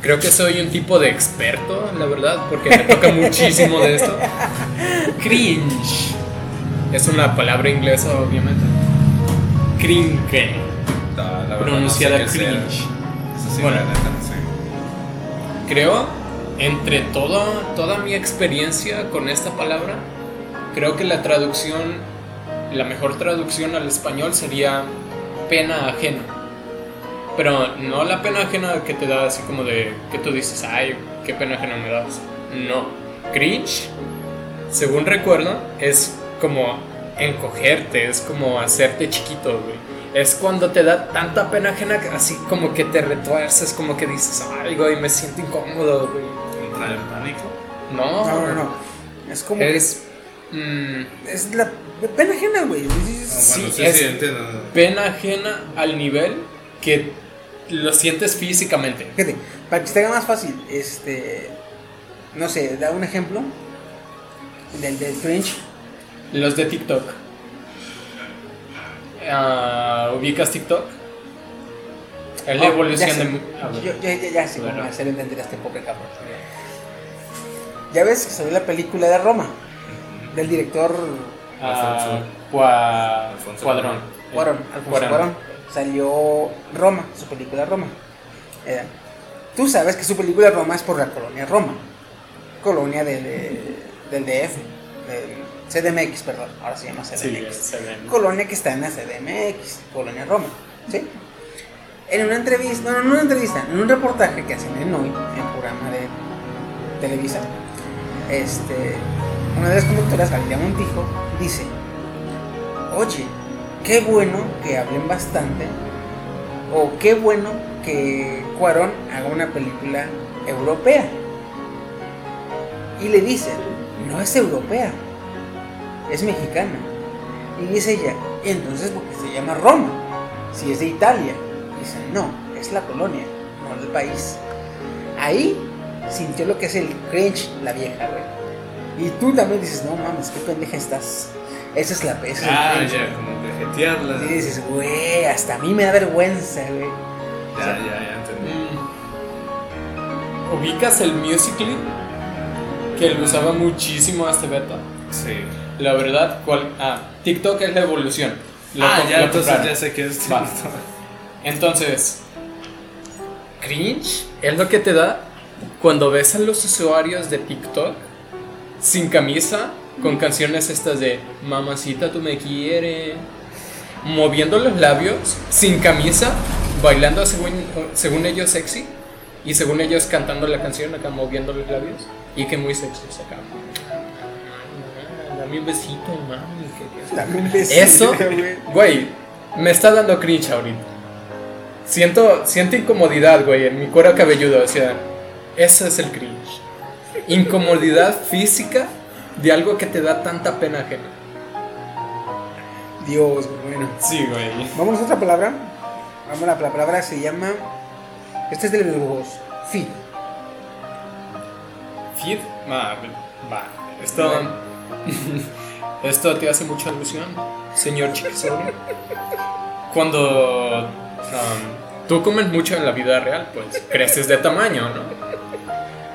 creo que soy un tipo de experto, la verdad, porque me toca muchísimo de esto. Cringe. Es una palabra inglesa, obviamente. cringe. No, Pronunciada no sé sea. cringe. Bueno. la neta, no sé. Creo, entre todo, toda mi experiencia con esta palabra, creo que la traducción, la mejor traducción al español sería pena ajena. Pero no la pena ajena que te da así como de que tú dices, ay, qué pena ajena me das. No. Cringe, según recuerdo, es como encogerte, es como hacerte chiquito, güey. Es cuando te da tanta pena ajena así como que te retuerces, como que dices, ay, güey, me siento incómodo, güey. ¿Entrar en pánico? No, No, no, no. Es como. Es. mm, Es la pena ajena, güey. Ah, Es- bueno, Sí, sí, es- sí, entiendo. pena ajena al nivel que lo sientes físicamente. Fíjate, para que se te haga más fácil, este. No sé, da un ejemplo del, del cringe. Los de TikTok. Ah, ¿Ubicas TikTok? Es la Oh, evolución ya sé. de. ah, bueno. Yo, ya, ya, ya sé cómo hacer entender a este pobre cabrón. Ya ves que salió la película de Roma, del director Ah, Alfonso. Cua- Alfonso Cuadrón. Cuarón, Alfonso Cuarón. Cuarón. Salió Roma, su película Roma. Eh, tú sabes que su película Roma es por la colonia Roma, colonia de- de- del DF, del CDMX, perdón, ahora se llama Sí, CDMX. se ven. colonia que está en la CDMX, Colonia Roma, ¿sí? En una entrevista, no, no en una entrevista, en un reportaje que hacen en hoy, en programa de Televisa, este, una de las conductoras, Galilea Montijo, dice, oye, qué bueno que hablen bastante, o qué bueno que Cuarón haga una película europea. Y le dicen, no es europea, es mexicana. Y dice ella, entonces ¿por qué se llama Roma? Si es de Italia. Dice, no, es la colonia, no el país. Ahí sintió lo que es el cringe la vieja, güey. Y tú también dices, no mames, qué pendeja estás. Esa es la esa es el Ah, cringe. ya, como de jetearla. Y dices, güey, hasta a mí me da vergüenza, güey. Ya, ya, ya entendí. Mm. ¿Ubicas el Musical.ly? Que lo usaba muchísimo hasta beta. Sí. La verdad, ¿cuál? Ah, TikTok es la evolución. Lo ah, ya, entonces compraron. ya sé que es. Va. Entonces, cringe es lo que te da cuando ves a los usuarios de TikTok sin camisa, con canciones estas de Mamacita, tú me quieres, moviendo los labios, sin camisa, bailando según, según ellos sexy, y según ellos cantando la canción acá moviendo los labios, y que muy sexy acá. Dame un besito, mami. que- Dame un besito, eso, güey. güey, me está dando cringe ahorita. Siento, siento incomodidad, güey, en mi cuero cabelludo. O sea, ese es el cringe. Incomodidad física de algo que te da tanta pena ajena. Dios, bueno. Sí, güey. Vamos a otra palabra. Vamos a la, la palabra se llama. Este es del videojuegos. Feed. Feed, va, va. Esto, esto te hace mucha alusión, señor Chiquisori. Cuando um, tú comes mucho en la vida real, pues creces de tamaño, ¿no?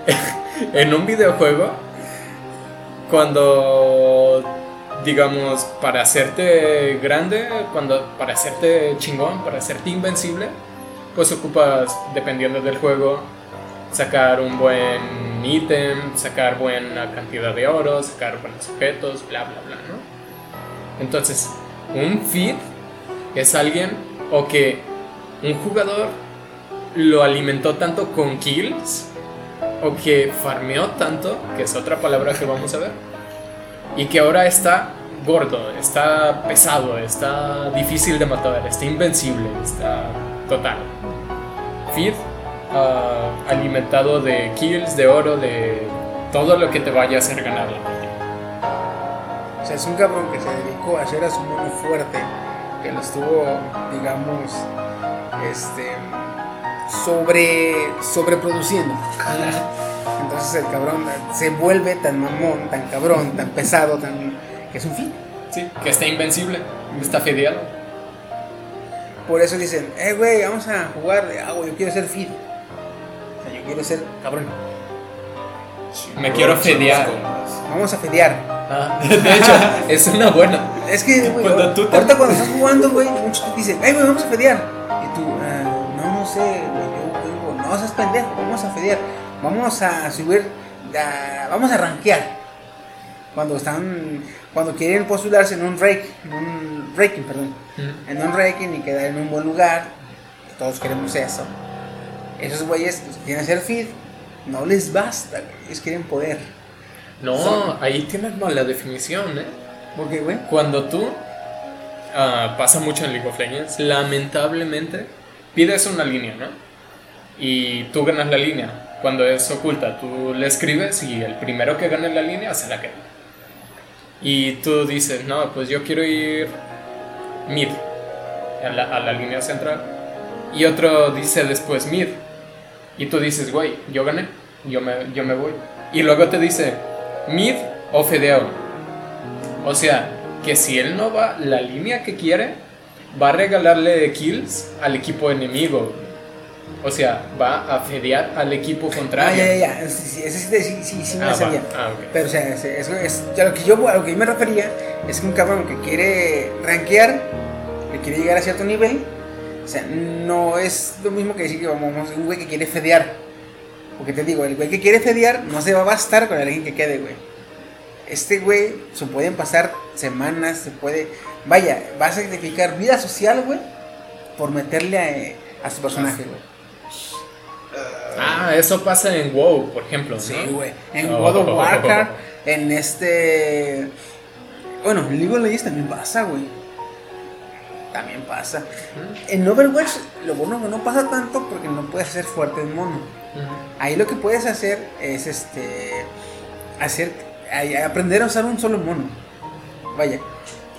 en un videojuego, cuando, digamos, para hacerte grande, cuando, para hacerte chingón, para hacerte invencible, pues ocupas, dependiendo del juego, sacar un buen ítem, sacar buena cantidad de oro, sacar buenos objetos, bla, bla, bla, ¿no? Entonces, un feed es alguien o que un jugador lo alimentó tanto con kills o que farmeó tanto, que es otra palabra que vamos a ver, y que ahora está gordo, está pesado, está difícil de matar, está invencible, está total. Feed ah, alimentado de kills, de oro, de todo lo que te vaya a hacer ganar la. O sea, es un cabrón que se dedicó a hacer a su mono fuerte. Que lo estuvo, digamos, este. Sobre. sobreproduciendo. Entonces el cabrón se vuelve tan mamón, tan cabrón, tan pesado, tan. que es un fin. Sí, que está invencible, está fedeado. Por eso dicen, eh, güey, vamos a jugar. Ah, güey, yo quiero ser. O sea, yo quiero ser cabrón. Me quiero fedear. Vamos a fedear. Ah, de hecho, es una buena. Es que, güey, Cuando tú te- ahorita cuando estás jugando, güey, muchos te dicen, ay, güey, vamos a fedear. Y tú, "Ah, no, no sé, no seas pendejo, vamos a fedear. Vamos a subir, a- vamos a rankear. Cuando están, cuando quieren postularse en un rake, en un ranking, perdón, Mm. en un ranking y quedar en un buen lugar, todos queremos eso. Esos güeyes que quieren hacer feed, no les basta, ellos quieren poder. No, ahí tienes mal la definición, ¿eh? ¿Por qué, güey? Cuando tú, ah, pasa mucho en League of Legends, lamentablemente pides una línea, ¿no? Y tú ganas la línea. Cuando es oculta, tú le escribes y el primero que gane la línea se la queda. Y tú dices, no, pues yo quiero ir mid, a la, a la línea central. Y otro dice después mid. Y tú dices, güey, yo gané, yo me, yo me voy. Y luego te dice, mid o fedeo. O sea, que si él no va la línea que quiere, va a regalarle kills al equipo enemigo. O sea, va a fedear al equipo Ah, contrario. ya, ya, ya. Sí, sí, ese sí, sí, sí, sí me Ah, sabía. Ah, ok. Pero, o sea, es, es- es- a, lo que yo, a lo que yo me refería es que un cabrón que quiere rankear, que quiere llegar a cierto nivel, o sea, no es lo mismo que decir que vamos, un güey que quiere fedear. Porque te digo, el güey que quiere fedear no se va a bastar con alguien que quede, güey. Este güey, se pueden pasar semanas, se puede. Vaya, va a sacrificar vida social, güey, por meterle a, a su personaje, güey. Ah, eso pasa en WoW, por ejemplo. Sí, güey. En Oh. God of Warcraft, en este. Bueno, en League of Legends también pasa, güey. También pasa. En Overwatch, lo bueno que no pasa tanto porque no puedes hacer fuerte el mono. Ahí lo que puedes hacer es este. Hacer. aprender a usar un solo mono. Vaya.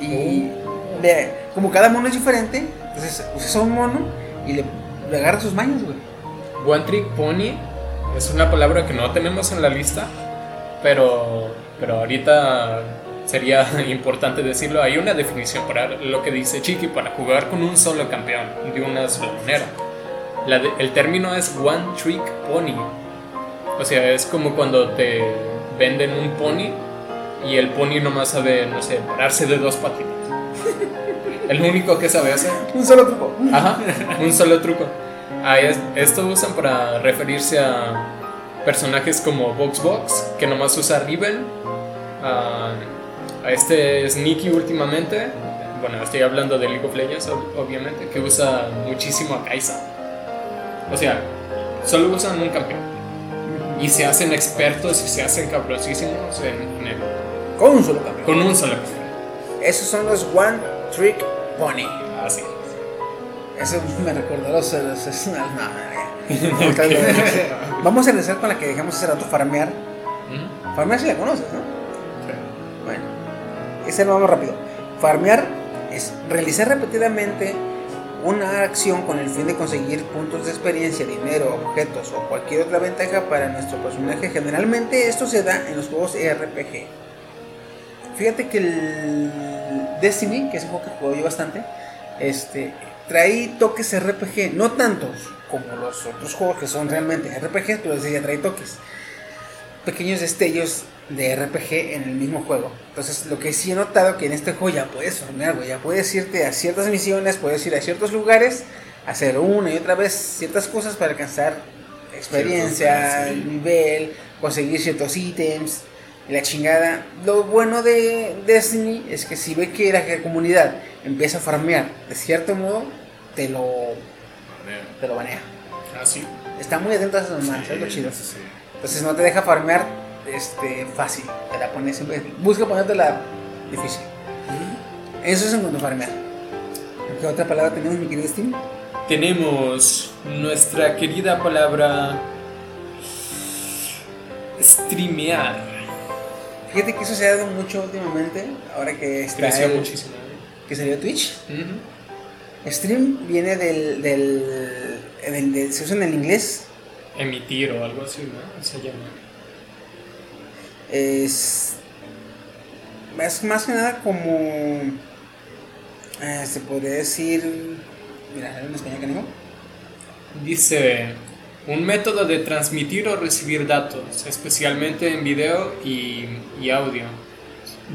Y. Oh. ve, como cada mono es diferente, entonces usas a un mono y le, le agarras sus mañas, güey. One Trick Pony es una palabra que no tenemos en la lista, pero, pero ahorita sería importante decirlo. Hay una definición para lo que dice Chiqui, para jugar con un solo campeón de una sola manera. La de- el término es One Trick Pony. O sea, es como cuando te venden un pony y el pony nomás sabe, no sé, pararse de dos patitas. El único que sabe hacer. Un solo truco. Ajá, un solo truco. Ah, es- esto usan para referirse a personajes como Voxbox, que nomás usa Riven. A, a este Sneaky últimamente. Bueno, estoy hablando de League of Legends, ob- obviamente, que usa muchísimo a Kaisa. O sea, solo usan un campeón. Y se hacen expertos y se hacen cabrosísimos en, en el- Con un solo campeón. con un solo campeón. Esos son los One Trick Pony. Así. Eso me recordó los. los- es una- no. Vamos a empezar con la que dejamos hace rato, farmear. Farmear si la conoces, ¿no? Bueno, ese lo vamos rápido. Farmear es realizar repetidamente una acción con el fin de conseguir puntos de experiencia, dinero, objetos o cualquier otra ventaja para nuestro personaje. Generalmente esto se da en los juegos RPG. Fíjate que el Destiny, que es un juego que juego yo bastante, este, trae toques RPG, no tantos como los otros juegos que son realmente RPGs, pero ese ya trae toques pequeños destellos de RPG en el mismo juego. Entonces, lo que sí he notado que en este juego ya puedes farmear, güey. Ya puedes irte a ciertas misiones, puedes ir a ciertos lugares, hacer una y otra vez ciertas cosas para alcanzar experiencia, sí. nivel, conseguir ciertos ítems la chingada. Lo bueno de Destiny es que si ve que la comunidad empieza a farmear de cierto modo, te lo, te lo banea. Así. Está muy atento a esas mamadas, es lo chido. Sí, sí. Entonces no te deja farmear este, fácil. Te la pones siempre. Busca ponértela difícil. Eso es en cuanto a farmear. ¿Qué otra palabra tenemos, mi querido Steam? Tenemos nuestra querida palabra streamear. Fíjate que eso se ha dado mucho últimamente. Ahora que está. El- muchísimo. Que salió Twitch. Stream viene del. del, del- del- se usa en el inglés. Emitir o algo así, ¿no? Se llama. Es. Es más que nada como. eh, se podría decir. Mira, en español que no. Dice, un método de transmitir o recibir datos, especialmente en video y, y audio.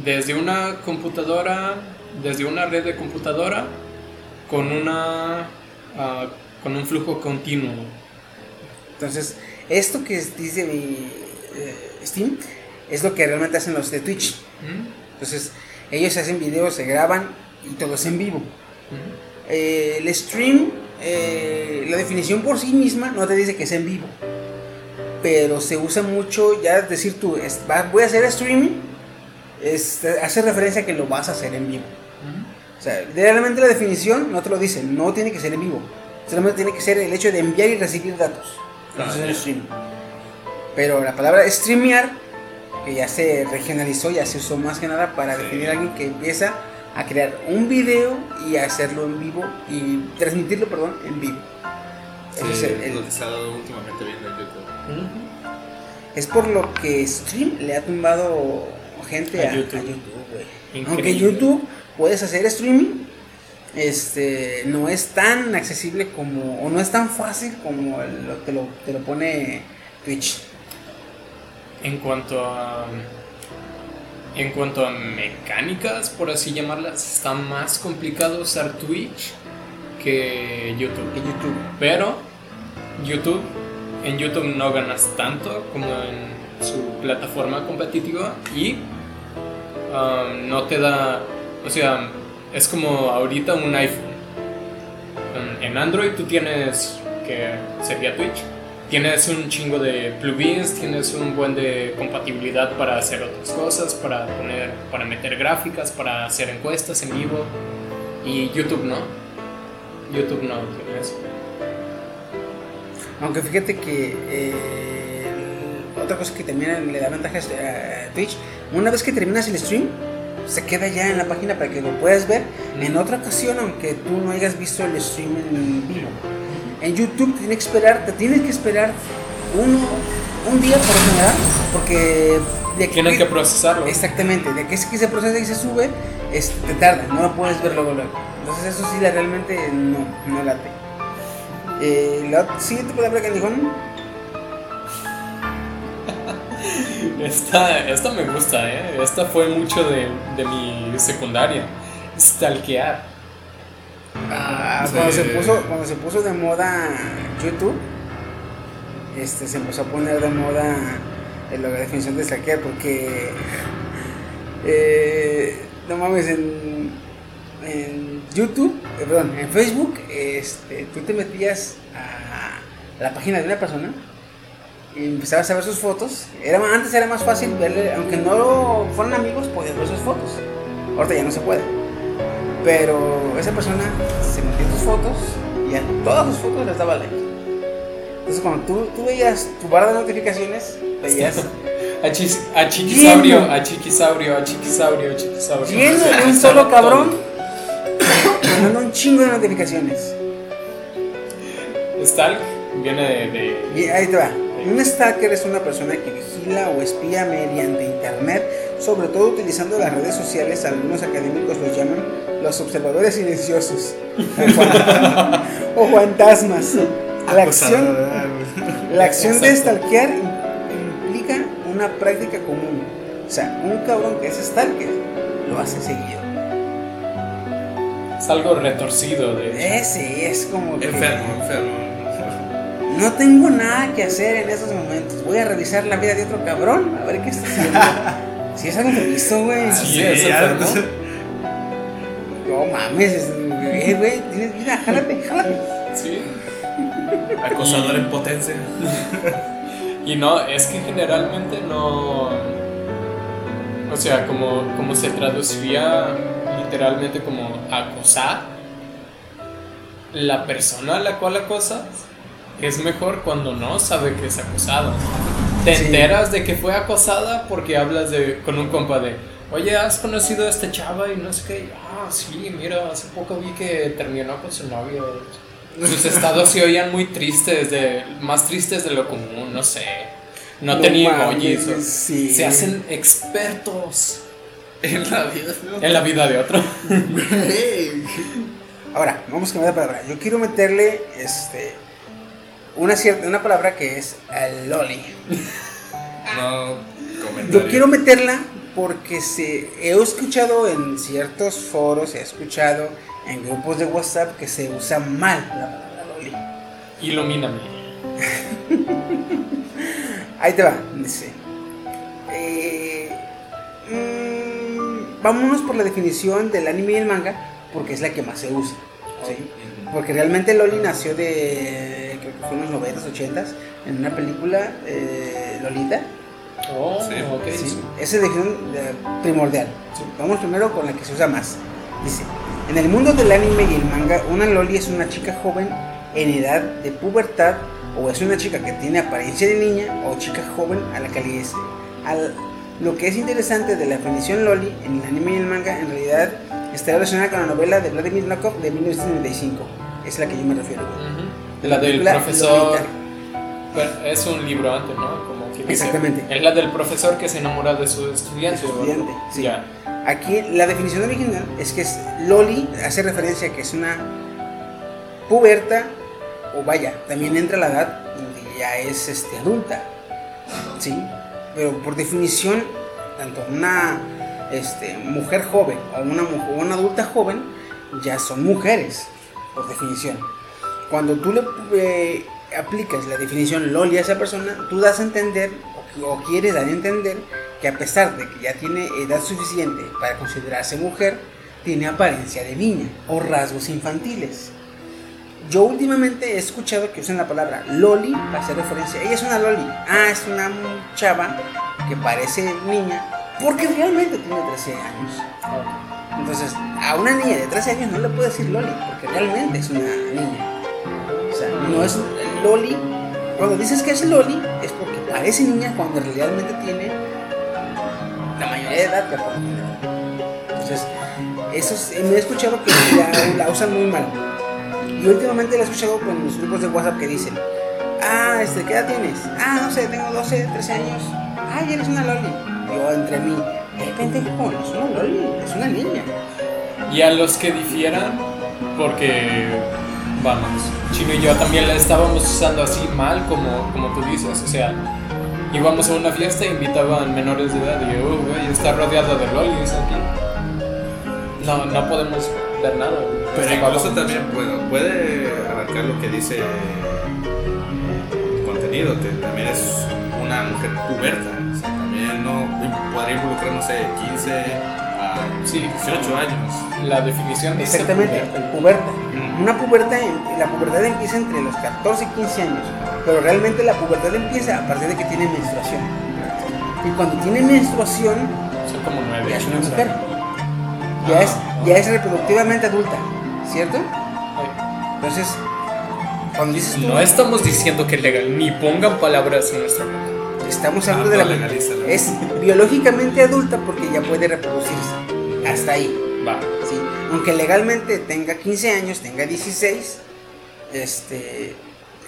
desde una computadora, desde una red de computadora con una ah, con un flujo continuo. Entonces, esto que dice mi eh, Steam es lo que realmente hacen los de Twitch. ¿Mm? Entonces, ellos hacen videos, se graban y todos en vivo. ¿Mm? Eh, el stream, eh, la definición por sí misma no te dice que es en vivo. Pero se usa mucho, ya decir tú, es- va- voy a hacer streaming, es, hace referencia a que lo vas a hacer en vivo. ¿Mm? O sea, realmente la definición no te lo dice, no tiene que ser en vivo. Solamente tiene que ser el hecho de enviar y recibir datos. Eso es Ah, el ya. stream. Pero la palabra streamear, que ya se regionalizó, ya se usó más que nada para definir a alguien que empieza a crear un video y hacerlo en vivo y transmitirlo, perdón, en vivo. Es, el- el- lo que se ha dado últimamente viendo en YouTube. Es por lo que Stream le ha tumbado gente A a, a YouTube. Güey. Aunque YouTube puedes hacer streaming, este, no es tan accesible como, o no es tan fácil como lo- te, lo, te lo pone Twitch. En cuanto a. En cuanto a mecánicas, por así llamarlas, está más complicado usar Twitch que YouTube. YouTube. Pero YouTube, en YouTube no ganas tanto como en su plataforma competitiva y um, no te da, o sea, es como ahorita un iPhone. En Android tú tienes, que sería Twitch, tienes un chingo de plugins, tienes un buen de compatibilidad para hacer otras cosas, para poner, para meter gráficas, para hacer encuestas en vivo y YouTube no. YouTube no tiene eso. Aunque fíjate que eh, otra cosa que también le da ventajas a Twitch, una vez que terminas el stream, se queda ya en la página para que lo puedas ver en otra ocasión, aunque tú no hayas visto el stream en vivo. En YouTube te tienes que esperar, te tienes que esperar uno, un día por general, porque de aquí Tienen que procesarlo. Exactamente, de que es que se procesa y se sube, es, te tarda, no lo puedes ver luego luego. Entonces eso sí, la, realmente no, no late. Eh, la siguiente palabra que dijo, Esta, esta me gusta, ¿eh? Esta fue mucho de, de mi secundaria. Stalkear. Ah, Sí. cuando, se puso, cuando se puso de moda YouTube, este, se empezó a poner de moda la definición de saquear porque, eh, no mames, en, en YouTube, eh, perdón, en Facebook, este, tú te metías a la página de una persona y empezabas a ver sus fotos. Era, antes era más fácil verle, aunque no fueran amigos, podías ver sus fotos. Ahorita ya no se puede. Pero esa persona se metía en tus fotos y a todas sus fotos les daba like. Entonces cuando tú, tú veías tu barra de notificaciones, veías A, chis- a chiquisaurio, Lleno. a chiquisaurio, a chiquisaurio, a chiquisaurio. lleno de un solo cabrón mandando un chingo de notificaciones. Stalk viene de, de- Y ahí te va. Un stalker es una persona que vigila o espía mediante internet, sobre todo utilizando las redes sociales. Algunos académicos los llaman los observadores silenciosos o fan- o fantasmas. La acción, la acción de stalkear im- implica una práctica común. O sea, un cabrón que es stalker lo hace seguido. es algo retorcido, de hecho. Ese es como que Enfermo, enfermo. no tengo nada que hacer en esos momentos. Voy a revisar la vida de otro cabrón a ver qué está haciendo. Si es algo previsto, güey. Sí, es enfermo. No mames, es- eh, güey, tienes vida, jálate, jálate. Sí. Acosador en potencia. Y no, es que generalmente no. O sea, como, como se traduciría literalmente como acosar, la persona a la cual acosas es mejor cuando no sabe que es acosado. Te Sí. enteras de que fue acosada porque hablas de, con un compa de, oye, ¿has conocido a esta chava? Y no sé qué. Ah, sí, mira, hace poco vi que terminó con su novio. Sus estados se oían muy tristes, de, más tristes de lo común, no sé. No, No tenía o- sí. Se hacen expertos En la vida. en la vida de otro. Ahora, vamos a cambiar de palabra. Yo quiero meterle este una cierta una palabra que es el loli. No, comentario. Yo quiero meterla porque se, he escuchado en ciertos foros, he escuchado en grupos de WhatsApp que se usa mal la palabra loli. Ilumíname. Ahí te va, dice. Eh, mm, vámonos por la definición del anime y el manga, porque es la que más se usa. ¿sí? Porque realmente Loli nació de, creo que fue en los 90s, 80s, en una película, eh, Lolita. Oh, Sí. esa es la definición primordial. Vamos primero con la que se usa más. Dice, en el mundo del anime y el manga, una loli es una chica joven en edad de pubertad o es una chica que tiene apariencia de niña o chica joven a la que le es. Al- lo que es interesante de la definición loli en el anime y el manga en realidad está relacionada con la novela de Vladimir Nabokov de 1995. Es la que yo me refiero. Ujú. La del profesor. Lolita. Bueno, es un libro antes, ¿no? Exactamente. Es la del profesor que se enamora de su estudiante. De su estudiante, sí. Ya. Aquí la definición original es que es Loli hace referencia a que es una puberta o vaya, también entra la edad donde ya es este, adulta. ¿Sí? Pero por definición, tanto una este, mujer joven o una, o una adulta joven ya son mujeres, por definición. Cuando tú le eh, aplicas la definición Loli a esa persona, tú das a entender o, o quieres dar a entender que a pesar de que ya tiene edad suficiente para considerarse mujer, tiene apariencia de niña o rasgos infantiles. Yo últimamente he escuchado que usan la palabra loli para hacer referencia. Ella es una loli. Ah, es una chava que parece niña porque realmente tiene 13 años. Entonces, a una niña de 13 años no le puedo decir loli porque realmente es una niña. No es loli. Cuando dices que es loli es porque parece niña cuando realmente tiene la mayoría de edad general. Entonces, eso es- me he escuchado que la, la usan muy mal. Y últimamente la he escuchado con los grupos de WhatsApp que dicen, ah, este, ¿qué edad tienes? Ah, no sé, tengo 12, 13 años. Ay, eres una loli. Yo entre mí, eh, pendejo, no es una loli, es una niña. Y a los que difieran, porque, vamos, Chino y yo también la estábamos usando así mal, como, como tú dices. O sea, íbamos a una fiesta e invitaban menores de edad y yo, "Oh, güey, está rodeado de lolis aquí. No, no podemos ver nada. güey. Pero incluso también puede abarcar lo que dice el contenido, que también es una mujer puberta. O sea, también no podría involucrar, no sé, 15 a Sí, 18 años. La definición dice Exactamente, puberta. puberta. Una puberta, en- la pubertad empieza entre los 14 y 15 años, pero realmente la pubertad empieza a partir de que tiene menstruación. Y cuando tiene menstruación, Son como nueve ya es una mujer. Ya Ah, es, ya es reproductivamente adulta, ¿cierto? Entonces, cuando dices tú, No estamos diciendo que es legal, ni pongan palabras en nuestra boca. Estamos hablando de la es biológicamente adulta porque ya puede reproducirse. Hasta ahí. Va. ¿sí? Aunque legalmente tenga 15 años, tenga 16, este,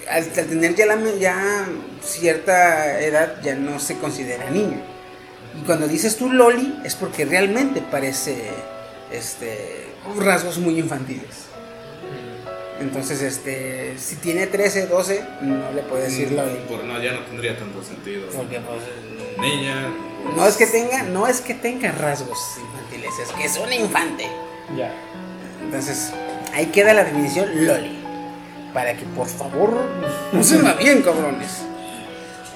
al, al tener ya, la, ya cierta edad ya no se considera niña. Y cuando dices tú Loli es porque realmente parece este, rasgos muy infantiles. Entonces, este, si tiene 13, 12, no le puedes decir Loli. Por no, ya no tendría tanto sentido. Porque, pues, Niña. no es que tenga, no es que tenga rasgos infantiles, es que es un infante. Ya. Entonces, ahí queda la definición Loli. Para que por favor úsenla bien, cabrones.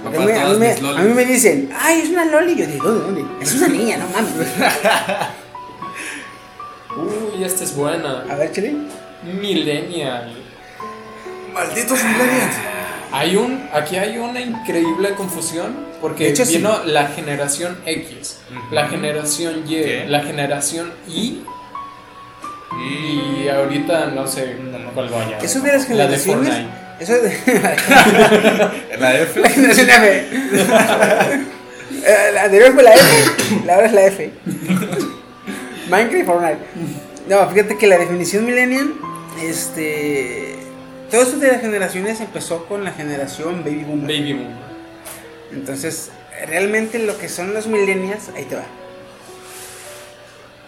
Porque a, mí, a mí me, a mí me dicen, ay, es una Loli. Yo digo, ¿dónde? ¿Dónde? Es una niña, no mames. Uy, esta es buena. A ver, chile. Millennial. Malditos millennials. Hay un, aquí hay una increíble confusión porque hecho, sí. vino la generación X, la generación Y, ¿Qué? la generación Y Y. y ahorita no sé cuál vaya. Eso de las La de. Fortnite. Eso de. La F. la generación F. Eh, La anterior fue la F. La ahora es la F. Minecraft y Fortnite. No, fíjate que la definición millennial. Este. Todo esto de las generaciones empezó con la generación Baby Boomer. Baby Boom. Entonces, realmente lo que son los millennials, ahí te va.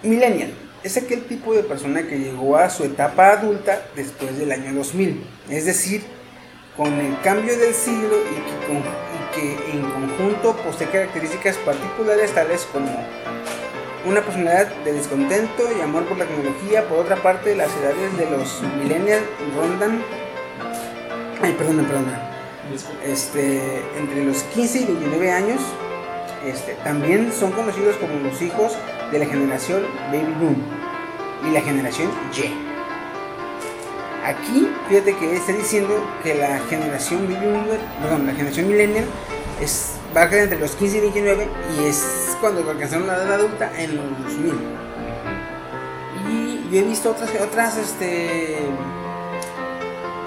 Millennial es aquel tipo de persona que llegó a su etapa adulta después del año 2000. Es decir, con el cambio del siglo y, que con- y que en conjunto posee características particulares tales como una personalidad de descontento y amor por la tecnología. Por otra parte, las edades de los millennials rondan... Ay, perdona, perdona. Este, entre los 15 y 29 años, este, también son conocidos como los hijos de la generación Baby Boom y la generación Y. Aquí, fíjate que está diciendo que la generación Baby Boomer, perdón, la generación Millennial es, va a quedar entre los 15 y 29 y es cuando alcanzaron la edad adulta en los 2000. Y yo he visto otras, otras este,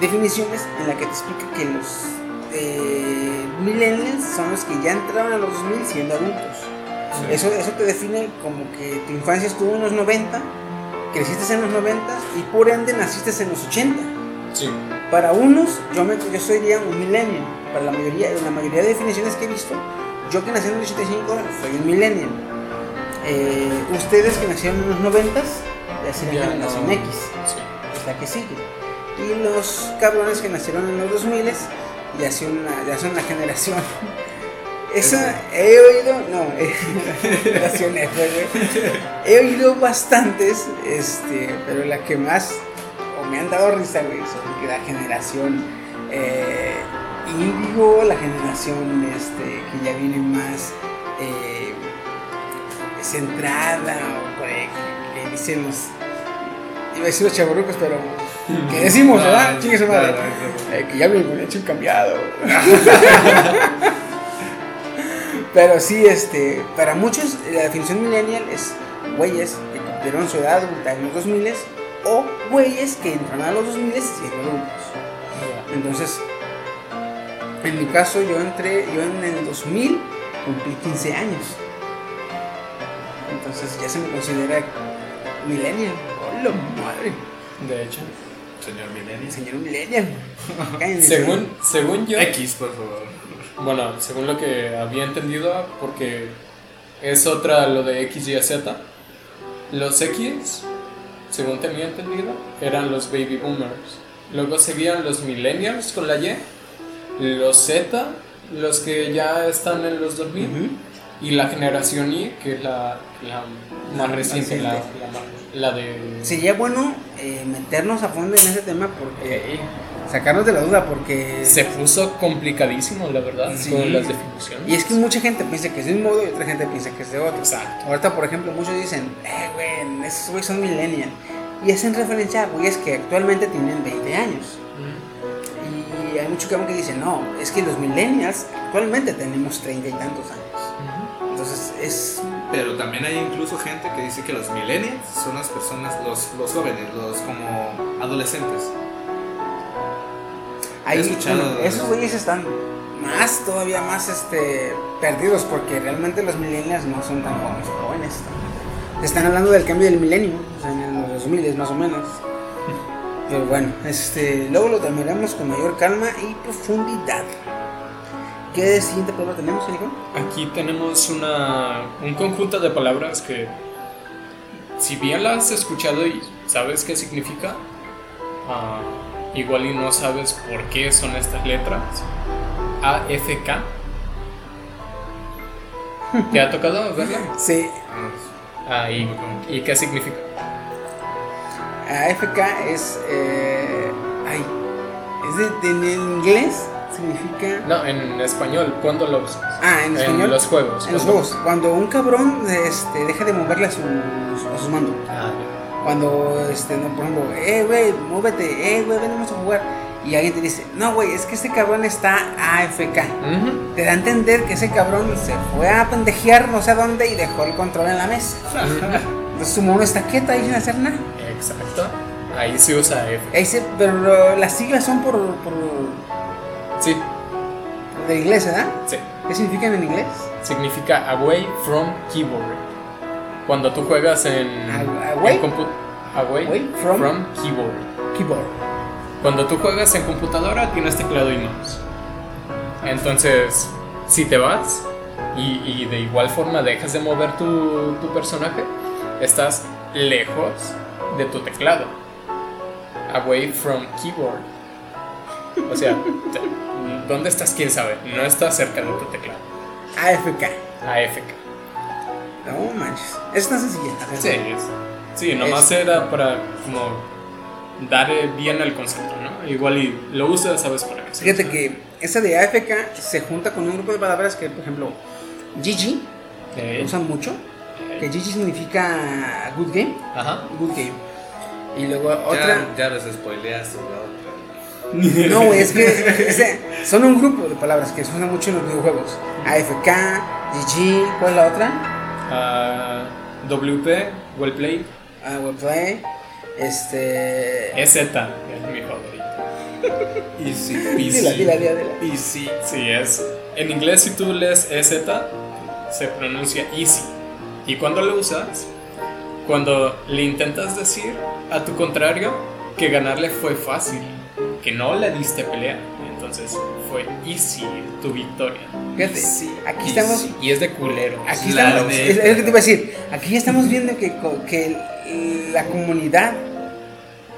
definiciones en la que te explica que los eh, millennials son los que ya entraron a los 2000 siendo adultos. Eso, eso te define como que tu infancia estuvo en los 90, creciste en los 90 y por ende naciste en los 80. Sí. Para unos, yo, me, yo sería un millennial. Para la mayoría, la mayoría de definiciones que he visto, yo que nací en el 85 soy un millennial. Eh, ustedes que nacieron en los 90 ya serían generación no. X, Sí. es la que sigue. Y los cabrones que nacieron en los 2000 ya son una, ya son la generación. Esa he oído, no, eh, generación F. He oído bastantes, este, pero la que más o me han dado risa, güey, la generación eh, Índigo, la generación este, que ya viene más eh, centrada, o que, que dicen los. Iba a decir los chaburrucos, pero. Que decimos, ¿verdad? Chingue su madre. Eh, que ya viene con el chip cambiado. pero sí, este. Para muchos, la definición millennial es güeyes que cumplieron su edad adulta en los 2000 o güeyes que entraron a los 2000 siendo adultos. Entonces, en mi caso, yo entré, yo en el 2000 cumplí 15 años. Entonces ya se me considera millennial. ¡Hola madre! De hecho. Señor Millennium. Señor millennial. Cállense. Según, según yo. X, por favor. Bueno, según lo que había entendido, porque es otra lo de X, Y, Z. Los X, según tenía entendido, eran los baby boomers. Luego seguían los millennials con la Y. Los Z, los que ya están en los 2000. Ujú. Y la generación Y, que es la, la más La reciente, la, la, de... Sería bueno eh, meternos a fondo en ese tema porque sacarnos de la duda porque Se puso complicadísimo, la verdad, Sí. con las definiciones. y es que mucha gente piensa que es de un modo y otra gente piensa que es de otro. Exacto. Ahorita, por ejemplo, muchos dicen, eh, güey, esos güeyes son millennial. Y hacen referencia a güeyes que actualmente tienen 20 años. Y hay mucho cabrón que dicen, no, es que los millennials actualmente tenemos 30 y tantos años. Entonces es... Pero también hay incluso gente que dice que los millennials son las personas, los, los jóvenes, los como adolescentes. Ahí, bueno, esos eso. güeyes están más, todavía más este, perdidos porque realmente los millennials no son tan jóvenes. jóvenes. Están hablando del cambio del milenio, o sea, en los 2000 más o menos. Pero bueno, este, luego lo tomaremos con mayor calma y profundidad. ¿Qué siguiente palabra tenemos, Nico? Aquí tenemos una, un conjunto de palabras que, si bien las has escuchado y sabes qué significa, ah, igual y no sabes por qué son estas letras. AFK. ¿Te ha tocado verla? Sí, Ah, ¿y, ¿y qué significa? AFK es. Eh, ay, es de, de- en inglés, significa. No, en español, ¿cuándo lo usas? Ah, en español. los juegos. En los juegos. Cuando un cabrón este, deja de moverle a sus, a sus mandos. Ah, Cuando, este, no, por ejemplo, eh, güey, muévete, eh, güey, venimos a jugar. Y alguien te dice, no, güey, es que este cabrón está AFK. Ujú. Te da a entender que ese cabrón se fue a pendejear no sé a dónde y dejó el control en la mesa. Entonces su mono está quieto ahí sin hacer nada. Exacto. Ahí se usa F. Ahí se- pero las siglas son por, por Sí, de inglés, ¿verdad? sí. ¿Qué significan en inglés? Significa away from keyboard. Cuando tú juegas en. Away? en away, Away from- from keyboard. Keyboard. Cuando tú juegas en computadora tienes teclado y mouse. Entonces, si te vas y, y de igual forma dejas de mover tu, tu personaje, estás lejos de tu teclado. Away from keyboard. O sea, ¿dónde estás? ¿Quién sabe? No estás cerca de tu teclado. AFK. AFK. No manches. Es tan sencilla. Sí, es- sí, nomás era para como dar eh, bien el concepto, ¿no? Igual y lo usas, sabes para qué. Fíjate que esa de AFK se junta con un grupo de palabras que, por ejemplo, GG, Eh, usan mucho. Que GG significa good game. Ajá. Good game. Y luego otra. Ya, spoileaste la otra. No, güey, es que ese- son un grupo de palabras que se usan mucho en los videojuegos. AFK, GG, ¿cuál es la otra? Ah, WP, well played. Ah, Webplay. Este. EZ es mi favorito. Easy Dila, peasy. dila, dila, dila. Easy. Sí, es. En inglés, si tú lees EZ, se pronuncia easy. Y cuando lo usas, cuando le intentas decir a tu contrario que ganarle fue fácil, que no le diste pelea, entonces fue easy tu victoria. Fíjate, aquí estamos. Y es de culero. Aquí La estamos. neta. Es, lo que te iba a decir. Aquí ya estamos viendo que, que la comunidad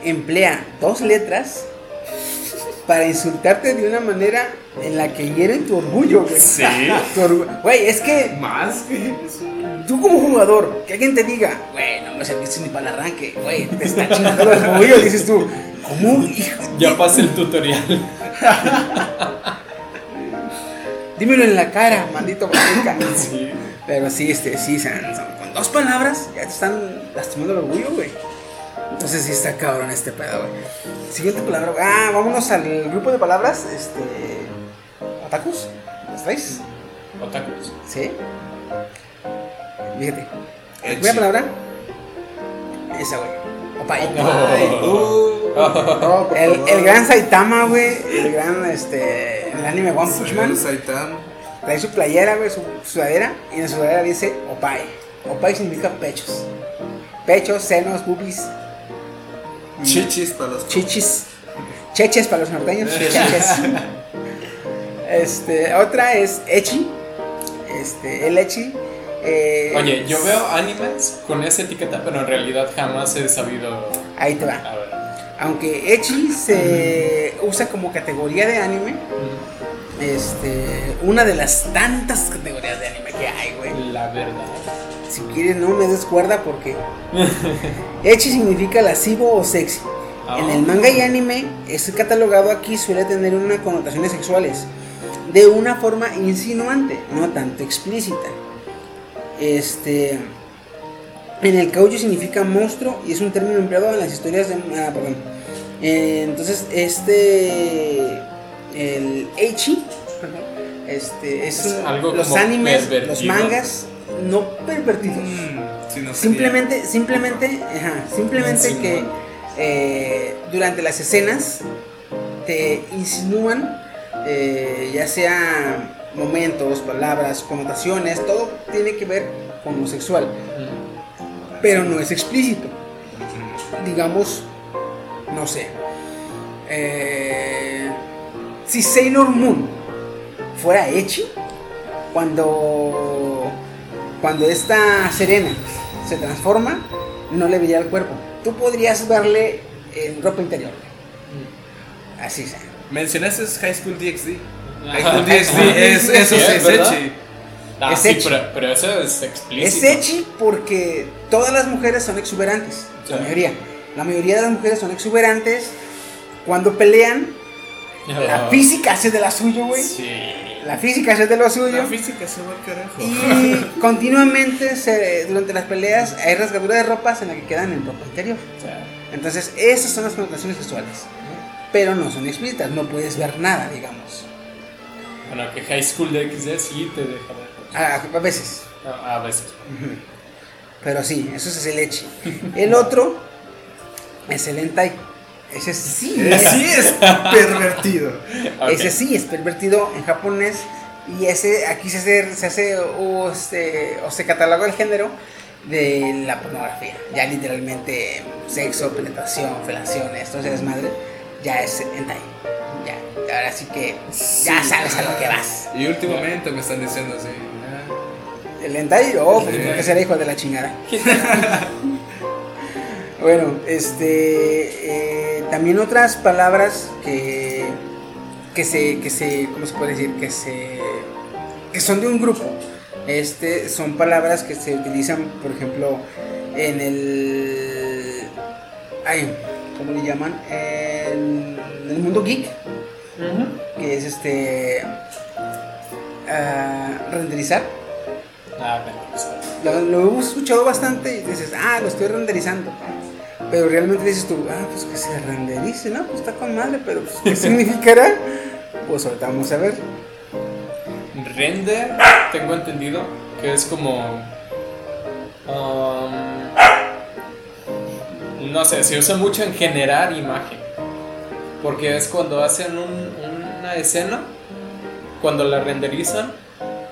emplea dos letras para insultarte de una manera en la que hieren tu orgullo, güey. Sí. Tu orgu- Güey, es que Más que eso. tú como jugador, que alguien te diga, güey, no me serviste ni para el arranque, güey, te está chingando el orgullo, dices tú, ¿cómo, hijo? Ya pasé el tutorial. Dímelo en la cara, maldito marica. Sí. Pero sí, este, sí, son- son- con dos palabras ya te están lastimando el orgullo, güey. Entonces sí está cabrón este pedo, güey. Siguiente palabra, güey. ah, vámonos al grupo de palabras, este, otakus, ¿las traes? Otakus. Sí. Fíjate, la Edgy. primera palabra, esa, güey, opay. Ay, uh, no, El, favor. el gran Saitama, güey, el gran, este, el anime One Punch Man. Saitama. Trae su playera, güey, su sudadera, y en su sudadera dice Opay. Opay significa pechos. Pechos, senos, boobies, Chichis para los chichis, cheches para los norteños, cheches. Este, otra es Echi. Este, el Echi. eh, Oye, yo veo animes con esa etiqueta, pero en realidad jamás he sabido. Ahí te va. A ver. Aunque Echi se usa como categoría de anime, este, una de las tantas categorías de anime que hay, güey. La verdad. Si quieres, no me des cuerda porque. Echi significa lascivo o sexy. Ah. En el manga y anime, es catalogado aquí suele tener unas connotaciones sexuales. De una forma insinuante, no tanto explícita. Este. En el caucho significa monstruo y es un término empleado en las historias de. Ah, perdón. Eh, entonces, este. El Echi. Este, es Es un- algo los animes, los mangas, no pervertidos. Mm, no Simplemente, simplemente, ajá, simplemente Insinúan. que eh, durante las escenas te insinúan, eh, ya sea momentos, palabras, connotaciones, todo tiene que ver con lo sexual, pero no es explícito. Digamos, no sé, eh, si Sailor Moon fuera Echi, cuando cuando esta Serena se transforma, no le vería el cuerpo. Tú podrías verle en ropa interior. Así sea. Mencionaste High School DxD. High. School DxD es, eso Sí, es es verdad. Echi. Ah, Es sí, pero, pero eso es Es explícito. Echi porque todas las mujeres son exuberantes. La mayoría. La mayoría de las mujeres son exuberantes. Cuando pelean, la Ah, física hace de la suyo, güey. Sí. La física hace de lo suyo. La física se va al carajo. Y continuamente se- durante las peleas hay rasgaduras de ropas en las que quedan en ropa interior. Entonces, esas son las connotaciones sexuales. Pero no son explícitas, no puedes ver nada, digamos. bueno, que High School de XD sí te deja ver. A, a veces. A, a veces. Pero sí, eso es el echi. El otro es el hentai. Ese sí, es, Sí es pervertido. Ese sí es pervertido en japonés. Y ese aquí se hace, se hace o, este, o se cataloga el género de la pornografía. Ya literalmente sexo, penetración, felaciones, todo ese desmadre, ya es hentai. Ya, ahora sí que ya sabes a lo que vas. Y últimamente me están diciendo así. El hentai, oh, pues Sí. creo que será hijo de la chingada. bueno, este. eh, también otras palabras que que se, que se, ¿cómo se puede decir? Que se, que son de un grupo. Este, son palabras que se utilizan, por ejemplo, en el, ay, ¿cómo le llaman? En el mundo geek, que es este, ah, renderizar. Ah, Lo, lo hemos escuchado bastante y dices, ah, lo estoy renderizando. Pero realmente dices tú, ah, pues que se renderice, ¿no? Pues está con madre, pero pues, ¿qué significará? Pues ahorita vamos a ver. Render, tengo entendido que es como. um, no sé, se usa mucho en generar imagen. Porque es cuando hacen un- una escena, cuando la renderizan,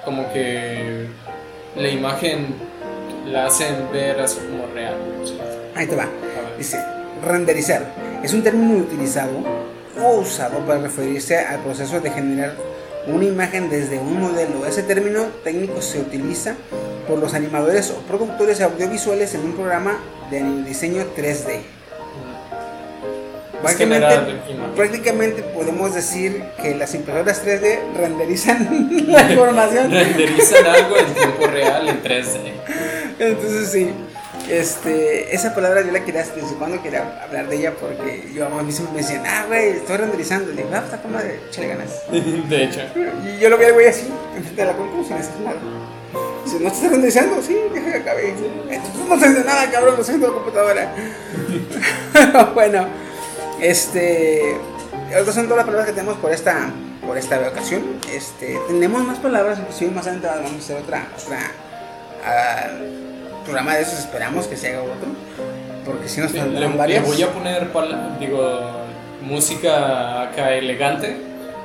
como que la imagen la hacen ver así como real. Ahí te va. Dice, renderizar es un término utilizado o usado para referirse al proceso de generar una imagen desde un modelo. Ese término técnico se utiliza por los animadores o productores audiovisuales en un programa de diseño 3D. Prácticamente, prácticamente podemos decir que las impresoras 3D renderizan la información. Renderizan algo en tiempo real en 3D. Entonces sí, este, esa palabra yo la quería, desde cuando quería hablar de ella porque yo a mí siempre me decían, ah, güey, estoy renderizando. Le digo, ah, está como de échale ganas. De hecho. Y yo lo al güey así, enfrente de la compu, sin hacer nada. Dice, ¿no estás renderizando? Sí, deja que acabe. Entonces no estoy haciendo nada, cabrón, lo estoy haciendo en la computadora. bueno, este, estas son todas las palabras que tenemos por esta, por esta ocasión. Este, tenemos más palabras, inclusive más adelante vamos a hacer otra, otra ah, programa de esos, esperamos que se haga otro. Porque si nos Sí, le, le voy a poner, digo, música acá elegante,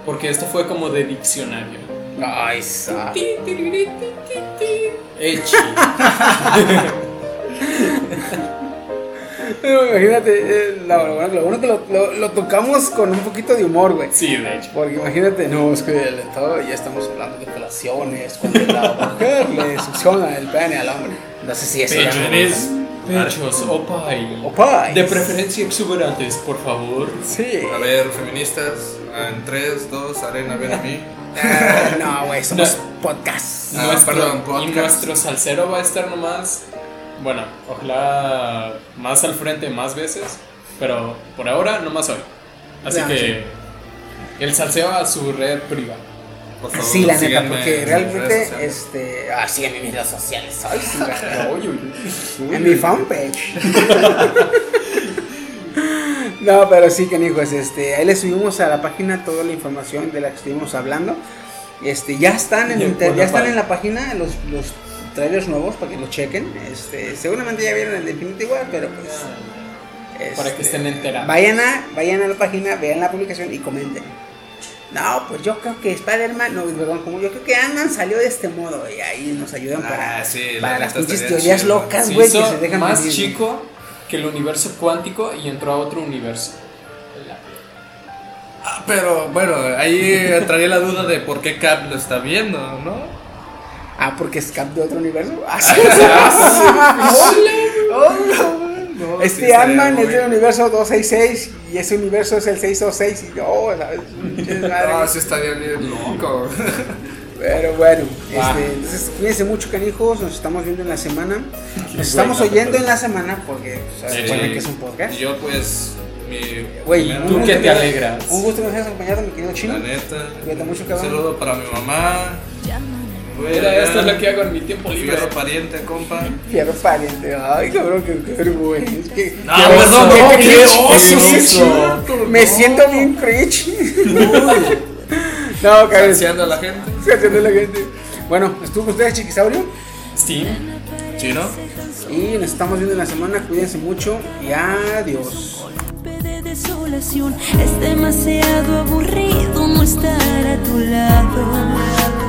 porque esto fue como de diccionario. Ay. Echi. Pero imagínate, eh, lo, lo bueno- lo bueno que lo, lo- lo tocamos con un poquito de humor, güey. Sí, de hecho. Porque imagínate, no, es que todo ya estamos hablando de relaciones, cuando la mujer le succiona el pene al hombre. No sé si eso ya no- Pechones, pechos, opay. Opay. De preferencia exuberantes, por favor. Sí. A ver, feministas, en 3, 2, arena, ven a mí. Ah, no, güey, somos No. podcast. Ah, Nuestro- perdón, y podcast. nuestro salsero va a estar nomás, bueno, ojalá más al frente más veces, pero por ahora nomás hoy. Así que el salseo a su red privada. Por favor, Sí, la neta, porque realmente, este. Ah, síganme en mis redes sociales. Ay, sí, güey. Uy, uy, uy. En mi fanpage. no, pero sí, canijos, este, ahí les subimos a la página toda la información de la que estuvimos hablando. Este, ya están en, inter- ya la están en la página los, los trailers nuevos para que los chequen. Este, seguramente ya vieron el de Infinity War, pero pues. Para que este, estén enterados. Vayan a, vayan a la página, vean la publicación y comenten. No, pues yo creo que Spider-Man, no, perdón, como yo creo que Ant-Man salió de este modo y ahí nos ayudan para, Ah, la las pinches teorías chido. locas, güey, que se dejan más venir. chico que el universo cuántico y entró a otro universo. Ah, pero bueno, ahí entraría la duda de por qué Cap lo está viendo, ¿no? Ah, porque es Cap de otro universo. No, Este sí Ant-Man es del universo 266 y ese universo es el 626 y yo, ¿sabes? Pinches madres. No, sí estaría bien loco. Pero bueno, Ah. este, entonces cuídense mucho, canijos. Nos estamos viendo en la semana. Nos estamos no oyendo en la semana porque pues, se Sí. supone que es un podcast. Y yo pues, mi... Güey, ¿Tú un qué gusto te que- alegras? Un gusto que nos hayas acompañado, mi querido chino. La neta. Cuídate mucho, Un cabrón. saludo para mi mamá. Mira, esto es lo que hago en mi tiempo libre. Fierro pariente, compa. Fierro pariente. Ay, cabrón, qué, vergüenza. Qué- No, qué perdón, qué qué oso, sí. Me siento bien cringe. no, cabrón. Agraciando a la gente. Gracias a la gente. Bueno, estuvo con ustedes, Chiquisaurio. Steam. Chino. Y nos estamos viendo en la semana. Cuídense mucho y adiós. de desolación es demasiado aburrido no estar a tu lado.